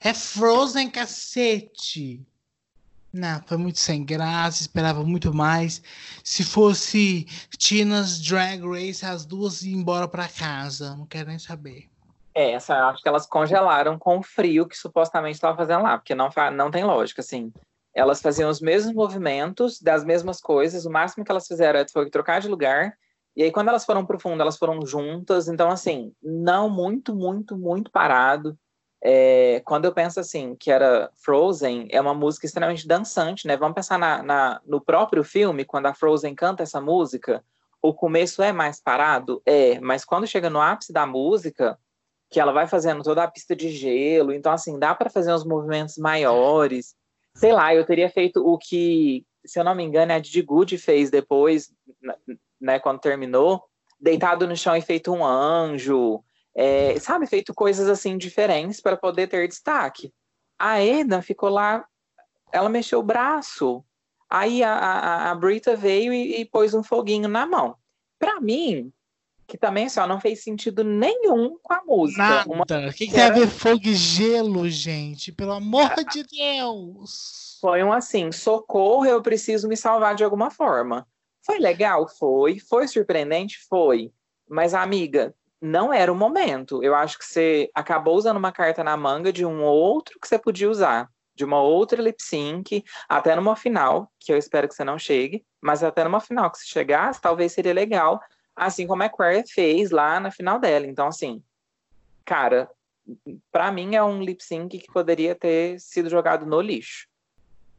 É Frozen, cacete! Não, foi muito sem graça, esperava muito mais. Se fosse Tina's Drag Race, as duas iam embora para casa. Não quero nem saber. É, essa, acho que elas congelaram com o frio que supostamente estava fazendo lá, porque não, não tem lógica, assim. Elas faziam os mesmos movimentos, das mesmas coisas, o máximo que elas fizeram foi trocar de lugar, e aí quando elas foram pro fundo, elas foram juntas, então assim, não muito, muito, muito parado. É, quando eu penso assim, que era Frozen, é uma música extremamente dançante, né? Vamos pensar na, na, no próprio filme, quando a Frozen canta essa música, o começo é mais parado? É, mas quando chega no ápice da música, que ela vai fazendo toda a pista de gelo, então assim, dá para fazer uns movimentos maiores. Sei lá, eu teria feito o que, se eu não me engano, a Didi Good fez depois, né, quando terminou, deitado no chão e feito um anjo, é, sabe, feito coisas assim diferentes para poder ter destaque. A Eda ficou lá, ela mexeu o braço. Aí a, a, a Brita veio e, e, pôs um foguinho na mão. Para mim, que também só não fez sentido nenhum com a música. Nada. Uma... O que, que tem a ver fogo e gelo, gente? Pelo amor de Deus! Foi um assim, socorro, eu preciso me salvar de alguma forma. Foi legal? Foi. Foi surpreendente? Foi. Mas, amiga, não era o momento. Eu acho que você acabou usando uma carta na manga de um outro que você podia usar, de uma outra lip sync, até numa final, que eu espero que você não chegue, mas até numa final que se chegasse, talvez seria legal, assim como a Aquaria fez lá na final dela. Então, assim, cara, para mim é um lip sync que poderia ter sido jogado no lixo.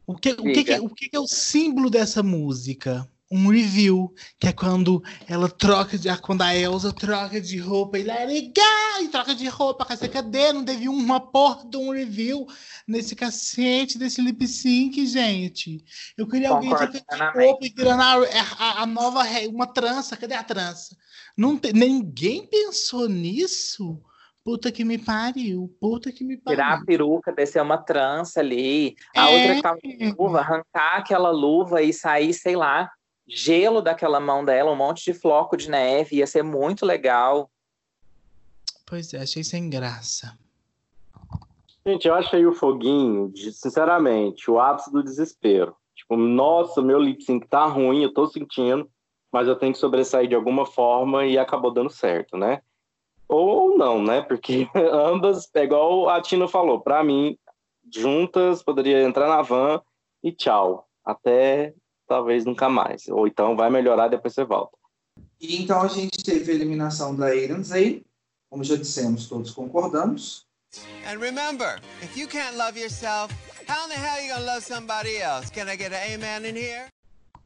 O que, o que, que, o que é o símbolo dessa música? Um review, que é quando ela troca de. Quando a Elsa troca de roupa e it go, e troca de roupa. Cadê? Cadê? Não teve uma porra de um review nesse cacete, desse lip sync, gente. Eu queria alguém Concordo trocando de plenamente. roupa e tirando a, a- a nova. Uma trança. Cadê a trança? Não tem, ninguém pensou nisso? Puta que me pariu. Puta que me pariu. Tirar a peruca, descer uma trança ali. A É. outra que tava com luva, arrancar aquela luva e sair, sei lá, gelo daquela mão dela, um monte de floco de neve. Ia ser muito legal. Pois é, achei sem graça. Gente, eu achei o foguinho, de- sinceramente, o ápice do desespero. Tipo, nossa, meu lip sync tá ruim, eu tô sentindo, mas eu tenho que sobressair de alguma forma e acabou dando certo, né? Ou não, né? Porque (laughs) ambas, é igual a Tina falou, pra mim, juntas poderia entrar na van e tchau. Até talvez nunca mais. Ou então vai melhorar depois você volta. E então a gente teve a eliminação da Aiden Zay, como já dissemos, todos concordamos. And remember, if you can't love yourself, how in the hell are you gonna love somebody else? Can I get an amen in here?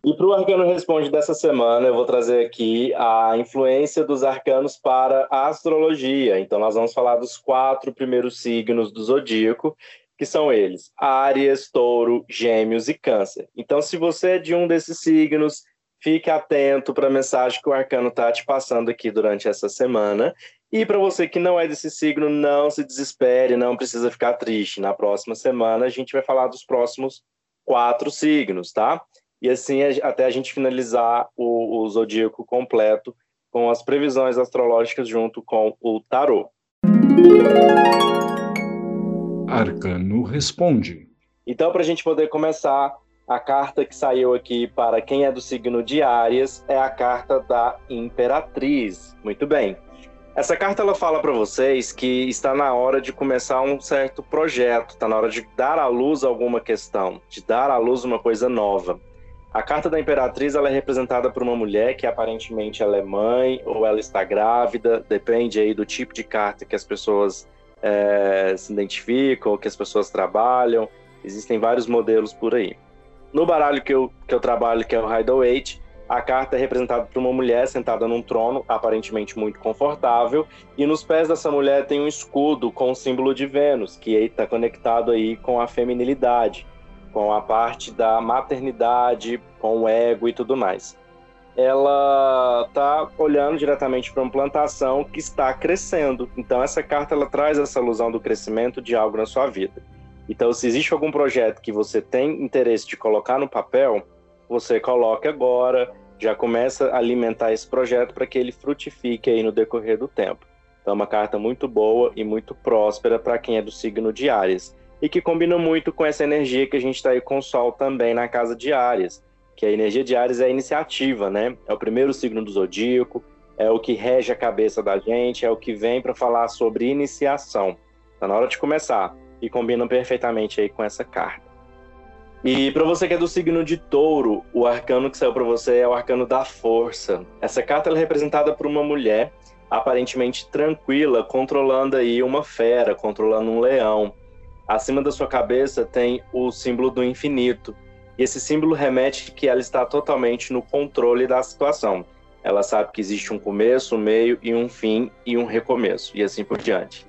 E para o Arcano Responde dessa semana, eu vou trazer aqui a influência dos arcanos para a astrologia. Então, nós vamos falar dos quatro primeiros signos do zodíaco, que são eles: Áries, Touro, Gêmeos e Câncer. Então, se você é de um desses signos, fique atento para a mensagem que o arcano está te passando aqui durante essa semana. E para você que não é desse signo, não se desespere, não precisa ficar triste. Na próxima semana, a gente vai falar dos próximos quatro signos, tá? E assim, até a gente finalizar o, o zodíaco completo com as previsões astrológicas junto com o tarô. Arcano responde. Então, para a gente poder começar, a carta que saiu aqui para quem é do signo de Áries é a carta da Imperatriz. Muito bem. Essa carta ela fala para vocês que está na hora de começar um certo projeto, está na hora de dar à luz alguma questão, de dar à luz uma coisa nova. A carta da Imperatriz ela é representada por uma mulher que aparentemente ela é mãe ou ela está grávida, depende aí do tipo de carta que as pessoas eh, se identificam, que as pessoas trabalham. Existem vários modelos por aí. No baralho que eu, que eu trabalho, que é o Rider Waite, a carta é representada por uma mulher sentada num trono, aparentemente muito confortável, e nos pés dessa mulher tem um escudo com o símbolo de Vênus, que está conectado aí com a feminilidade, com a parte da maternidade, com o ego e tudo mais. Ela está olhando diretamente para uma plantação que está crescendo. Então essa carta ela traz essa alusão do crescimento de algo na sua vida. Então, se existe algum projeto que você tem interesse de colocar no papel, você coloca agora, já começa a alimentar esse projeto para que ele frutifique aí no decorrer do tempo. Então, é uma carta muito boa e muito próspera para quem é do signo de Áries. E que combina muito com essa energia que a gente está aí com o Sol também na casa de Áries. Que a energia de Áries é a iniciativa, né? É o primeiro signo do zodíaco, é o que rege a cabeça da gente, é o que vem para falar sobre iniciação. Está na hora de começar e combinam perfeitamente aí com essa carta. E para você que é do signo de Touro, o arcano que saiu para você é o arcano da força. Essa carta é representada por uma mulher aparentemente tranquila, controlando aí uma fera, controlando um leão. Acima da sua cabeça tem o símbolo do infinito. E esse símbolo remete que ela está totalmente no controle da situação. Ela sabe que existe um começo, um meio e um fim e um recomeço, e assim por diante.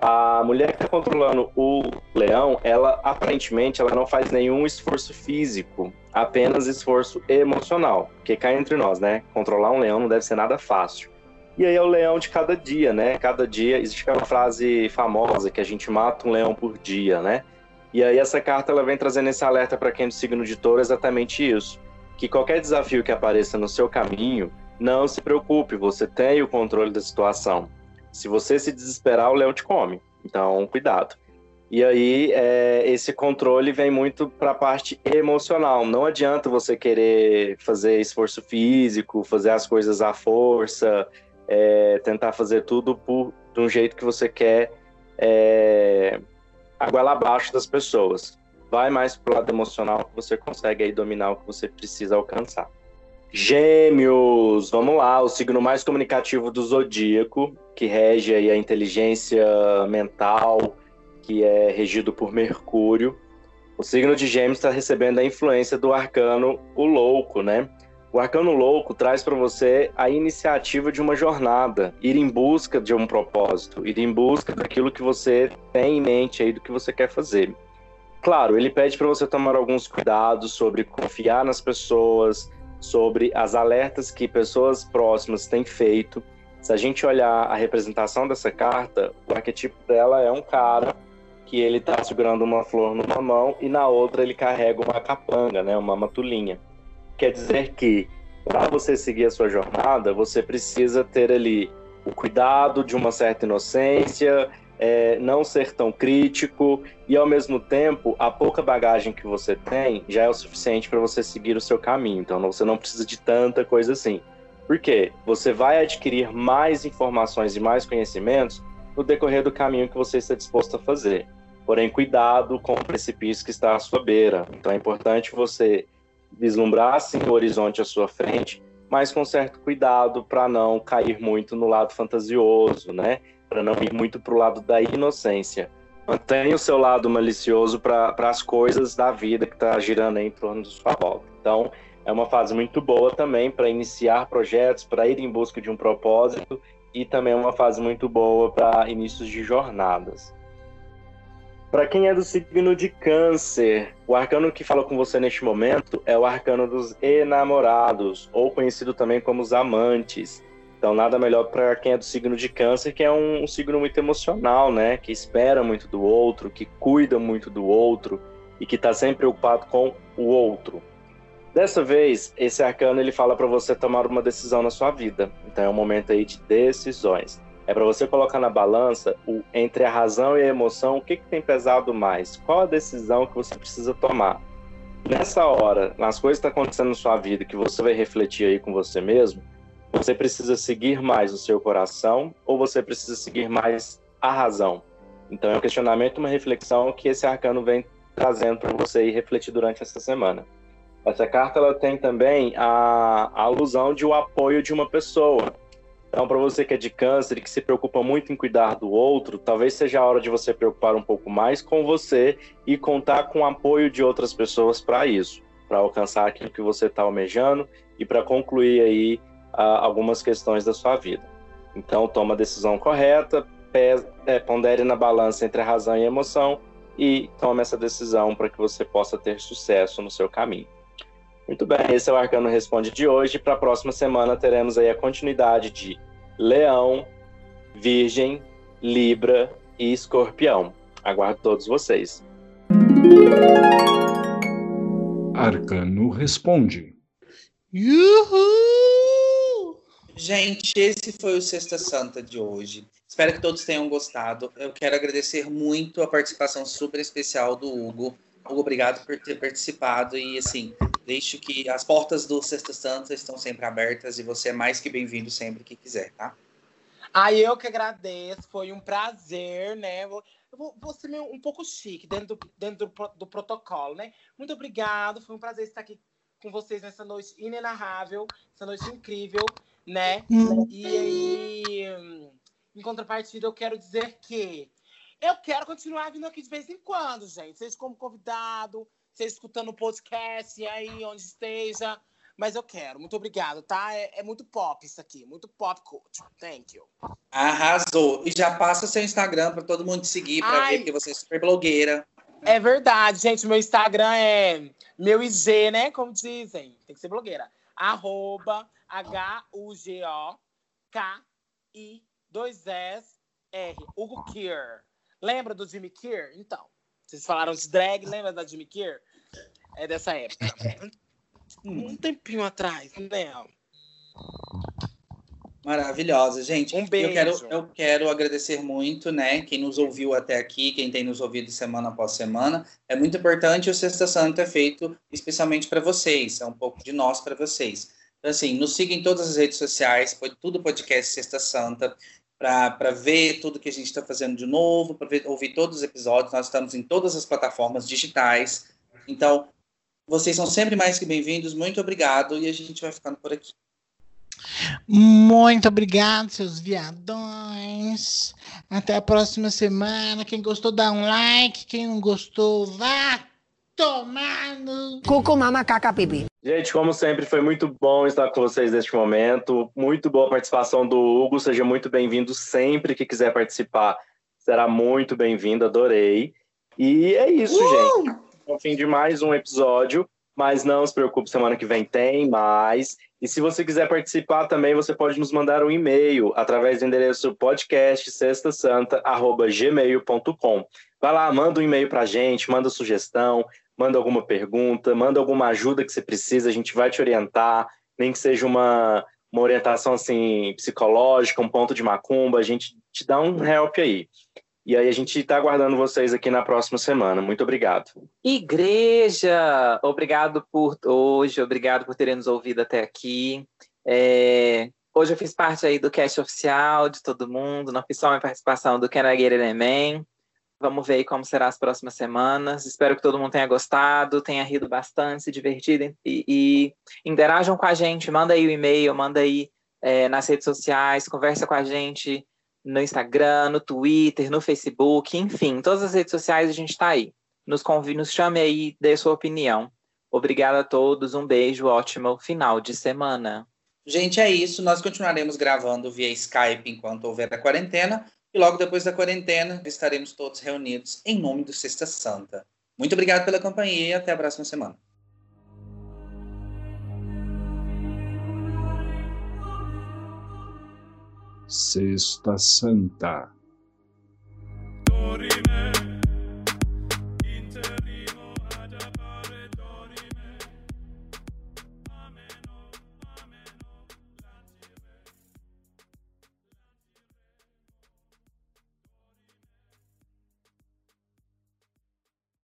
A mulher que está controlando o leão, ela aparentemente ela não faz nenhum esforço físico, apenas esforço emocional. Porque cá entre nós, né? Controlar um leão não deve ser nada fácil. E aí é o leão de cada dia, né? Cada dia existe aquela frase famosa que a gente mata um leão por dia, né? E aí essa carta ela vem trazendo esse alerta para quem é do signo de touro exatamente isso, que qualquer desafio que apareça no seu caminho, não se preocupe, você tem o controle da situação. Se você se desesperar, o leão te come. Então, cuidado. E aí, é, esse controle vem muito para a parte emocional. Não adianta você querer fazer esforço físico, fazer as coisas à força, é, tentar fazer tudo por, de um jeito que você quer é, a goela abaixo das pessoas. Vai mais pro lado emocional que você consegue aí dominar o que você precisa alcançar. Gêmeos, vamos lá, o signo mais comunicativo do zodíaco, que rege aí a inteligência mental, que é regido por Mercúrio. O signo de Gêmeos está recebendo a influência do arcano o louco, né? O Arcano Louco traz para você a iniciativa de uma jornada, ir em busca de um propósito, ir em busca daquilo que você tem em mente aí do que você quer fazer. Claro, ele pede para você tomar alguns cuidados sobre confiar nas pessoas, sobre as alertas que pessoas próximas têm feito. Se a gente olhar a representação dessa carta, o arquetipo dela é um cara que ele está segurando uma flor numa mão e na outra ele carrega uma capanga, né, uma matulinha. Quer dizer que para você seguir a sua jornada, você precisa ter ali o cuidado de uma certa inocência, é, não ser tão crítico e ao mesmo tempo a pouca bagagem que você tem já é o suficiente para você seguir o seu caminho. Então você não precisa de tanta coisa assim. Por quê? Você vai adquirir mais informações e mais conhecimentos no decorrer do caminho que você está disposto a fazer. Porém, cuidado com o precipício que está à sua beira. Então é importante você vislumbrar assim, o horizonte à sua frente, mas com certo cuidado para não cair muito no lado fantasioso, né? Para não ir muito para o lado da inocência. Mantenha o seu lado malicioso para as coisas da vida que está girando em torno de sua volta. Então, é uma fase muito boa também para iniciar projetos, para ir em busca de um propósito e também é uma fase muito boa para inícios de jornadas. Para quem é do signo de Câncer, o arcano que fala com você neste momento é o arcano dos enamorados, ou conhecido também como os amantes. Então, nada melhor para quem é do signo de Câncer, que é um, um, signo muito emocional, né? Que espera muito do outro, que cuida muito do outro e que está sempre preocupado com o outro. Dessa vez, esse arcano ele fala para você tomar uma decisão na sua vida. Então, é um momento aí de decisões. É para você colocar na balança o, entre a razão e a emoção, o que, que tem pesado mais? Qual a decisão que você precisa tomar? Nessa hora, nas coisas que estão tá acontecendo na sua vida, que você vai refletir aí com você mesmo, você precisa seguir mais o seu coração ou você precisa seguir mais a razão? Então é um questionamento, uma reflexão que esse arcano vem trazendo para você e refletir durante essa semana. Essa carta ela tem também a, a alusão de o apoio de uma pessoa. Então, para você que é de câncer e que se preocupa muito em cuidar do outro, talvez seja a hora de você preocupar um pouco mais com você e contar com o apoio de outras pessoas para isso, para alcançar aquilo que você está almejando e para concluir aí uh, algumas questões da sua vida. Então, toma a decisão correta, é, pondere na balança entre a razão e a emoção e tome essa decisão para que você possa ter sucesso no seu caminho. Muito bem, esse é o Arcano Responde de hoje. Para a próxima semana teremos aí a continuidade de Leão, Virgem, Libra e Escorpião. Aguardo todos vocês. Arcano Responde. Uhul! Gente, esse foi o Sexta Santa de hoje. Espero que todos tenham gostado. Eu quero agradecer muito a participação super especial do Hugo. Obrigado por ter participado e assim, deixo que as portas do Sexta Santa estão sempre abertas e você é mais que bem-vindo sempre que quiser, tá? Ah, eu que agradeço, foi um prazer, né? Eu vou, vou ser um pouco chique dentro, do, dentro do, do, protocolo, né? Muito obrigado, foi um prazer estar aqui com vocês nessa noite inenarrável, essa noite incrível, né? E aí, em contrapartida, eu quero dizer que eu quero continuar vindo aqui de vez em quando, gente. Seja como convidado, seja escutando o podcast aí, onde esteja. Mas eu quero. Muito obrigado, tá? É, é, muito pop isso aqui. Muito pop culture. Thank you. Arrasou. E já passa seu Instagram para todo mundo te seguir, para ver que você é super blogueira. É verdade, gente. Meu Instagram é meu IG, né? Como dizem. Tem que ser blogueira. Arroba H-U-G-O-K-I 2 S R. Hugo Kier. Lembra do Jimmy Kier? Então, vocês falaram de drag, lembra da Jimmy Kier? É dessa época. (laughs) Um tempinho atrás, né? Maravilhosa, gente. Um beijo. Eu quero, eu quero agradecer muito, né? Quem nos ouviu até aqui, quem tem nos ouvido semana após semana. É muito importante o Sexta Santa é feito especialmente para vocês. É um pouco de nós para vocês. Então, assim, nos siga em todas as redes sociais, tudo podcast Sexta Santa para ver tudo que a gente está fazendo de novo, para ouvir todos os episódios. Nós estamos em todas as plataformas digitais. Então, vocês são sempre mais que bem-vindos. Muito obrigado e a gente vai ficando por aqui. Muito obrigado, seus viadões. Até a próxima semana. Quem gostou, dá um like. Quem não gostou, vá tomar no. Cucu, mama, caca, pipi. Gente, como sempre, foi muito bom estar com vocês neste momento. Muito boa a participação do Hugo. Seja muito bem-vindo sempre que quiser participar. Será muito bem-vindo, adorei. E é isso, uh! gente. É o fim de mais um episódio. Mas não se preocupe, semana que vem tem mais. E se você quiser participar também, você pode nos mandar um e-mail através do endereço podcastsextasanta.gmail.com. Vai lá, manda um e-mail para a gente, manda sugestão, manda alguma pergunta, manda alguma ajuda que você precisa, a gente vai te orientar, nem que seja uma, uma orientação assim psicológica, um ponto de macumba, a gente te dá um help aí. E aí a gente está aguardando vocês aqui na próxima semana. Muito obrigado. Igreja, obrigado por hoje, obrigado por terem nos ouvido até aqui. É... Hoje eu fiz parte aí do cast oficial de todo mundo, não fiz só minha participação do Can I Get It Man. Vamos ver como será as próximas semanas. Espero que todo mundo tenha gostado, tenha rido bastante, se divertido e, e interajam com a gente. Manda aí o e-mail, manda aí é, nas redes sociais, conversa com a gente no Instagram, no Twitter, no Facebook, enfim, todas as redes sociais a gente está aí. Nos convide, nos chame aí, dê sua opinião. Obrigada a todos, um beijo, ótimo final de semana. Gente, é isso. Nós continuaremos gravando via Skype enquanto houver a quarentena. E logo depois da quarentena, estaremos todos reunidos em nome do Sexta Santa. Muito obrigado pela companhia e até a próxima semana. Sexta Santa.